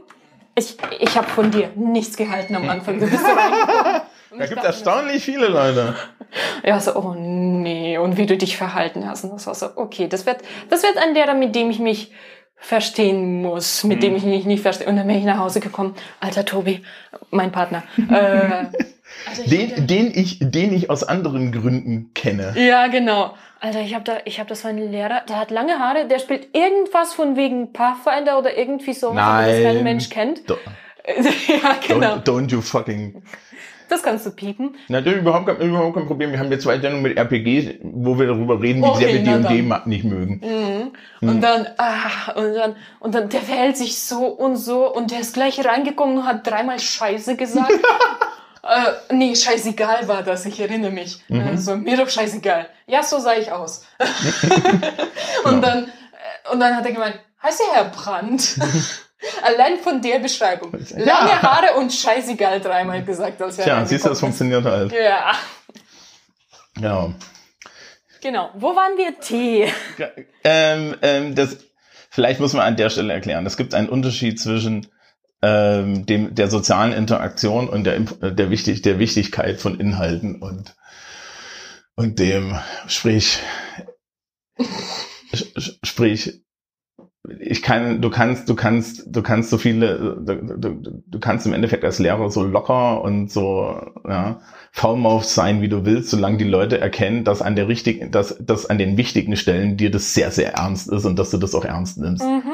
Ich, ich habe von dir nichts gehalten am Anfang. Du bist so Da gibt erstaunlich viele Leute. Ja, so, oh nee, und wie du dich verhalten hast. Und das war so, okay, das wird, das wird ein Lehrer, mit dem ich mich verstehen muss, mit dem ich mich nicht verstehe. Und dann bin ich nach Hause gekommen. Alter Tobi, mein Partner. Äh, also Den, den ich, den ich aus anderen Gründen kenne. Ja, genau. Alter, ich habe da, ich habe das war ein Lehrer, der hat lange Haare, der spielt irgendwas von wegen Pathfinder oder irgendwie so, aber das kein Nein. Mensch kennt. Do- ja, genau. Don't, don't you fucking. Das kannst du piepen. Natürlich überhaupt kein, überhaupt kein Problem. Wir haben jetzt zwei Sendungen mit RPG, wo wir darüber reden, wie sehr Okay, wir na D&D nicht mögen. Mhm. Und dann, ah, und dann, und dann, der verhält sich so und so und der ist gleich reingekommen und hat dreimal Scheiße gesagt. äh, nee, scheißegal war das, ich erinnere mich. Also, mir doch scheißegal. Ja, so sah ich aus. und dann, äh, und dann hat er gemeint, heißt der Herr Brandt? Allein von der Beschreibung. Lange Ja. Haare und scheißegal dreimal gesagt, als Tja, siehst du, das funktioniert halt. Ja, Ja. genau. Wo waren wir? Tee. Ähm, ähm, das, vielleicht muss man an der Stelle erklären. Es gibt einen Unterschied zwischen ähm, dem, der sozialen Interaktion und der, der, wichtig, der Wichtigkeit von Inhalten und, und dem, sprich, sprich, ich kann, du kannst, du kannst, du kannst so viele, du, du, du kannst im Endeffekt als Lehrer so locker und so, ja, faulmauf sein, wie du willst, solange die Leute erkennen, dass an der richtigen, dass, dass an den wichtigen Stellen dir das sehr, sehr ernst ist und dass du das auch ernst nimmst. Mhm.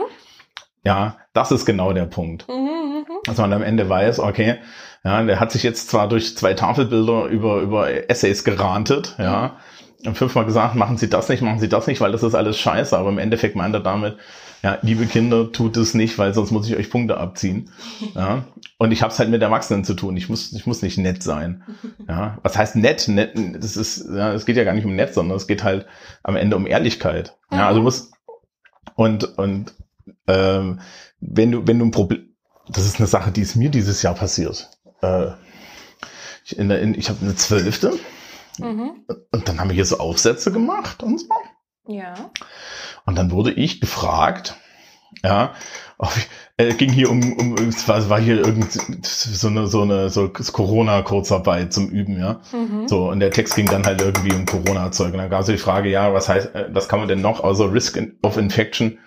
Ja, das ist genau der Punkt. Mhm. Dass man am Ende weiß, okay, ja, der hat sich jetzt zwar durch zwei Tafelbilder über, über Essays gerantet, ja, und fünfmal gesagt, machen Sie das nicht, machen Sie das nicht, weil das ist alles scheiße, aber im Endeffekt meint er damit, ja, liebe Kinder, tut es nicht, weil sonst muss ich euch Punkte abziehen. Ja. Und ich habe es halt mit Erwachsenen zu tun. Ich muss, ich muss nicht nett sein. Ja. Was heißt nett? Nett, das ist, ja, es geht ja gar nicht um nett, sondern es geht halt am Ende um Ehrlichkeit. Ja, also du musst und und ähm, wenn du wenn du ein Problem, das ist eine Sache, die ist mir dieses Jahr passiert. Äh, ich in in, ich habe eine zwölfte Mhm. und dann haben wir hier so Aufsätze gemacht und so. Ja. Und dann wurde ich gefragt, ja, ob ich, äh, ging hier um, um es war, war hier irgend so eine, so eine, so Corona-Kurzarbeit zum Üben, ja. Mhm. So, und der Text ging dann halt irgendwie um Corona-Zeug. Und dann gab es die Frage, ja, was heißt, äh, was kann man denn noch außer Risk of Infection,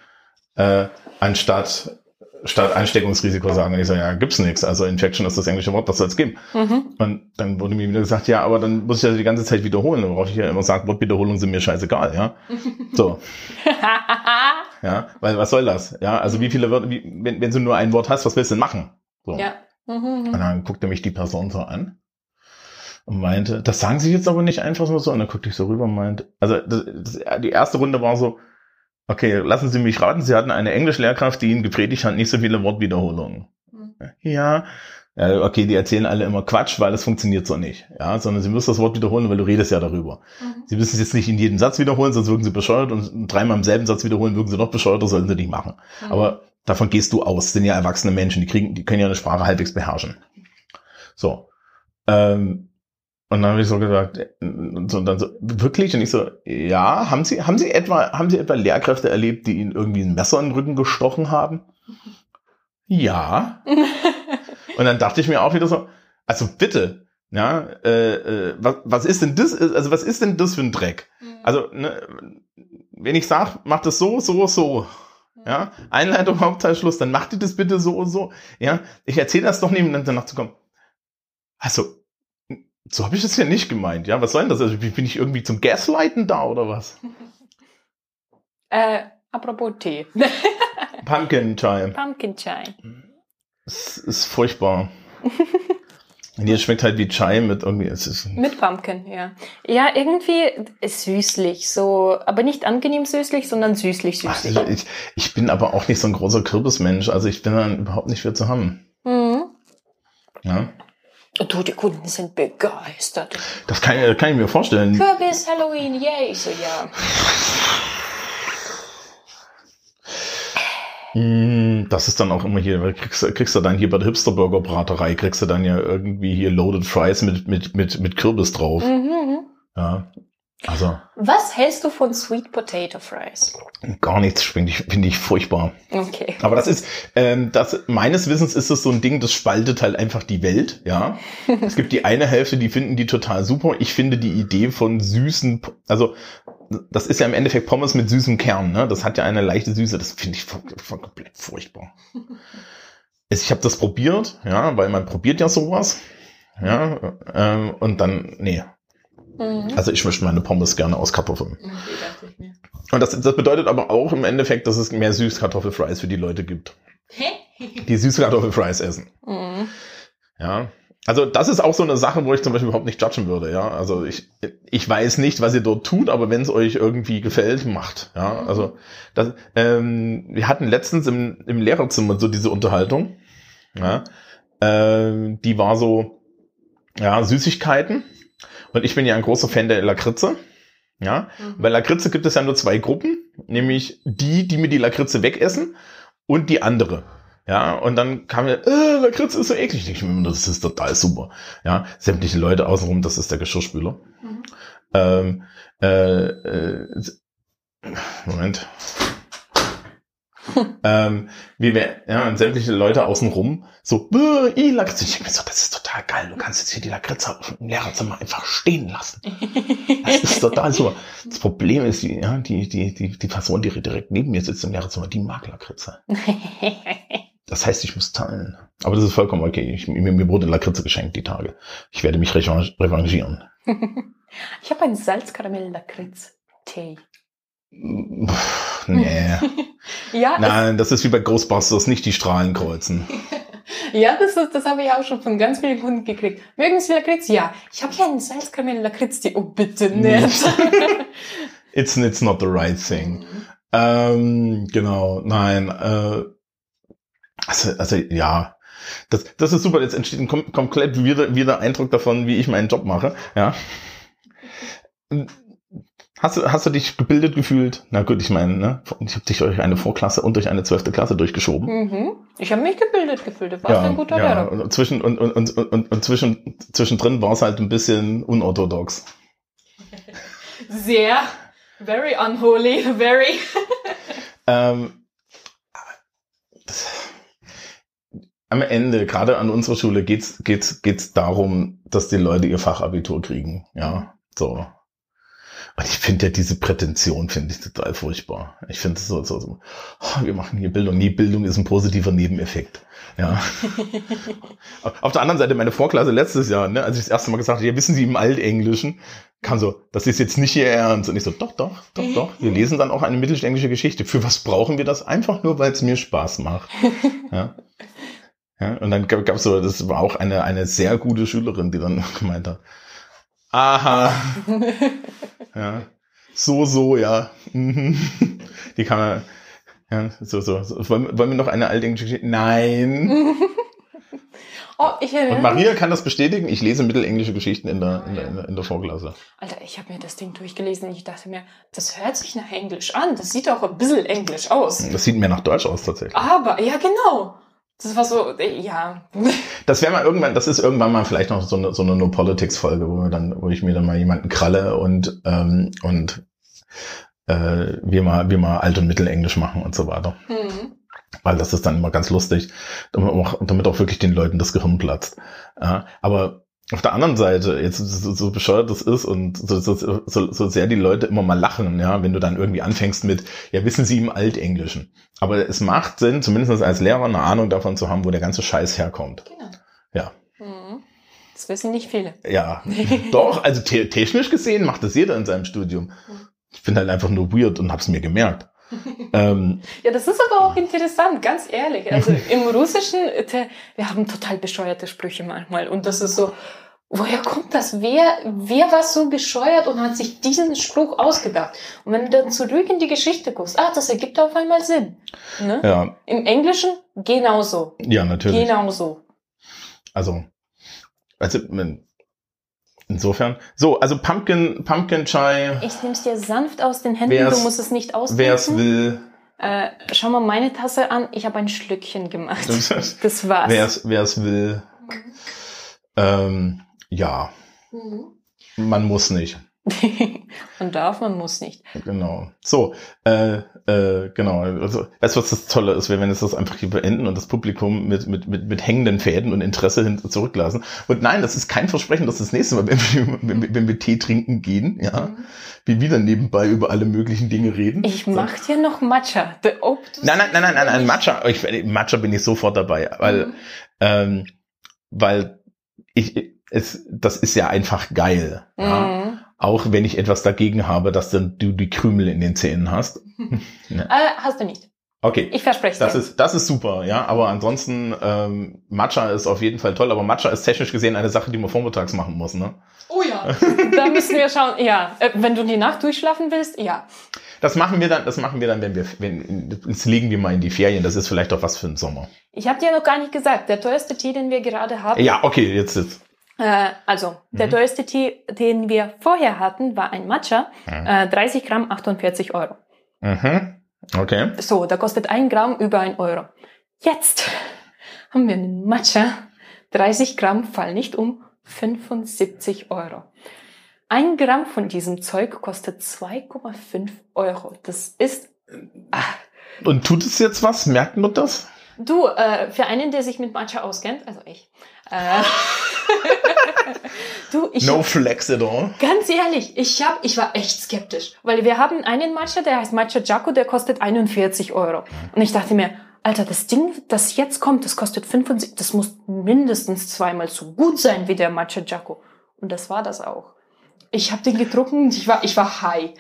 äh, anstatt, statt Ansteckungsrisiko sagen? Und ich so, ja, gibt's nichts. Also Infection ist das englische Wort, was soll es geben? Mhm. Und dann wurde mir wieder gesagt, ja, aber dann muss ich ja die ganze Zeit wiederholen. Worauf ich ja immer sage, Wortwiederholungen sind mir scheißegal, ja. So. Ja, weil was soll das? Ja, also wie viele Wörter, wie, wenn, wenn du nur ein Wort hast, was willst du denn machen? So. ja. Mhm. Und dann guckte mich die Person so an und meinte, das sagen Sie jetzt aber nicht einfach nur so. Und dann guckte ich so rüber und meinte, also das, das, die erste Runde war so, okay, lassen Sie mich raten, Sie hatten eine Englischlehrkraft, die Ihnen gepredigt hat, nicht so viele Wortwiederholungen. Mhm. Ja. Okay, die erzählen alle immer Quatsch, weil das funktioniert so nicht. Ja, sondern sie müssen das Wort wiederholen, weil du redest ja darüber. Mhm. Sie müssen es jetzt nicht in jedem Satz wiederholen, sonst wirken sie bescheuert und dreimal im selben Satz wiederholen, wirken sie noch bescheuert, das sollten sie nicht machen. Mhm. Aber davon gehst du aus, sind ja erwachsene Menschen, die kriegen, die können ja eine Sprache halbwegs beherrschen. So. Ähm, und dann habe ich so gesagt, und so, dann so, wirklich? Und ich so, ja, haben Sie, haben Sie etwa, haben Sie etwa Lehrkräfte erlebt, die Ihnen irgendwie ein Messer in den Rücken gestochen haben? Ja. Und dann dachte ich mir auch wieder so, also bitte, ja, äh, äh, was, was ist denn das, also was ist denn das für ein Dreck? Mhm. Also, ne, wenn ich sag, mach das so, so, so, Ja, Einleitung, Hauptteil, Schluss. Dann macht ihr das bitte so und so. Ja, ich erzähle das doch nicht, um dann danach zu kommen. Also, so habe ich das ja nicht gemeint. Ja, was soll denn das? Also, bin ich irgendwie zum Gaslighten da oder was? Äh, apropos Tee. Pumpkin Chai. Pumpkin Chai. Es ist furchtbar. Und hier schmeckt halt wie Chai mit irgendwie. Es ist, Mit Pumpkin, ja. Ja, irgendwie süßlich, so, aber nicht angenehm süßlich, sondern süßlich süßlich. also ich, ich bin aber auch nicht so ein großer Kürbismensch. Also ich bin dann überhaupt nicht für zu haben. Mhm. Ja, Du, die Kunden sind begeistert. das kann, ich- kann ich mir vorstellen. Kürbis, Halloween, yay. Ich so, ja. Mm, Das ist dann auch immer hier, weil kriegst, du- kriegst du dann hier bei der Hipster-Burger Braterei, kriegst du dann ja irgendwie hier Loaded Fries mit, mit, mit, mit Kürbis drauf. Mhm, mhm. Ja. Also Was hältst du von Sweet Potato Fries? gar nichts finde ich, finde ich furchtbar. Okay. Aber das ist, ähm, das, meines Wissens ist das so ein Ding, das spaltet halt einfach die Welt, ja. Es gibt die eine Hälfte, die finden die total super. Ich finde die Idee von süßen, also das ist ja im Endeffekt Pommes mit süßem Kern, ne? Das hat ja eine leichte Süße, das finde ich komplett furchtbar. Ich habe das probiert, ja, weil man probiert ja sowas. Ja, ähm, und dann, nee. Mhm. Also ich mische meine Pommes gerne aus Kartoffeln. Okay, mir. Und das, das bedeutet aber auch im Endeffekt, dass es mehr Süßkartoffelfries für die Leute gibt, die Süßkartoffelfries essen. Mhm. Ja. Also das ist auch so eine Sache, wo ich zum Beispiel überhaupt nicht judgen würde, ja. Also ich, ich weiß nicht, was ihr dort tut, aber wenn es euch irgendwie gefällt, macht. Ja. Also das, ähm, wir hatten letztens im, im Lehrerzimmer so diese Unterhaltung. Ja. Ähm, die war so, ja, Süßigkeiten. Und ich bin ja ein großer Fan der Lakritze. Ja. Mhm. Bei Lakritze gibt es ja nur zwei Gruppen, nämlich die, die mir die Lakritze wegessen und die andere. Ja, und dann kam mir, äh, Lakritze ist so eklig. Ich denke mir immer, das ist total super. Ja, sämtliche Leute außenrum, das ist der Geschirrspüler. Mhm. Ähm, äh, äh, Moment. ähm, wie wir, ja, und sämtliche Leute außenrum so, i, Lakritze. Ich denke mir so, das ist total geil. Du kannst jetzt hier die Lakritze im Lehrerzimmer einfach stehen lassen. Das ist total super. Das Problem ist, die, ja, die, die, die, die Person, die direkt neben mir sitzt im Lehrerzimmer, die mag Lakritze. Das heißt, ich muss teilen. Aber das ist vollkommen okay. Ich, mir, mir wurde Lakritze geschenkt die Tage. Ich werde mich revanch- revanchieren. ich habe einen Salzkaramell-Lakritz-Tee. Nee. Ja, Nein, das ist wie bei Ghostbusters, nicht die Strahlen kreuzen. ja, das, ist, das habe ich auch schon von ganz vielen Kunden gekriegt. Mögen Sie Lakritz? Ja. Ich habe hier einen Salzkaramell-Lakritz-Tee. Oh, bitte nicht. It's, it's not the right thing. Ähm, genau, nein. Äh, also, also ja, das, das ist super. Jetzt entsteht ein kom komplett wieder, wieder Eindruck davon, wie ich meinen Job mache. Ja. Hast du, hast du dich gebildet gefühlt? Na gut, ich meine, ne, ich habe dich durch eine Vorklasse und durch eine zwölfte Klasse durchgeschoben. Mhm. Ich habe mich gebildet gefühlt. Du warst ein guter ja. Lehrer. Und zwischen und, und, und, und, und zwischen zwischendrin war es halt ein bisschen unorthodox. Sehr, very unholy, very. Ähm, das, am Ende, gerade an unserer Schule, geht's geht's geht's darum, dass die Leute ihr Fachabitur kriegen. Ja, so. Und ich finde ja diese Prätension finde ich total furchtbar. Ich finde es so, so, so, oh, wir machen hier Bildung. Nee, Bildung ist ein positiver Nebeneffekt. Ja. Auf der anderen Seite, meine Vorklasse letztes Jahr, ne, als ich das erste Mal gesagt habe, ja, wissen Sie im Altenglischen, kam so, das ist jetzt nicht Ihr Ernst. Und ich so, doch, doch, doch, doch. Wir lesen dann auch eine mittelständische Geschichte. Für was brauchen wir das? Einfach nur, weil es mir Spaß macht. Ja. Ja, und dann gab es so, das war auch eine, eine sehr gute Schülerin, die dann gemeint hat, aha, ja, so, so, ja, mhm. die kann man, ja, so, so, so. Wollen, wollen wir noch eine altenglische Geschichte? Nein. Oh, ich erinnere Und Maria kann das bestätigen, ich lese mittelenglische Geschichten in der, in der, in der, in der Vorklasse. Alter, ich habe mir das Ding durchgelesen und ich dachte mir, das hört sich nach Englisch an. Das sieht auch ein bisschen Englisch aus. Das sieht mehr nach Deutsch aus tatsächlich. Aber, ja, genau. Das war so, äh, ja. Das wäre mal irgendwann, das ist irgendwann mal vielleicht noch so eine, so eine No Politics Folge, wo wir dann, wo ich mir dann mal jemanden kralle und ähm, und äh, wir mal wir mal Alt- und Mittelenglisch machen und so weiter, Hm. weil das ist dann immer ganz lustig, damit auch, damit auch wirklich den Leuten das Gehirn platzt. Ja, aber auf der anderen Seite, jetzt so, so bescheuert das ist und so, so, so, so sehr die Leute immer mal lachen, ja, wenn du dann irgendwie anfängst mit, ja, wissen sie im Altenglischen. Aber es macht Sinn, zumindest als Lehrer eine Ahnung davon zu haben, wo der ganze Scheiß herkommt. Genau. Das wissen nicht viele. Ja. Doch, also te technisch gesehen macht das jeder in seinem Studium. Ich bin halt einfach nur weird und hab's mir gemerkt. ähm, Ja, das ist aber auch interessant, ganz ehrlich. Also im Russischen, äh, wir haben total bescheuerte Sprüche manchmal. Und das ist so, woher kommt das? Wer, wer war so bescheuert und hat sich diesen Spruch ausgedacht? Und wenn du dann zurück in die Geschichte guckst, ah, das ergibt auf einmal Sinn. Ne? ja, Im Englischen genauso. ja, natürlich. Genauso. Also, also, insofern. So, also Pumpkin, Pumpkin Chai, Ich nehme es dir sanft aus den Händen, du musst es nicht wer es ausdrücken. will, Äh, schau mal meine Tasse an, ich habe ein Schlückchen gemacht. Das- war's. wer es, will, ähm, ja, Mhm. man muss nicht. man darf, man muss nicht. Genau. So, äh, äh, genau. Also, weißt du, was das Tolle ist, wenn wir jetzt das einfach hier beenden und das Publikum mit, mit, mit, mit hängenden Fäden und Interesse hin zurücklassen. Und nein, das ist kein Versprechen, dass das nächste Mal, wenn wir, wenn wir, wenn wir Tee trinken gehen, ja, wir wieder nebenbei über alle möglichen Dinge reden. Ich mach dir noch Matcha. The- ob du's- Nein, nein, nein, nein, nein, nein, Matcha, ich, Matcha bin ich sofort dabei, weil, Mhm. ähm, weil ich, es, das ist ja einfach geil. Ja? Auch wenn ich etwas dagegen habe, dass dann du die Krümel in den Zähnen hast. Äh, hast du nicht. Okay. Ich verspreche Das dir. ist, das ist super, ja. Aber ansonsten, ähm, Matcha ist auf jeden Fall toll, aber Matcha ist technisch gesehen eine Sache, die man vormittags machen muss, ne? oh ja. da müssen wir schauen. Ja, äh, wenn du die Nacht durchschlafen willst, ja. Das machen wir dann, das machen wir dann, wenn wir, wenn, jetzt legen wir mal in die Ferien. Das ist vielleicht auch was für den Sommer. Ich habe dir noch gar nicht gesagt, der teuerste Tee, den wir gerade haben. Ja, okay, jetzt ist. Äh, also, der Mhm. teuerste Tee, den wir vorher hatten, war ein Matcha. Mhm. Äh, 30 Gramm, 48 Euro. Mhm. Okay. So, da kostet ein Gramm über ein Euro. Jetzt haben wir einen Matcha. 30 Gramm fallen nicht um 75 Euro. Ein Gramm von diesem Zeug kostet 2,5 Euro. Das ist, ah, Und tut es jetzt was? Merkt man das? du, äh, für einen, der sich mit Matcha auskennt, also ich, äh, du, ich, No flex at all. Ganz ehrlich, ich hab, ich war echt skeptisch, weil wir haben einen Matcha, der heißt Matcha Jaco, der kostet 41 Euro. Und ich dachte mir, Alter, das Ding, das jetzt kommt, das kostet 75, das muss mindestens zweimal so gut sein wie der Matcha Jaco. Und das war das auch. Ich habe den getrunken, ich war, ich war high.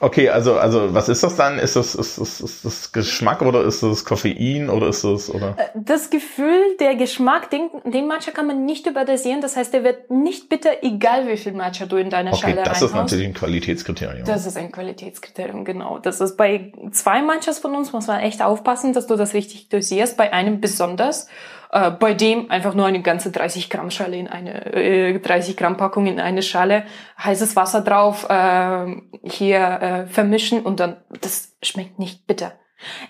Okay, also, also, was ist das dann? Ist das, ist das, ist das Geschmack oder ist das Koffein oder ist das, oder? Das Gefühl, der Geschmack, den, den Matcha kann man nicht überdosieren. Das heißt, der wird nicht bitter, egal wie viel Matcha du in deine Okay, Schale das ist natürlich ein Qualitätskriterium. Das ist ein Qualitätskriterium, genau. Das ist bei zwei Matchas von uns, muss man echt aufpassen, dass du das richtig dosierst. Bei einem besonders, äh, bei dem einfach nur eine ganze 30 Gramm Schale in eine, äh, 30 Gramm Packung in eine Schale, heißes Wasser drauf, äh, hier äh, vermischen und dann, das schmeckt nicht bitter.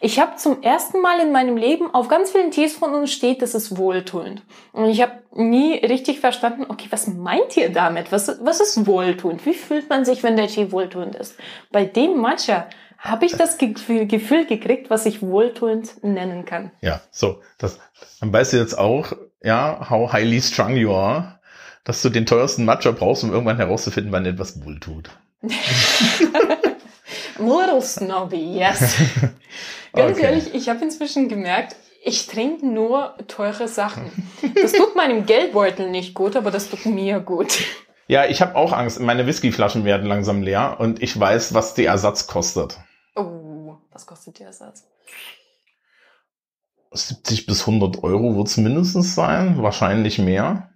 Ich habe zum ersten Mal in meinem Leben auf ganz vielen Tees von uns steht, das ist wohltuend. Und ich habe nie richtig verstanden, okay, was meint ihr damit? Was, was ist wohltuend? Wie fühlt man sich, wenn der Tee wohltuend ist? Bei dem Matcha habe ich das Gefühl, Gefühl gekriegt, was ich wohltuend nennen kann. Ja, so, das, dann weißt du jetzt auch, ja, how highly strung you are, dass du den teuersten Matcha brauchst, um irgendwann herauszufinden, wann etwas wohltut. Little snobby, yes. Ganz Okay. ehrlich, ich habe inzwischen gemerkt, ich trinke nur teure Sachen. Das tut meinem Geldbeutel nicht gut, aber das tut mir gut. Ja, ich habe auch Angst. Meine Whiskyflaschen werden langsam leer und ich weiß, was der Ersatz kostet. Oh, was kostet der Ersatz? 70 bis 100 Euro wird's mindestens sein, wahrscheinlich mehr.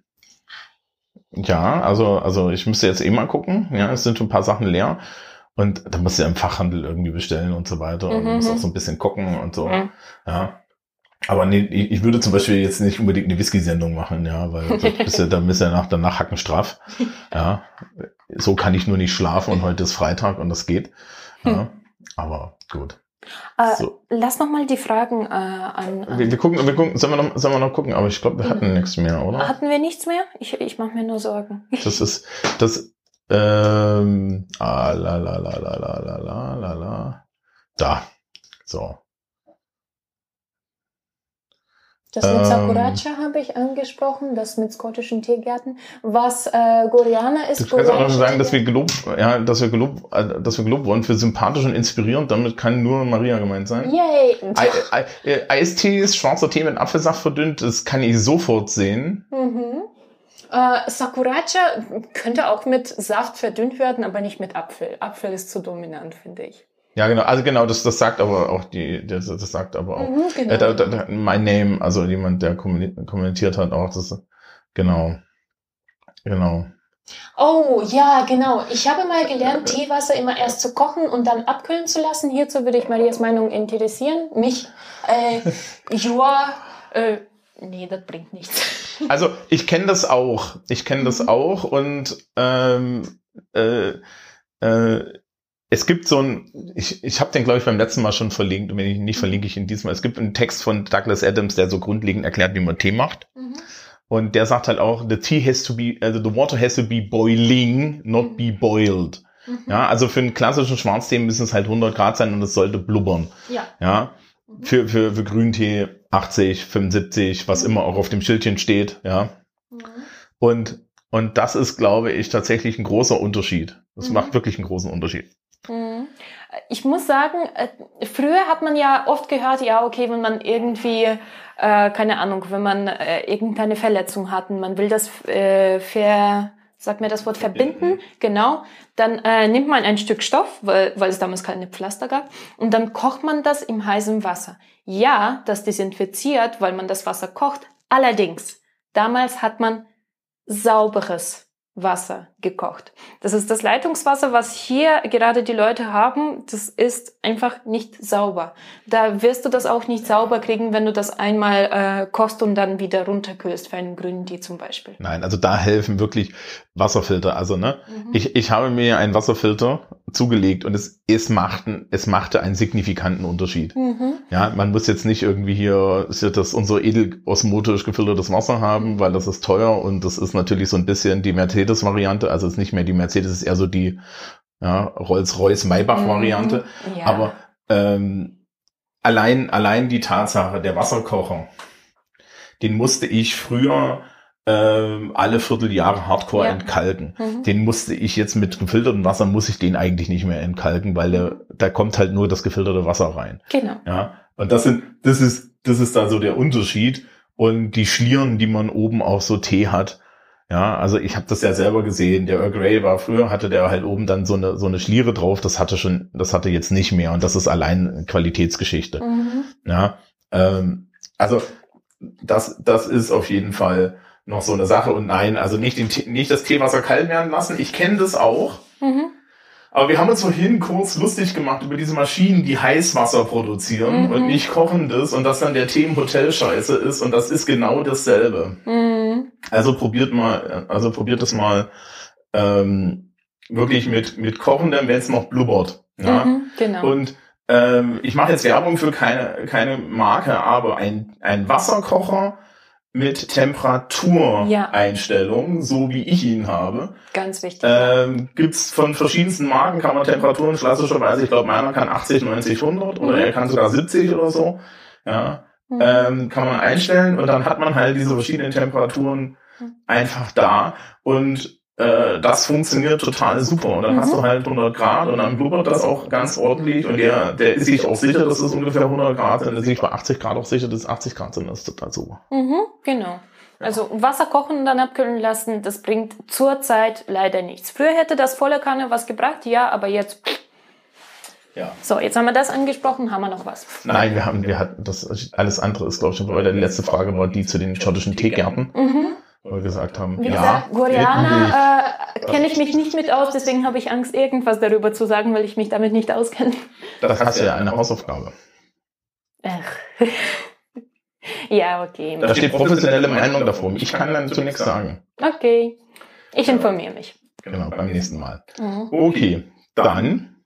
Ja, also, also ich müsste jetzt eh mal gucken. Ja, es sind schon ein paar Sachen leer. Und da musst du ja im Fachhandel irgendwie bestellen und so weiter. Und Mhm. musst auch so ein bisschen gucken und so. Mhm. Ja. Aber nee, ich würde zum Beispiel jetzt nicht unbedingt eine Whisky-Sendung machen, ja, weil das bist ja, dann bist ja nach, danach hackenstraff. Ja. So kann ich nur nicht schlafen und heute ist Freitag und das geht. Ja. Aber gut. Äh, So. Lass noch mal die Fragen äh, an. an Wir, wir gucken, wir gucken, sollen wir noch, sollen wir noch gucken, aber ich glaube, wir hatten Mhm. nichts mehr, oder? Hatten wir nichts mehr? Ich, ich mache mir nur Sorgen. Das ist, das, ähm, ah, la, la, la, la, la, la, la, la, la. Da. So. Das mit Ähm. Sakuracha habe ich angesprochen, das mit skottischen Teegärten. Was äh, Goriana ist, Du kannst auch noch sagen, dass wir gelobt, ja, dass wir gelobt, äh, dass wir gelobt wurden für sympathisch und inspirierend. Damit kann nur Maria gemeint sein. Yay! Ei- Ei- äh, Eistee ist schwarzer Tee mit Apfelsaft verdünnt. Das kann ich sofort sehen. Mhm. Äh, Sakuracha könnte auch mit Saft verdünnt werden, aber nicht mit Apfel. Apfel ist zu dominant, finde ich. Ja, genau. Also genau, das, das sagt aber auch die, das, das sagt aber auch. Mhm, genau. Äh, da, da, my name, also jemand, der kommentiert hat, auch das. Genau. Genau. Oh, ja, genau. Ich habe mal gelernt, Teewasser immer erst zu kochen und dann abkühlen zu lassen. Hierzu würde ich Marias Meinung interessieren. Mich, äh, ja, äh, nee, das bringt nichts. Also ich kenne das auch. Ich kenne das Mhm. auch und ähm, äh, äh, es gibt so ein, ich, ich habe den glaube ich beim letzten Mal schon verlinkt und wenn ich ihn nicht verlinke ich ihn diesmal. Es gibt einen Text von Douglas Adams, der so grundlegend erklärt, wie man Tee macht. Und der sagt halt auch, the tea has to be, also the water has to be boiling, not be boiled. Mhm. Ja, also für einen klassischen Schwarztee müssen es halt 100 Grad sein und es sollte blubbern. Ja. Ja, Mhm. für, für, für Grüntee 80, 75, was immer auch auf dem Schildchen steht. Ja, Mhm. und, und das ist, glaube ich, tatsächlich ein großer Unterschied. Das Mhm. macht wirklich einen großen Unterschied. Mhm. Ich muss sagen, äh, früher hat man ja oft gehört, ja, okay, wenn man irgendwie, äh, keine Ahnung, wenn man äh, irgendeine Verletzung hat und man will das äh, ver, sag mir das Wort verbinden, genau, dann äh, nimmt man ein Stück Stoff, weil, weil es damals keine Pflaster gab, und dann kocht man das im heißen Wasser. Ja, das desinfiziert, weil man das Wasser kocht. Allerdings, damals hat man sauberes Wasser gekocht. Das ist das Leitungswasser, was hier gerade die Leute haben. Das ist einfach nicht sauber. Da wirst du das auch nicht sauber kriegen, wenn du das einmal äh, kochst und dann wieder runterkühlst für einen grünen Tee zum Beispiel. Nein, also da helfen wirklich Wasserfilter. Also, ne, Mhm. ich, ich habe mir einen Wasserfilter zugelegt und es, es machten, es machte einen signifikanten Unterschied. Mhm. Ja, man muss jetzt nicht irgendwie hier, hier das unser edel osmotisch gefiltertes Wasser haben, weil das ist teuer und das ist natürlich so ein bisschen die Mercedes-Variante. Also es ist nicht mehr die Mercedes, es ist eher so die ja, Rolls-Royce-Maybach-Variante. Mhm. Ja. Aber ähm, allein, allein die Tatsache, der Wasserkocher, den musste ich früher ähm, alle Vierteljahre Hardcore Ja. entkalken. Mhm. Den musste ich jetzt mit gefiltertem Wasser, muss ich den eigentlich nicht mehr entkalken, weil der, da kommt halt nur das gefilterte Wasser rein. Genau. Ja, und das sind, das ist, das ist da so der Unterschied. Und die Schlieren, die man oben auf so Tee hat, ja, also ich habe das ja selber gesehen. Der Earl Grey war früher hatte der halt oben dann so eine so eine Schliere drauf. Das hatte schon, das hatte jetzt nicht mehr. Und das ist allein Qualitätsgeschichte. Mhm. Ja, ähm, also das das ist auf jeden Fall noch so eine Sache. Und nein, also nicht den nicht das Teewasser kalt werden lassen. Ich kenne das auch. Mhm. Aber wir haben uns vorhin kurz lustig gemacht über diese Maschinen, die Heißwasser produzieren Mhm. und nicht kochendes und dass dann der Tee im Hotel scheiße ist und das ist genau dasselbe. Mhm. Also probiert mal, also probiert es mal ähm, wirklich mit mit kochendem, wenn es noch blubbert. Ja? Mhm. Genau. Und ähm, ich mache jetzt Werbung für keine keine Marke, aber ein ein Wasserkocher mit Temperatureinstellung, so wie ich ihn habe, Ganz wichtig. ähm, gibt's von verschiedensten Marken, kann man Temperaturen klassischerweise, ich glaube, meiner kann 80, 90, 100 oder Mhm. er kann sogar 70 oder so. Ja, Mhm. ähm, kann man einstellen und dann hat man halt diese verschiedenen Temperaturen Mhm. einfach da und äh, das funktioniert total super. Und dann Mhm. hast du halt 100 Grad und dann blubbert das auch ganz ordentlich und der, der ist sich auch sicher, dass es ungefähr 100 Grad sind. Der ist sich bei 80 Grad auch sicher, dass es 80 Grad sind. Das ist total super. Mhm, genau. Also Wasser kochen und dann abkühlen lassen, das bringt zurzeit leider nichts. Früher hätte das volle Kanne was gebracht, ja, aber jetzt. Ja. So, jetzt haben wir das angesprochen, haben wir noch was. Nein, wir haben, wir hatten das alles andere ist, glaube ich, schon, weil die letzte Frage war die zu den schottischen Teegärten, Mhm. Wo wir gesagt haben, Wie ja, gesagt. Goriana äh, kenne ich mich nicht mit aus, deswegen habe ich Angst, irgendwas darüber zu sagen, weil ich mich damit nicht auskenne. das hast du ja eine Hausaufgabe. Ach. ja, okay. Da steht professionelle Meinung davor. Ich kann dann zu nichts sagen. Okay. Ich informiere mich. Genau, beim nächsten Mal. Mhm. Okay, dann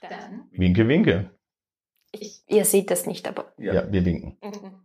Dann. winke, winke. Ich, ihr seht das nicht, aber. Ja, wir winken. Mhm.